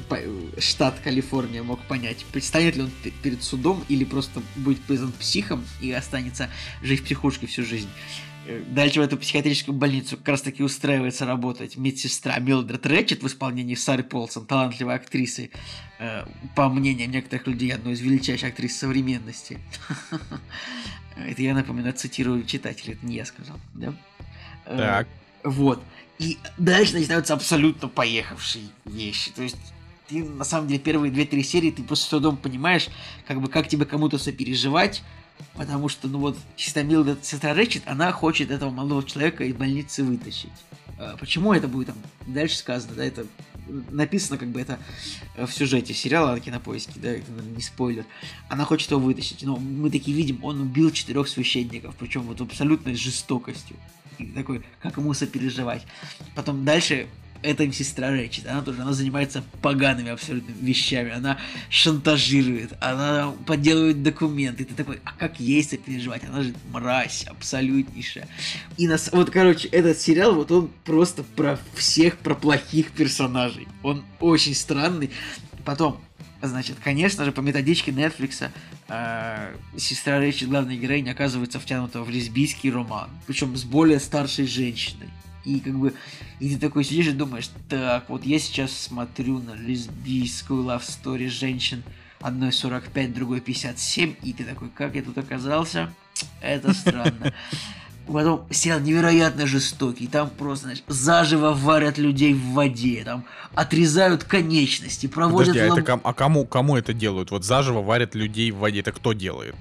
штат Калифорния мог понять, предстанет ли он пе- перед судом или просто будет признан психом и останется жить в психушке всю жизнь. Э, Дальше в эту психиатрическую больницу как раз таки устраивается работать медсестра Милдред Рэтчет в исполнении Сары Полсон, талантливой актрисы, э, по мнениям некоторых людей, одной из величайших актрис современности. Это я, напоминаю, цитирую читателей, это не я сказал, да? Э, Так. Вот. И дальше начинаются абсолютно поехавшие вещи. То есть ты, на самом деле, первые две-три серии ты просто с трудом понимаешь, как бы, как тебе кому-то сопереживать, потому что, ну вот, чисто Милдред, сестра Рэчет, она хочет этого молодого человека из больницы вытащить. А Почему это будет там дальше сказано, да, это написано, как бы это в сюжете сериала на кинопоиске, да, это наверное, не спойлер. Она хочет его вытащить, но мы такие видим, он убил четырех священников, причем вот абсолютной жестокостью. Такой, как ему сопереживать. Потом дальше это им сестра Рэчет, она тоже, она занимается погаными абсолютно вещами, она шантажирует, она подделывает документы, ты такой, а как ей сопереживать, она же мразь абсолютнейшая. И нас, вот, короче, этот сериал, вот он просто про всех, про плохих персонажей, он очень странный. Потом, Значит, конечно же, по методичке Netflix э, сестра Рэйчет, главная героиня, оказывается втянута в лесбийский роман. Причем с более старшей женщиной. И как бы, и ты такой сидишь и думаешь, так, вот я сейчас смотрю на лесбийскую love story женщин, одной 45, другой 57, и ты такой, как я тут оказался? Это странно. Потом сериал невероятно жестокий. Там просто, знаешь, заживо варят людей в воде. Там отрезают конечности, проводят... Подожди, а, лаб- это ком- а кому, кому это делают? Вот заживо варят людей в воде. Это кто делает?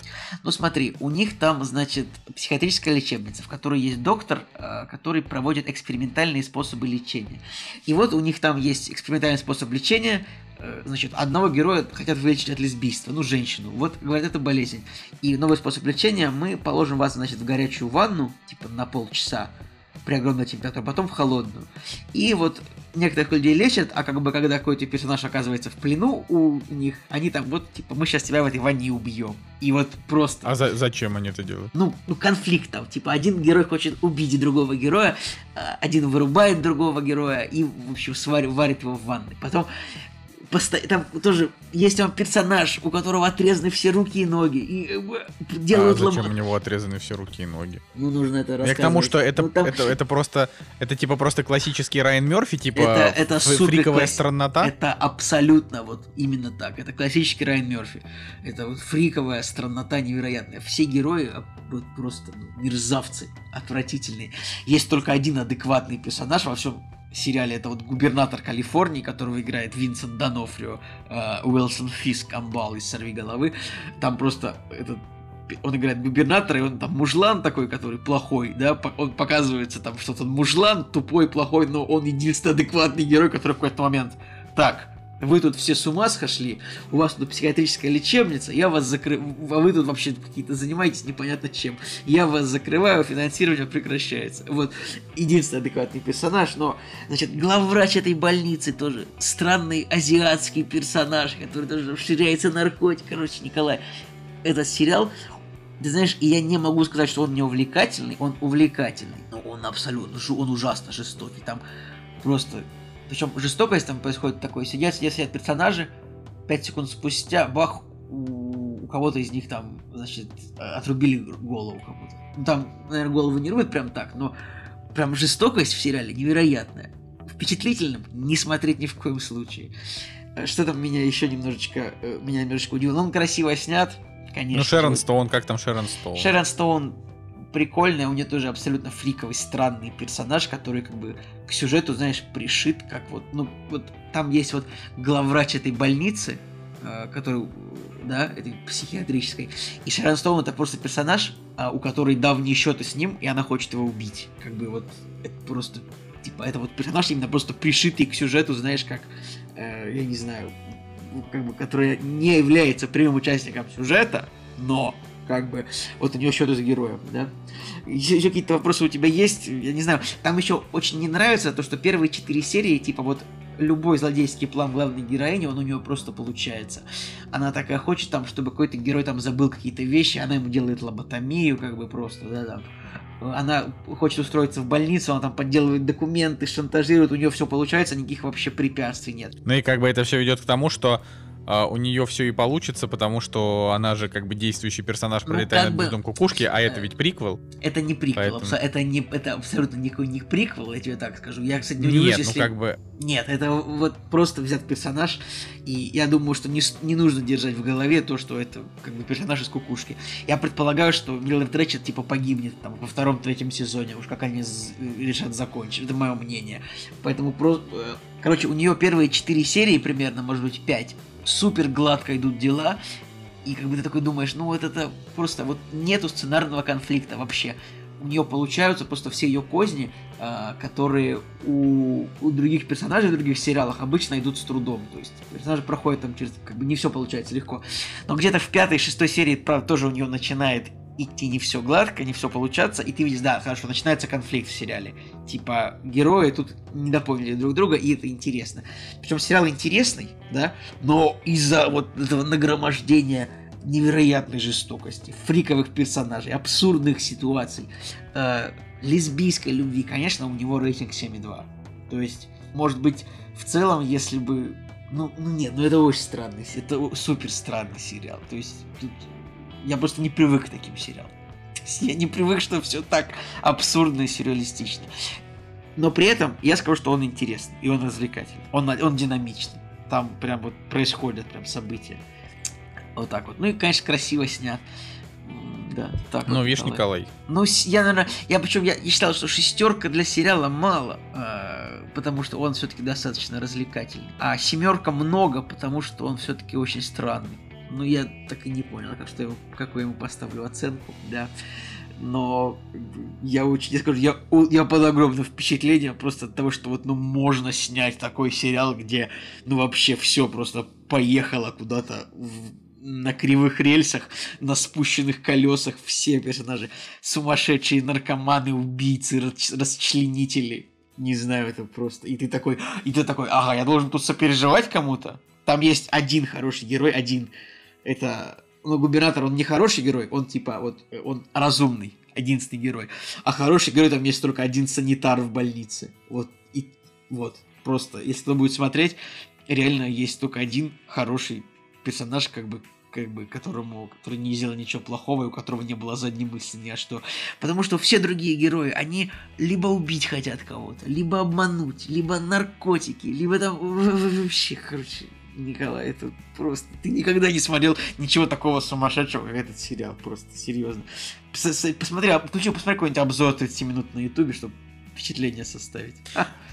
Ну смотри, у них там, значит, психиатрическая лечебница, в которой есть доктор, э, который проводит экспериментальные способы лечения. И вот у них там есть экспериментальный способ лечения. э, Значит, одного героя хотят вылечить от лесбийства, ну, женщину. Вот, говорят, это болезнь. И новый способ лечения, мы положим вас, значит, в горячую ванну, типа на полчаса, при огромной температуре, потом в холодную. И вот некоторых людей лечат, а как бы когда какой-то персонаж оказывается в плену у них, они там вот, типа, мы сейчас тебя в этой ванне убьем. И вот просто... А за- зачем они это делают? Ну, ну, конфликт там. Типа, один герой хочет убить другого героя, а, один вырубает другого героя и, в общем, сварит, варит его в ванной. Потом посто- там тоже есть там персонаж, у которого отрезаны все руки и ноги. И э, А делают зачем лома- у него отрезаны все руки и ноги? Ну, нужно это Я рассказывать. к тому, что это, Ну, там- это, это просто, это типа просто классический Райан Мерфи, типа Это- это фриковая класс- страннота. Это абсолютно вот именно так. Это классический Райан Мерфи. Это вот фриковая страннота невероятная. Все герои а, вот просто ну, мерзавцы, отвратительные. Есть только один адекватный персонаж во всем сериале. Это вот губернатор Калифорнии, которого играет Винсент Донофрио, э, Уилсон Фиск, амбал из «Сорви головы». Там просто этот он играет губернатора, и он там мужлан такой, который плохой, да, он показывается там, что он мужлан, тупой, плохой, но он единственный адекватный герой, который в какой-то момент, так, вы тут все с ума сошли, у вас тут психиатрическая лечебница, я вас закрываю, а вы тут вообще какие-то занимаетесь непонятно чем, я вас закрываю, финансирование прекращается. Вот, единственный адекватный персонаж, но, значит, главврач этой больницы тоже странный азиатский персонаж, который тоже расширяется наркотик, короче, Николай, этот сериал ты знаешь, я не могу сказать, что он не увлекательный, он увлекательный, но он абсолютно, он ужасно жестокий, там просто, причем жестокость там происходит такой, сидят, сидят, сидят персонажи, 5 секунд спустя, бах, у, у кого-то из них там, значит, отрубили голову кому-то. Ну, там, наверное, голову не рубят прям так, но прям жестокость в сериале невероятная. Впечатлительным не смотреть ни в коем случае. Э, Что там меня еще немножечко, э, меня немножечко удивило. Он красиво снят, конечно. Ну, Шерон. Стоун, как там Шерон Стоун? Шерон Стоун прикольная, у нее тоже абсолютно фриковый, странный персонаж, который как бы к сюжету, знаешь, пришит, как вот, ну, вот там есть вот главврач этой больницы, э, который, да, этой психиатрической, и Шерон Стоун это просто персонаж, а, у которой давние счеты с ним, и она хочет его убить, как бы вот, это просто, типа, это вот персонаж именно просто пришитый к сюжету, знаешь, как, э, я не знаю, как бы, которая не является прямым участником сюжета, но как бы вот у нее счеты с героем, да. Еще, какие-то вопросы у тебя есть? Я не знаю. Там еще очень не нравится то, что первые четыре серии, типа вот любой злодейский план главной героини, он у нее просто получается. Она такая хочет там, чтобы какой-то герой там забыл какие-то вещи, она ему делает лоботомию, как бы просто, да, там. она хочет устроиться в больницу, она там подделывает документы, шантажирует, у нее все получается, никаких вообще препятствий нет. Ну и как бы это все ведет к тому, что а, у нее все и получится, потому что она же как бы действующий персонаж Ну, пролетая как над бы- гнездом кукушки, а это ведь приквел. Это не приквел, Поэтому- абсо- это, не, это абсолютно никакой не приквел, я тебе так скажу. Я, кстати, не Нет, ну если... как бы... Нет, это вот просто взят персонаж, и я думаю, что не, не нужно держать в голове то, что это как бы персонаж из кукушки. Я предполагаю, что Миллер Тречет типа погибнет там во втором-третьем сезоне, уж как они решат закончить, это мое мнение. Поэтому просто... Короче, у нее первые четыре серии примерно, может быть, пять, супер гладко идут дела, и как бы ты такой думаешь, ну вот это просто вот нету сценарного конфликта вообще. У нее получаются просто все ее козни, а, которые у, у других персонажей в других сериалах обычно идут с трудом. То есть персонажи проходят там через... Как бы не все получается легко. Но где-то в пятой, шестой серии, правда, тоже у нее начинает идти не все гладко, не все получаться, и ты видишь, да, хорошо, начинается конфликт в сериале. Типа, герои тут не дополнили друг друга, и это интересно. Причем сериал интересный, да, но из-за вот этого нагромождения невероятной жестокости, фриковых персонажей, абсурдных ситуаций, э, лесбийской любви, конечно, у него рейтинг 7,2. То есть, может быть, в целом, если бы... Ну, ну нет, ну это очень странный, это супер странный сериал. То есть, тут я просто не привык к таким сериалам. Я не привык, что все так абсурдно и сюрреалистично. Но при этом я скажу, что он интересный, и он развлекательный, он, он динамичный. Там прям вот происходят прям события. Вот так вот. Ну и, конечно, красиво снят. Да, так Ну, вот, видишь, Николай. Николай. Ну, я, наверное, я причем я, я считал, что шестерка для сериала мало, а, потому что он все-таки достаточно развлекательный. А семерка много, потому что он все-таки очень странный. Ну, я так и не понял, как что я, какую ему поставлю оценку, да. Но я очень, я скажу, я, я под огромным впечатлением просто от того, что вот, ну, можно снять такой сериал, где, ну, вообще все просто поехало куда-то в- на кривых рельсах, на спущенных колесах все персонажи сумасшедшие наркоманы, убийцы, расчленители. Не знаю, это просто. И ты такой, и ты такой, ага, я должен тут сопереживать кому-то. Там есть один хороший герой, один. Это, ну, губернатор, он не хороший герой, он типа, вот, э, он разумный, единственный герой. А хороший герой там есть только один санитар в больнице. Вот, и вот, просто, если кто будет смотреть, реально есть только один хороший персонаж, как бы, как бы, которому, который не сделал ничего плохого, и у которого не было задней мысли ни о что. Потому что все другие герои, они либо убить хотят кого-то, либо обмануть, либо наркотики, либо там вообще, короче, Николай, это просто... Ты никогда не смотрел ничего такого сумасшедшего, как этот сериал, просто, серьезно. Посмотри, а- включи, посмотри какой-нибудь обзор 30 минут на ютубе, чтобы впечатление составить.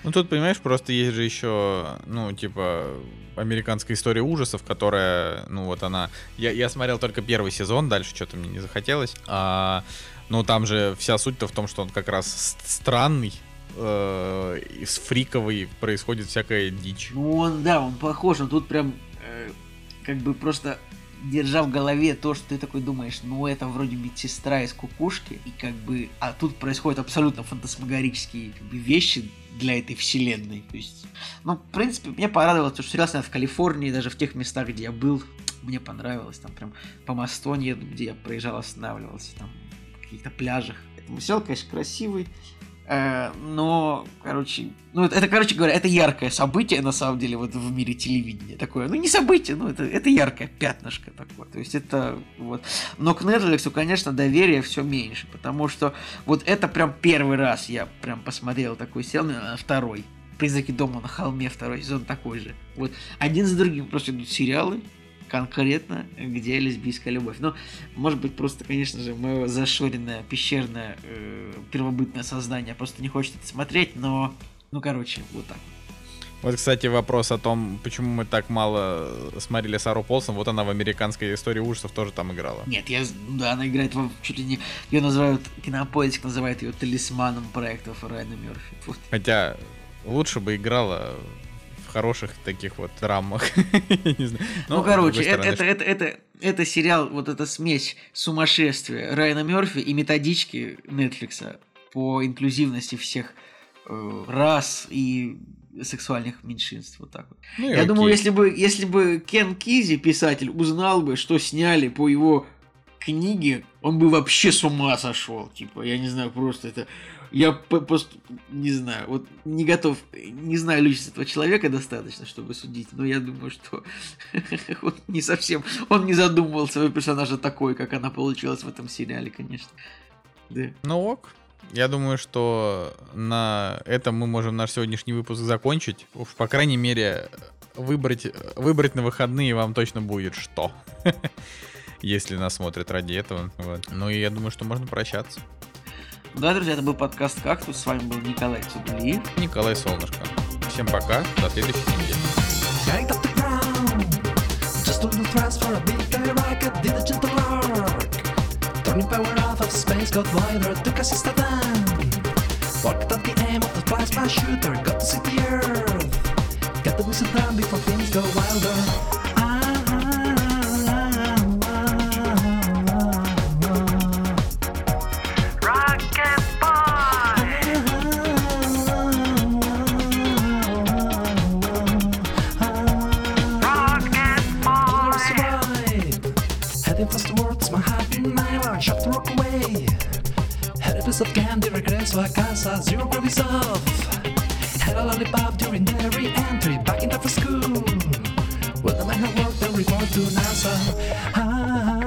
Ну тут, понимаешь, просто есть же еще, ну, типа, американская история ужасов, которая, ну, вот она... Я, я смотрел только первый сезон, дальше что-то мне не захотелось. А, ну, там же вся суть-то в том, что он как раз странный, э, и с фриковый, происходит всякая дичь. Ну, он, да, он похож, он тут прям э, как бы просто держа в голове то, что ты такой думаешь, ну это вроде медсестра из кукушки, и как бы, а тут происходят абсолютно фантасмагорические как бы, вещи для этой вселенной. То есть, ну, в принципе, мне понравилось, что сериал снят в Калифорнии, даже в тех местах, где я был, мне понравилось, там прям по Мастоне, где я проезжал, останавливался, там, на каких-то пляжах. Поэтому сериал, конечно, красивый, но, короче, ну это, это, короче говоря, это яркое событие на самом деле вот в мире телевидения такое. Ну не событие, ну это, это яркое пятнышко такое. То есть это вот. Но к Netflix, конечно, доверия все меньше, потому что вот это прям первый раз я прям посмотрел такой сериал, наверное, второй. Призраки дома на холме второй сезон такой же. Вот один за другим просто идут сериалы, конкретно, где лесбийская любовь. Но, может быть, просто, конечно же, мое зашоренное, пещерное, э, первобытное сознание просто не хочет это смотреть, но, ну, короче, вот так. Вот, кстати, вопрос о том, почему мы так мало смотрели Сару Полсон, вот она в американской истории ужасов тоже там играла. Нет, я, да, она играет в, чуть ли не, ее называют, кинопоиск называет ее талисманом проектов Райана Мерфи. Вот. Хотя лучше бы играла хороших таких вот драмах. Ну, с короче, это, это, это, сериал, вот эта смесь сумасшествия Райана Мерфи и методички Netflix по инклюзивности всех э, рас и сексуальных меньшинств. Вот так вот. ну Я окей. думаю, если бы, если бы Кен Кизи, писатель, узнал бы, что сняли по его книги, он бы вообще с ума сошел. Типа, я не знаю, просто это... Я просто не знаю, вот не готов, не знаю личность этого человека достаточно, чтобы судить, но я думаю, что он не совсем, он не задумывал своего персонажа такой, как она получилась в этом сериале, конечно. Да. Ну ок, я думаю, что на этом мы можем наш сегодняшний выпуск закончить. Уж, по крайней мере, выбрать, выбрать на выходные вам точно будет что. Если нас смотрят ради этого. Вот. Ну и я думаю, что можно прощаться. Да, друзья, это был подкаст «Кактус». С вами был Николай Цугулиев. Николай Солнышко. Всем пока, до следующей недели. Turning power off of space got wider, took a sister down. Walked at the aim of the plasma shooter, got to see the earth. Got the whistle down before things go wilder. Candy, regreso a casa, zero gravity off. Had a lollipop during re-entry. back in time for school. Well, the man had worked the report to NASA. Ah,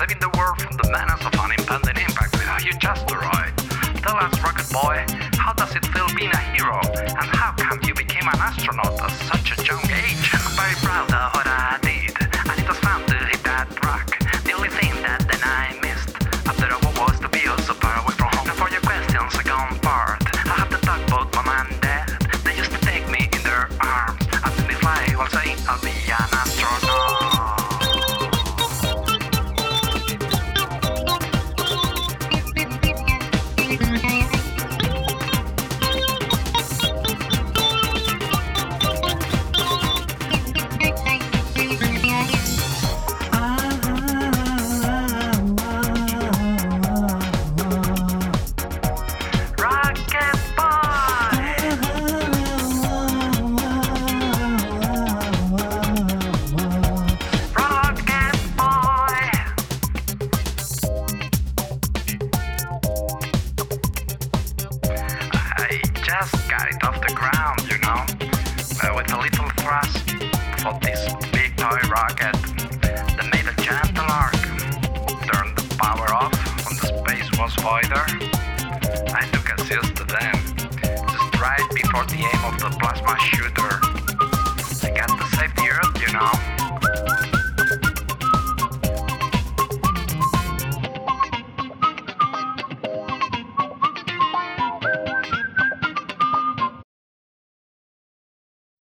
saving the world from the menace of an impending impact with a huge asteroid. Tell us, Rocket Boy, how does it feel being a hero? And how come you became an astronaut at such